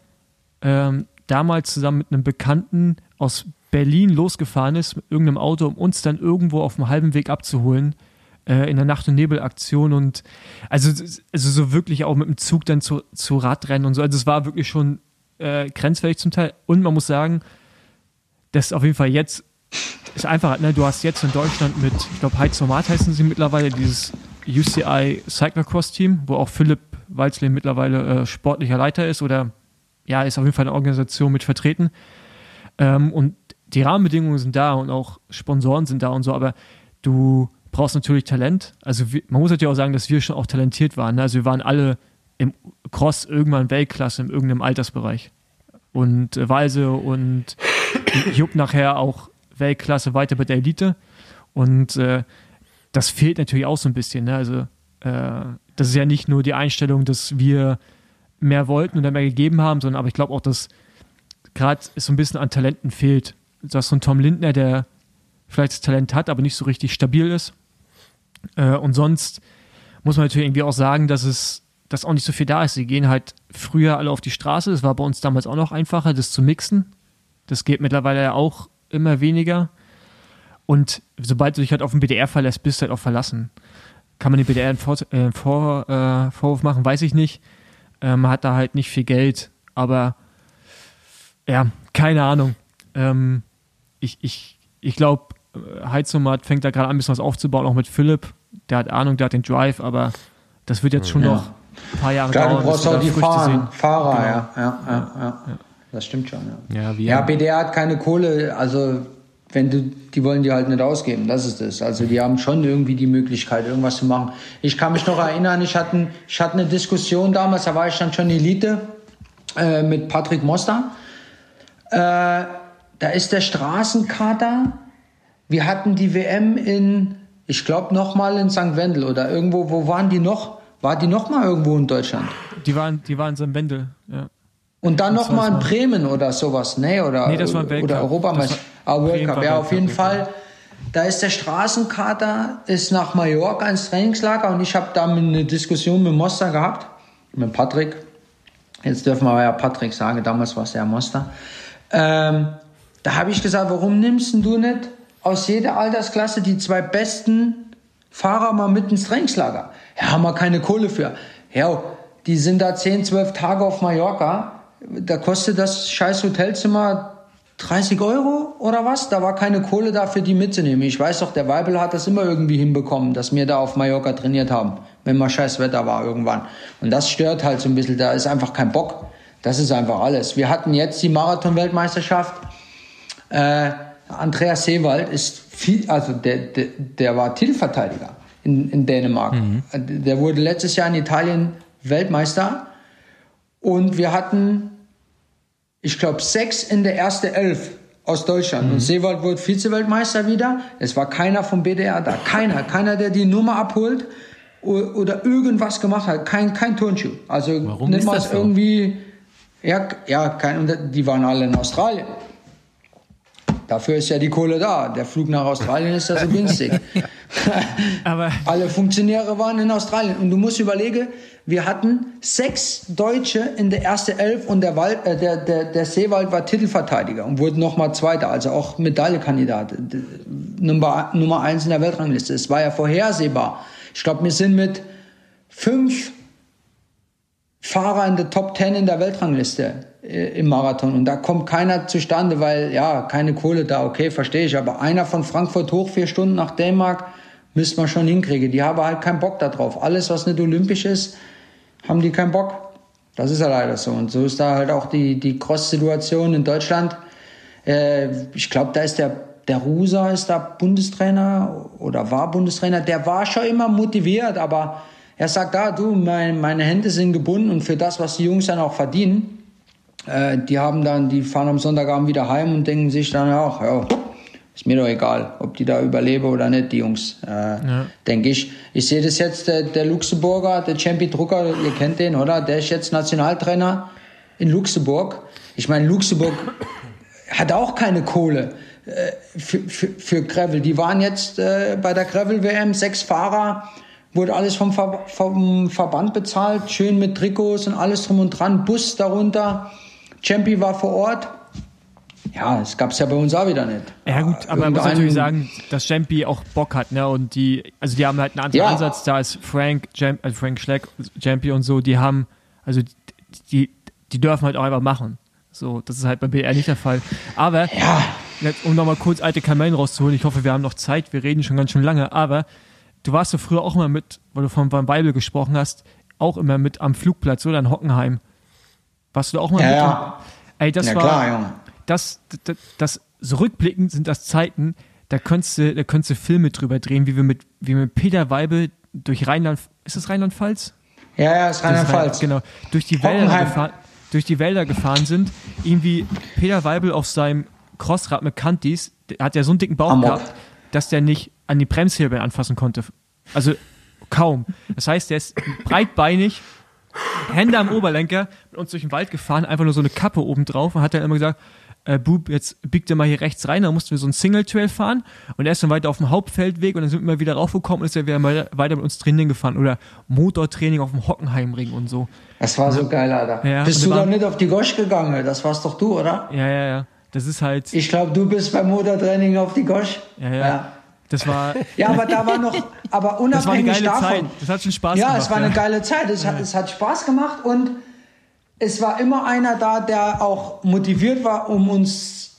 ähm, damals zusammen mit einem Bekannten aus Berlin losgefahren ist mit irgendeinem Auto, um uns dann irgendwo auf dem halben Weg abzuholen äh, in der Nacht- und Nebelaktion und also, also so wirklich auch mit dem Zug dann zu, zu Radrennen und so. Also es war wirklich schon äh, grenzwertig zum Teil. Und man muss sagen, dass auf jeden Fall jetzt ist einfach, ne, du hast jetzt in Deutschland mit, ich glaube, Heiznomat heißen sie mittlerweile, dieses UCI Cyclocross Team, wo auch Philipp Walzlin mittlerweile äh, sportlicher Leiter ist oder ja, ist auf jeden Fall eine Organisation mit vertreten. Ähm, und die Rahmenbedingungen sind da und auch Sponsoren sind da und so, aber du brauchst natürlich Talent. Also man muss natürlich auch sagen, dass wir schon auch talentiert waren. Ne? Also wir waren alle im Cross irgendwann Weltklasse in irgendeinem Altersbereich. Und äh, Walse und Jupp nachher auch Weltklasse weiter bei der Elite. Und äh, das fehlt natürlich auch so ein bisschen. Ne? Also äh, das ist ja nicht nur die Einstellung, dass wir mehr wollten oder mehr gegeben haben, sondern aber ich glaube auch, dass gerade so ein bisschen an Talenten fehlt. Du hast so einen Tom Lindner, der vielleicht das Talent hat, aber nicht so richtig stabil ist. Äh, und sonst muss man natürlich irgendwie auch sagen, dass es dass auch nicht so viel da ist. Sie gehen halt früher alle auf die Straße. Das war bei uns damals auch noch einfacher, das zu mixen. Das geht mittlerweile ja auch immer weniger. Und sobald du dich halt auf den BDR verlässt, bist du halt auch verlassen. Kann man den BDR einen Vor äh, Vor äh, Vorwurf machen, weiß ich nicht. Äh, man hat da halt nicht viel Geld, aber ja, keine Ahnung. Ähm, ich ich, ich glaube, Heiznomat fängt da gerade an, ein bisschen was aufzubauen, auch mit Philipp. Der hat Ahnung, der hat den Drive, aber das wird jetzt schon Ja. noch ein paar Jahre Klar, dauern. du brauchst auch die Früchte Fahrer, Genau. ja. Ja, ja, ja. Das stimmt schon, ja. Ja, BDR hat keine Kohle, also wenn du, die wollen die halt nicht ausgeben, das ist es. Also die haben schon irgendwie die Möglichkeit, irgendwas zu machen. Ich kann mich noch erinnern, ich hatte, ich hatte eine Diskussion damals, da war ich dann schon Elite äh, mit Patrick Moster. Äh, da ist der Straßenkater. Wir hatten die WM in, ich glaube noch mal in St. Wendel oder irgendwo. Wo waren die noch? War die noch mal irgendwo in Deutschland? Die waren, die waren so im Wendel, ja. Und dann noch war mal in. Bremen oder sowas, ne? Oder, Nee, das war Weltcup. oder Europameister. Ah, World Cup, ja, auf jeden Fall. Da ist der Straßenkater, ist nach Mallorca ins Trainingslager und ich habe da eine Diskussion mit Moster gehabt, mit Patrick. Jetzt dürfen wir ja Patrick sagen, damals war es ja Moster. Ähm, da habe ich gesagt, warum nimmst denn du nicht aus jeder Altersklasse die zwei besten Fahrer mal mit ins Trainingslager? Ja, haben wir keine Kohle für. Ja, die sind da 10, 12 Tage auf Mallorca. Da kostet das scheiß Hotelzimmer 30 Euro oder was? Da war keine Kohle da für die mitzunehmen. Ich weiß doch, der Weibel hat das immer irgendwie hinbekommen, dass wir da auf Mallorca trainiert haben, wenn mal scheiß Wetter war irgendwann. Und das stört halt so ein bisschen. Da ist einfach kein Bock. Das ist einfach alles. Wir hatten jetzt die Marathon-Weltmeisterschaft. Äh, Andreas Seewald ist viel, also der, der, der war Titelverteidiger in, in Dänemark. Der wurde letztes Jahr in Italien Weltmeister und wir hatten, ich glaube, sechs in der ersten Elf aus Deutschland. Und Seewald wurde Vize-Weltmeister wieder. Es war keiner vom BDR da. Keiner. Keiner, der die Nummer abholt oder irgendwas gemacht hat. Kein, kein Turnschuh. Also Warum mal das so? irgendwie. Ja, ja kein, die waren alle in Australien. Dafür ist ja die Kohle da. Der Flug nach Australien ist ja so günstig. Aber Alle Funktionäre waren in Australien. Und du musst überlegen, wir hatten sechs Deutsche in der ersten Elf und der, Wald, äh, der, der, der Seewald war Titelverteidiger und wurde nochmal Zweiter, also auch Medaillekandidat. Nummer, Nummer eins in der Weltrangliste. Es war ja vorhersehbar. Ich glaube, wir sind mit fünf Fahrer in der Top Ten in der Weltrangliste im Marathon. Und da kommt keiner zustande, weil, ja, keine Kohle da, okay, verstehe ich. Aber einer von Frankfurt hoch, vier Stunden nach Dänemark, müsste man schon hinkriegen. Die haben halt keinen Bock da drauf. Alles, was nicht olympisch ist, haben die keinen Bock. Das ist ja leider so. Und so ist da halt auch die, die Cross-Situation in Deutschland. Äh, ich glaube, da ist der, der Rusa ist da Bundestrainer oder war Bundestrainer. Der war schon immer motiviert, aber er sagt, ah, du, mein, meine Hände sind gebunden und für das, was die Jungs dann auch verdienen, äh, die haben dann, die fahren am Sonntagabend wieder heim und denken sich dann auch, ja, ist mir doch egal, ob die da überleben oder nicht, die Jungs, äh, denke ich. Ich sehe das jetzt, der, der Luxemburger, der Champion Drucker, ihr kennt den, oder? Der ist jetzt Nationaltrainer in Luxemburg. Ich meine, Luxemburg hat auch keine Kohle äh, für, für, für Gravel. Die waren jetzt äh, bei der Gravel-WM sechs Fahrer, wurde alles vom, Ver vom Verband bezahlt, schön mit Trikots und alles drum und dran, Bus darunter. Champi war vor Ort. Ja, das gab's ja bei uns auch wieder nicht. Ja gut, aber man muss natürlich sagen, dass Jampi auch Bock hat, ne? Und die, also die haben halt einen anderen Ja. Ansatz. Da ist Frank, Jam, also Frank Schleck, Jampi und so, die haben, also die, die dürfen halt auch einfach machen. So, das ist halt beim BR nicht der Fall. Aber Ja, um nochmal kurz alte Kamellen rauszuholen, ich hoffe, wir haben noch Zeit, wir reden schon ganz schön lange, aber du warst so früher auch immer mit, weil du von Van Weibel gesprochen hast, auch immer mit am Flugplatz oder in Hockenheim. Warst du da auch mal Ja, mit? ja. Ey, das ja war, klar, Junge. das, das, das, so rückblickend sind das Zeiten, da könntest du, da könntest du Filme drüber drehen, wie wir mit, wie wir mit Peter Weibel durch Rheinland, ist das Rheinland-Pfalz? Ja, ja, ist Rheinland-Pfalz. Genau. Durch die Wälder Hockenheim. gefahren, durch die Wälder gefahren sind. Irgendwie Peter Weibel auf seinem Crossrad mit Kantis, der hat ja so einen dicken Bauch Amok. gehabt, dass der nicht an die Bremshebel anfassen konnte. Also kaum. Das heißt, der ist breitbeinig, Hände am Oberlenker, mit uns durch den Wald gefahren, einfach nur so eine Kappe oben drauf und hat dann immer gesagt, äh, Bub, jetzt biegt er mal hier rechts rein, dann mussten wir so einen Single Trail fahren und er ist dann weiter auf dem Hauptfeldweg und dann sind wir wieder raufgekommen und ist er wieder mal weiter mit uns Training gefahren oder Motortraining auf dem Hockenheimring und so. Das war so geil, Alter. Ja, Bist du wir da waren- nicht auf die Gosch gegangen? Das warst doch du, oder? Ja, ja, ja. Das ist halt, Ich glaube, du bist beim Motortraining auf die Gosch. ja, ja. Das war, Ja, aber da war noch, aber das war eine unabhängig geile davon. Zeit. Das hat schon Spaß ja, gemacht. es war eine geile Zeit. Es, hat, es hat Spaß gemacht und es war immer einer da, der auch motiviert war, um uns,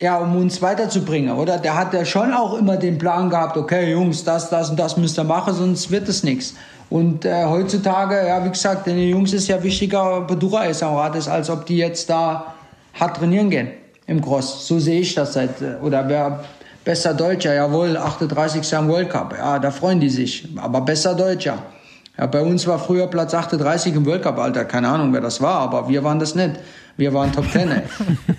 ja, um uns weiterzubringen, oder? Der hat ja schon auch immer den Plan gehabt, okay, Jungs, das, das und das müsst ihr machen, sonst wird es nichts. Und äh, heutzutage, ja, wie gesagt, den Jungs ist ja wichtiger, Bedura ist auch hart ist, als ob die jetzt da hart trainieren gehen im Cross. So sehe ich das seit, äh, oder wer besser Deutscher, jawohl, 38. am World Cup, ja, da freuen die sich, aber besser Deutscher. Ja, bei uns war früher Platz 38 im World Cup, Alter, keine Ahnung, wer das war, aber wir waren das nicht. Wir waren Top 10, ey.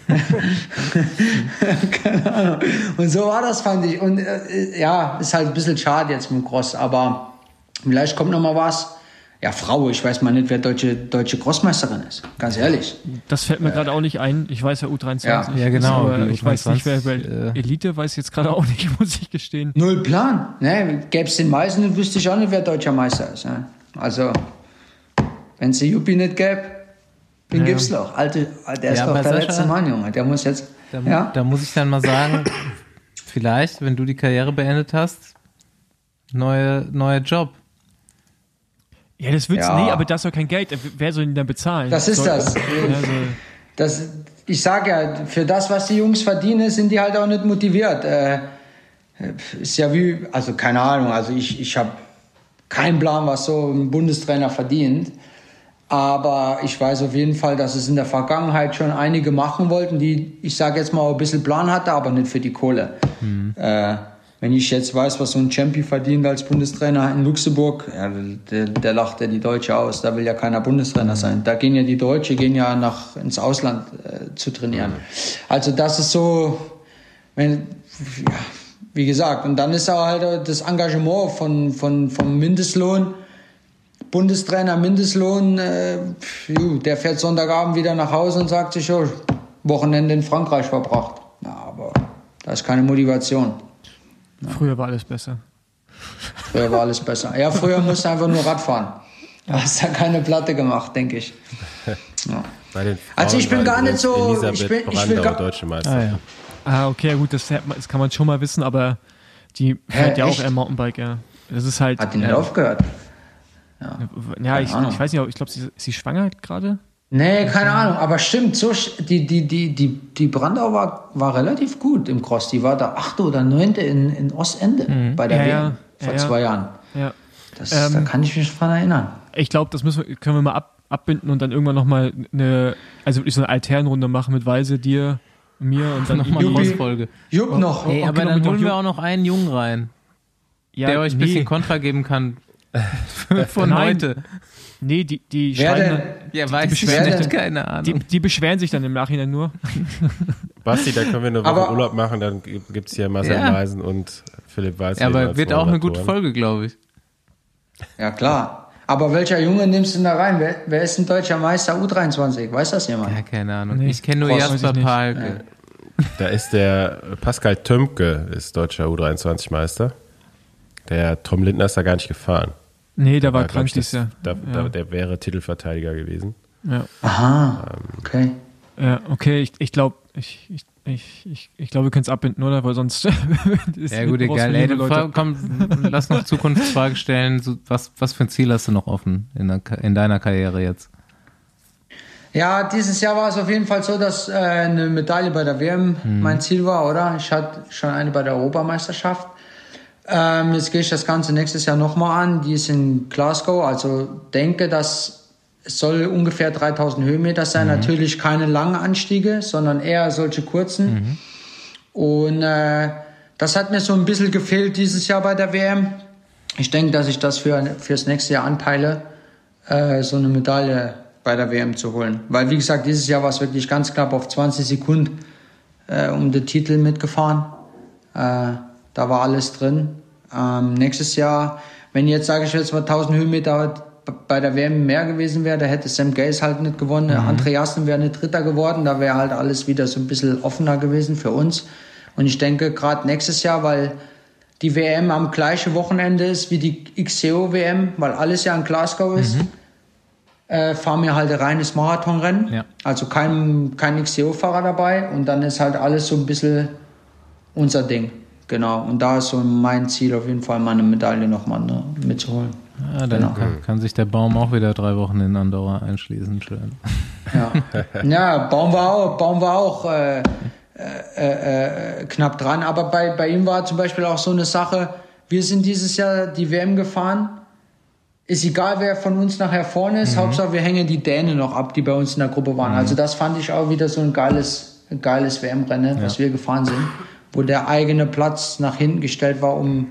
keine Ahnung. Und so war das, fand ich. Und äh, ja, ist halt ein bisschen schade jetzt mit dem Cross, aber vielleicht kommt noch mal was. Ja, Frau, ich weiß mal nicht, wer deutsche, deutsche Crossmeisterin ist. Ganz ehrlich. Das fällt mir gerade auch nicht ein. Ich weiß ja U23. Ja. Ja, genau, Aber die ich weiß nicht, wer, U23, wer äh, Elite weiß ich jetzt gerade auch nicht, muss ich gestehen. Null Plan. Ne? Gäbe es den Meißen, wüsste ich auch nicht, wer deutscher Meister ist. Ne? Also, wenn es die Juppie nicht gäbe, den Ja. gibt's doch. Alte, der ist Ja, doch der Sascha- letzte Mann, Junge. Der muss jetzt. Da, ja? da muss ich dann mal sagen, vielleicht, wenn du die Karriere beendet hast, neue, neuer Job. Ja, das wird's, Ja. nee, aber das ist doch kein Geld. Wer soll ihn dann bezahlen? Das ist soll, das. Das, ich sage ja, für das, was die Jungs verdienen, sind die halt auch nicht motiviert. Äh, ist ja wie, also keine Ahnung, also ich, ich habe keinen Plan, was so ein Bundestrainer verdient. Aber ich weiß auf jeden Fall, dass es in der Vergangenheit schon einige machen wollten, die, ich sage jetzt mal, ein bisschen Plan hatte, aber nicht für die Kohle. Äh, wenn ich jetzt weiß, was so ein Champi verdient als Bundestrainer in Luxemburg, ja, der, der lacht ja die Deutsche aus. Da will ja keiner Bundestrainer sein. Da gehen ja die Deutsche, gehen ja nach ins Ausland äh, zu trainieren. Also das ist so, wenn, ja, wie gesagt, und dann ist auch halt das Engagement von, von, vom Mindestlohn. Bundestrainer Mindestlohn, äh, ju, der fährt Sonntagabend wieder nach Hause und sagt sich, oh, Wochenende in Frankreich verbracht. Ja, aber da ist keine Motivation. Früher war alles besser. Früher war alles besser. Ja, früher musste einfach nur Rad fahren. Da hast du ja keine Platte gemacht, denke ich. Ja. Also ich bin gar nicht so- Elisabeth ich bin- ich will Brandau gar- deutsche Meister. Ah, ja. Ah, okay, gut, das, das kann man schon mal wissen, aber die fährt ja echt? auch eher Mountainbike, ja. Das ist halt. Hat die nicht ja, aufgehört? Ja, ich, Ahnung. ich weiß nicht, ich glaube, sie, ist sie schwanger gerade? Nee, keine Ahnung, aber stimmt, so, sch- die, die, die, die, die Brandau war, war relativ gut im Cross. Die war da achte oder neunte in, in Ostende bei der Mhm. Ja, WM ja, vor ja, ja. zwei Jahren. Ja. Das, Ähm, da kann ich mich dran erinnern. Ich glaube, das müssen wir, können wir mal ab, abbinden und dann irgendwann nochmal eine, also wirklich so eine Alternrunde machen mit Weise, dir, mir und dann Nochmal eine Cross-Folge. Jupp noch. Ey, okay, aber noch dann holen noch wir auch noch einen Jungen rein, ja, der euch ein nee, bisschen Kontra geben kann von Nein. heute. Nee, die, die Wer schreiben denn? Ja, weiß ich beschweren sich dann- keine Ahnung. die, die beschweren sich dann im Nachhinein nur. Basti, da können wir eine Woche Aber- Urlaub machen, dann gibt es hier Marcel Ja. Meisen und Philipp Weiß. ja, aber wird auch eine gute Folge, glaube ich. Ja, klar. Aber welcher Junge nimmst du denn da rein? Wer, wer ist ein deutscher Meister U23? Weiß das jemand? Ja, keine Ahnung. Nee. Ich kenne nur Jasper. Palke. Da ist der Pascal Tömke, ist deutscher U23-Meister. Der Tom Lindner ist da gar nicht gefahren. Nee, der war glaub krank dieses Jahr. Da, Ja. da, der wäre Titelverteidiger gewesen. Ja, Aha, okay. ja okay, ich, ich glaube, ich, ich, ich, ich, ich glaube, wir können es abbinden, oder? Weil sonst. ist Ja, gut, egal. Ey, Leute. komm, lass noch Zukunftsfrage stellen. So, was, was für ein Ziel hast du noch offen in, der, in deiner Karriere jetzt? Ja, dieses Jahr war es auf jeden Fall so, dass äh, eine Medaille bei der WM mein Ziel war, oder? Ich hatte schon eine bei der Europameisterschaft. Ähm, jetzt gehe ich das Ganze nächstes Jahr nochmal an. Die ist in Glasgow, also denke, dass es soll ungefähr 3000 Höhenmeter sein. Natürlich keine langen Anstiege, sondern eher solche kurzen. Und äh, das hat mir so ein bisschen gefehlt dieses Jahr bei der WM. Ich denke, dass ich das für fürs nächste Jahr anpeile, äh, so eine Medaille bei der WM zu holen. Weil, wie gesagt, dieses Jahr war es wirklich ganz knapp auf 20 Sekunden äh, um den Titel mitgefahren. Äh, da war alles drin. Ähm, nächstes Jahr, wenn jetzt, sage ich jetzt mal, 1000 Höhenmeter bei der WM mehr gewesen wäre, da hätte Sam Gaze halt nicht gewonnen. Mhm. Andreasen wäre nicht Dritter geworden. Da wäre halt alles wieder so ein bisschen offener gewesen für uns. Und ich denke, gerade nächstes Jahr, weil die WM am gleichen Wochenende ist wie die XCO-WM, weil alles ja in Glasgow ist, äh, fahren wir halt ein reines Marathonrennen. Ja. Also kein, kein XCO-Fahrer dabei. Und dann ist halt alles so ein bisschen unser Ding. Genau. Und da ist so mein Ziel auf jeden Fall, meine Medaille nochmal ne, mitzuholen. Ja, dann Genau. kann, kann sich der Baum auch wieder drei Wochen in Andorra einschließen. Schön. Ja, ja Baum war auch, Baum war auch äh, äh, äh, knapp dran. Aber bei, bei ihm war zum Beispiel auch so eine Sache, wir sind dieses Jahr die WM gefahren. Ist egal, wer von uns nachher vorne ist. Hauptsache, wir hängen die Dänen noch ab, die bei uns in der Gruppe waren. Also das fand ich auch wieder so ein geiles, ein geiles WM-Rennen, was wir gefahren sind, wo der eigene Platz nach hinten gestellt war, um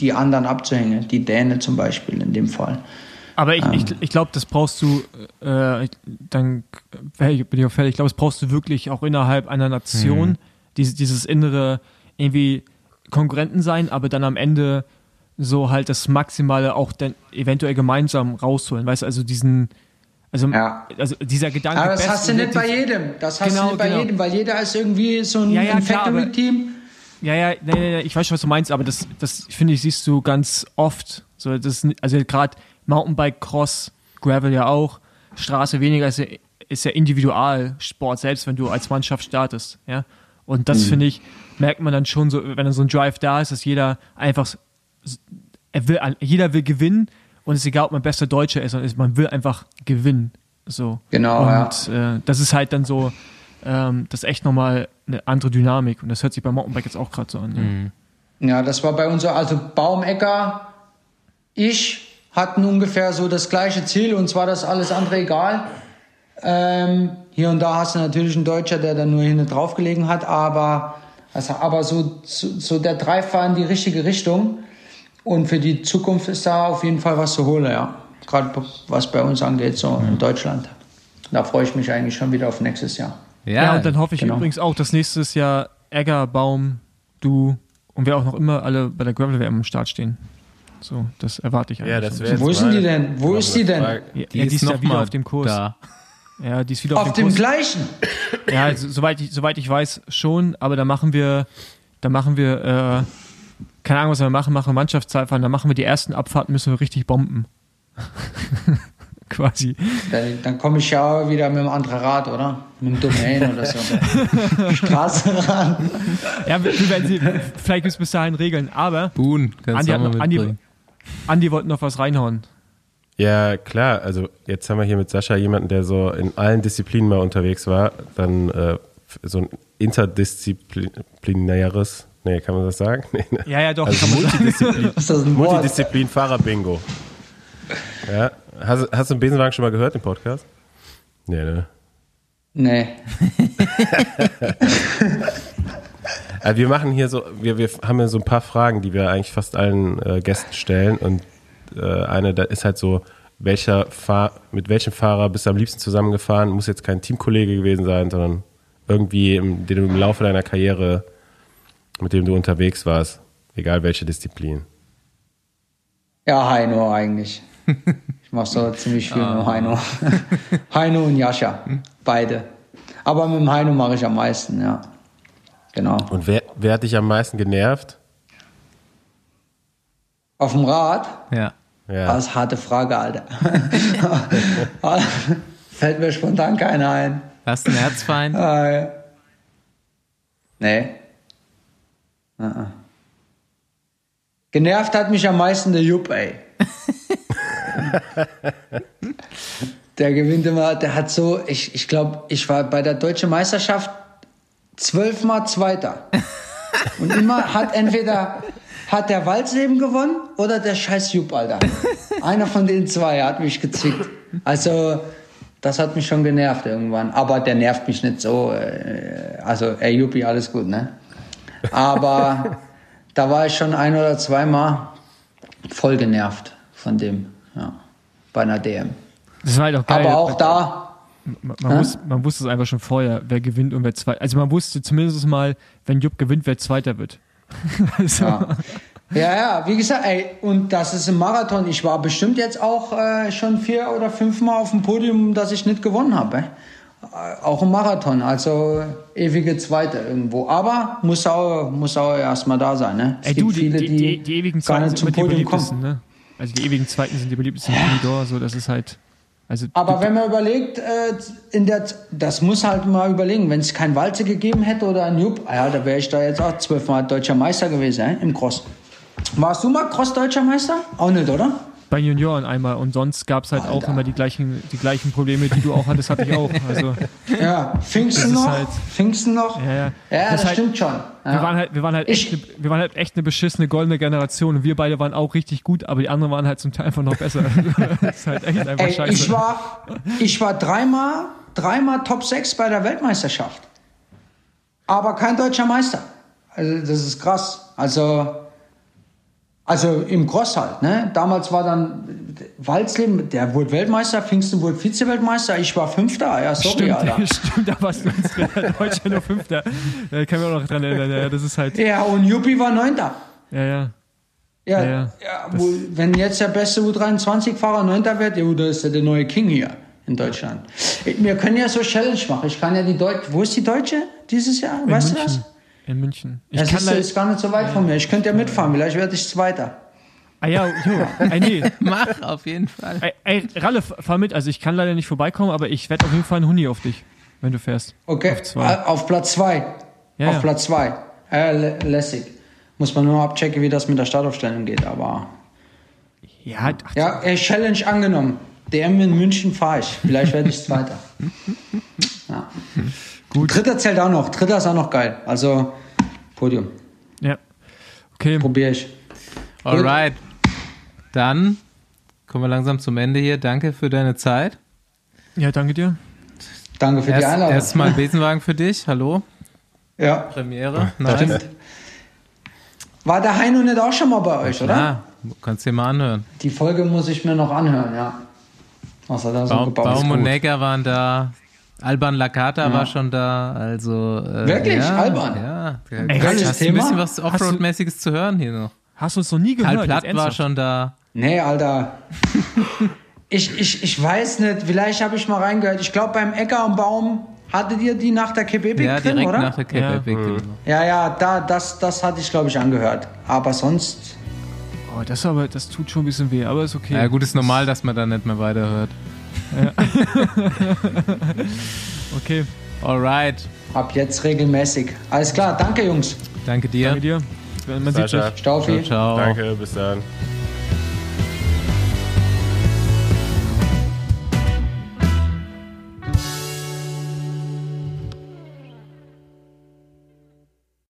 die anderen abzuhängen. Die Dänen zum Beispiel in dem Fall. Aber ich, ich, ich glaube, das brauchst du, äh, dann ich bin ich auch fertig. Ich glaube, das brauchst du wirklich auch innerhalb einer Nation, Mhm. dieses, dieses innere irgendwie Konkurrenten sein, aber dann am Ende so halt das Maximale auch dann eventuell gemeinsam rausholen. Weißt du, also diesen, also, Ja. also dieser Gedanke. Aber das hast du nicht bei jedem. Das hast Genau, du nicht bei genau. jedem, weil jeder ist irgendwie so ein, Ja, ja, Factory-Team. Ja, ja, nee, nee, ich weiß schon, was du meinst, aber das, das finde ich, siehst du ganz oft. So, das, also gerade Mountainbike, Cross, Gravel ja auch, Straße weniger ist ja, ist ja Individualsport, selbst wenn du als Mannschaft startest. Ja? Und Mhm. das finde ich, merkt man dann schon so, wenn dann so ein Drive da ist, dass jeder einfach, er will, jeder will gewinnen und es ist egal, ob man bester Deutscher ist, sondern man will einfach gewinnen. So. Genau, Und äh, das ist halt dann so, ähm, das ist echt nochmal eine andere Dynamik und das hört sich beim Mountainbike jetzt auch gerade so an. Ja. Ja, das war bei uns so. Also Baumecker, ich hatten ungefähr so das gleiche Ziel und zwar das alles andere egal. Ähm, hier und da hast du natürlich einen Deutscher, der dann nur hinten drauf gelegen hat, aber, also, aber so, so, so der Drive war in die richtige Richtung. Und für die Zukunft ist da auf jeden Fall was zu holen, ja. Gerade was bei uns angeht, so in Deutschland. Da freue ich mich eigentlich schon wieder auf nächstes Jahr. Ja, und dann hoffe ich genau. übrigens auch, dass nächstes Jahr Egger, Baum, du und wer auch noch immer alle bei der Gravel WM am Start stehen. So, das erwarte ich eigentlich. Ja, das schon. wäre Wo ist die denn? Wo ist die denn? ja, Die, ja, die ist, ja noch wieder auf dem Kurs. Da. Ja, die ist wieder auf, Auf dem dem Kurs. gleichen. Ja, also, soweit, ich, soweit ich weiß schon, aber da machen wir, da machen wir, äh, keine Ahnung, was wir machen, machen wir Mannschaftszeitfahren, da machen wir die ersten Abfahrten, müssen wir richtig bomben. Quasi. Dann, dann komme ich ja wieder mit einem anderen Rad, oder? Mit dem Domain oder so. Straßenrad. Ja, wir, wir werden sie, vielleicht gibt es bis dahin Regeln, aber Boon, kannst Andi, noch, Andi. Andi wollte noch was reinhauen. Ja, klar. Also jetzt haben wir hier mit Sascha jemanden, der so in allen Disziplinen mal unterwegs war. Dann äh, so ein interdisziplinäres, nee, kann man das sagen? Nee, ne? Ja, ja, doch. Also. Multidisziplin, Ist das ein Wort? Multidisziplin Fahrer-Bingo. Ja. Hast, hast du den Besenwagen schon mal gehört, den Podcast? Nee, ne? Nee. Also wir machen hier so, wir, wir haben ja so ein paar Fragen, die wir eigentlich fast allen äh, Gästen stellen. Und äh, eine, da ist halt so, welcher Fahr mit welchem Fahrer bist du am liebsten zusammengefahren? Muss jetzt kein Teamkollege gewesen sein, sondern irgendwie, im, den du im Laufe deiner Karriere, mit dem du unterwegs warst, egal welche Disziplin. Ja, Heino eigentlich. Ich mache so ziemlich viel mit Heino. Heino und Jascha, beide. Aber mit dem Heino mache ich am meisten, ja. Genau. Und wer, wer hat dich am meisten genervt? Auf dem Rad? Ja. Ja. Das ist eine harte Frage, Alter. Fällt mir spontan keiner ein. Hast du einen Erzfeind? Ah, ja. Nee. Uh -uh. Genervt hat mich am meisten der Jupp, ey. der gewinnt immer, der hat so, ich, ich glaube, ich war bei der deutschen Meisterschaft zwölfmal Zweiter. Und immer hat entweder hat der Walsleben gewonnen oder der scheiß Jupp, Alter. Einer von den zwei hat mich gezickt. Also, das hat mich schon genervt irgendwann. Aber der nervt mich nicht so. äh, Also, ey, Juppi, alles gut, ne? Aber da war ich schon ein oder zweimal voll genervt von dem, ja, bei einer DM. Das war halt auch geil. Aber auch da, Man, man, wusste, man wusste es einfach schon vorher, wer gewinnt und wer zweiter. Also man wusste zumindest mal, wenn Jupp gewinnt, wer zweiter wird. also, ja. Ja, ja, wie gesagt, ey, und das ist ein Marathon. Ich war bestimmt jetzt auch äh, schon vier oder fünfmal auf dem Podium, dass ich nicht gewonnen habe. Auch ein Marathon, also ewige Zweite irgendwo. Aber muss auch, muss auch erstmal da sein. Ne? Es Ey, gibt du, die, viele, die, die, die ewigen Zweiten sind zum Podium kommen. ne? Also die ewigen Zweiten sind die beliebtesten ja. Midor, so das ist halt. Also Aber wenn man überlegt, äh, in der, das muss halt mal überlegen, wenn es kein Walze gegeben hätte oder ein Jupp, ja, da wäre ich da jetzt auch zwölfmal deutscher Meister gewesen äh, im Cross. Warst du mal Cross-Deutscher Meister? Auch nicht, oder? Bei Junioren einmal und sonst gab es halt auch Alter. immer die gleichen, die gleichen Probleme, die du auch hattest, hatte ich auch. Also Ja, Pfingsten Das noch? halt- Pfingsten noch? ja, ja. Ja, das, ist halt, stimmt schon. Ja. Wir waren halt, wir waren halt echt, Ich- ne, wir waren halt echt eine beschissene goldene Generation und wir beide waren auch richtig gut, aber die anderen waren halt zum Teil einfach noch besser. das ist halt echt einfach Ey, scheiße. ich war, ich war dreimal, dreimal Top 6 bei der Weltmeisterschaft. Aber kein deutscher Meister. Also, das ist krass. Also, also im Cross halt, ne? Damals war dann Walzleben, der wurde Weltmeister, Pfingsten wurde Vize-Weltmeister, ich war Fünfter. Ja, sorry, Stimmt, Alter. stimmt, da warst du unsere Deutsche nur Fünfter. Da kann mich auch noch dran erinnern. Ja, das ist halt, Ja, und Juppie war Neunter. ja, ja. Ja, Ja, ja, ja. wo, wenn jetzt der beste U23-Fahrer Neunter wird, ja, da ist er der neue King hier in Deutschland. Wir können ja so Challenge machen. Ich kann ja die Deutsche, wo ist die Deutsche dieses Jahr? In weißt du München. das? In München. Ich Das kann ist, da, ist gar nicht so weit von mir. Ich könnte ja mitfahren, vielleicht werde ich Zweiter. ah ja, jo, ey, nee. Mach auf jeden Fall. Ey, ey, Ralle, fahr mit. Also ich kann leider nicht vorbeikommen, aber ich wette auf jeden Fall einen Huni auf dich, wenn du fährst. Okay, Auf zwei. Äh, auf Platz zwei. Ja, auf ja. Platz zwei. Äh, lä- lässig. Muss man nur abchecken, wie das mit der Startaufstellung geht. Aber Ja, ach, ja, äh, Challenge angenommen. DM in München fahre ich. Vielleicht werde ich Zweiter. Ja. Gut. Dritter zählt auch noch. Dritter ist auch noch geil. Also Podium. ja. Okay, Probiere ich. Alright. Dann kommen wir langsam zum Ende hier. Danke für deine Zeit. Ja, danke dir. Danke für die Erst, Einladung. erstmal ein Besenwagen für dich. Hallo. ja, Premiere. Nice. stimmt. War der Heino nicht auch schon mal bei euch, oder? Ja, kannst dir mal anhören. Die Folge muss ich mir noch anhören, ja. Was er da so Baum, gebaut Baum und gut. Neger waren da. Alban Lakata Ja. war schon da. Also, äh, Wirklich? Ja, Alban? Ja. Ey, welches hast du ein Thema? bisschen was Offroad-mäßiges zu hören hier noch. Hast du uns noch nie gehört? Karl Platt war schon da. Nee, Alter. ich, ich, ich weiß nicht, vielleicht habe ich mal reingehört. Ich glaube, beim Ecker und Baum hattet ihr die nach der KBB Ja, drin, direkt oder? nach der Cape Ja. Epic. genau. Ja, ja, da, das, das hatte ich, glaube ich, angehört. Aber sonst, Oh, das aber, das tut schon ein bisschen weh, aber ist okay. Ja, gut, ist normal, dass man da nicht mehr weiterhört. Okay, Alright. ab jetzt regelmäßig. Alles klar, danke, Jungs. Danke dir. danke dir. Man sieht sich. Staufi. Ciao, ciao. danke, bis dann.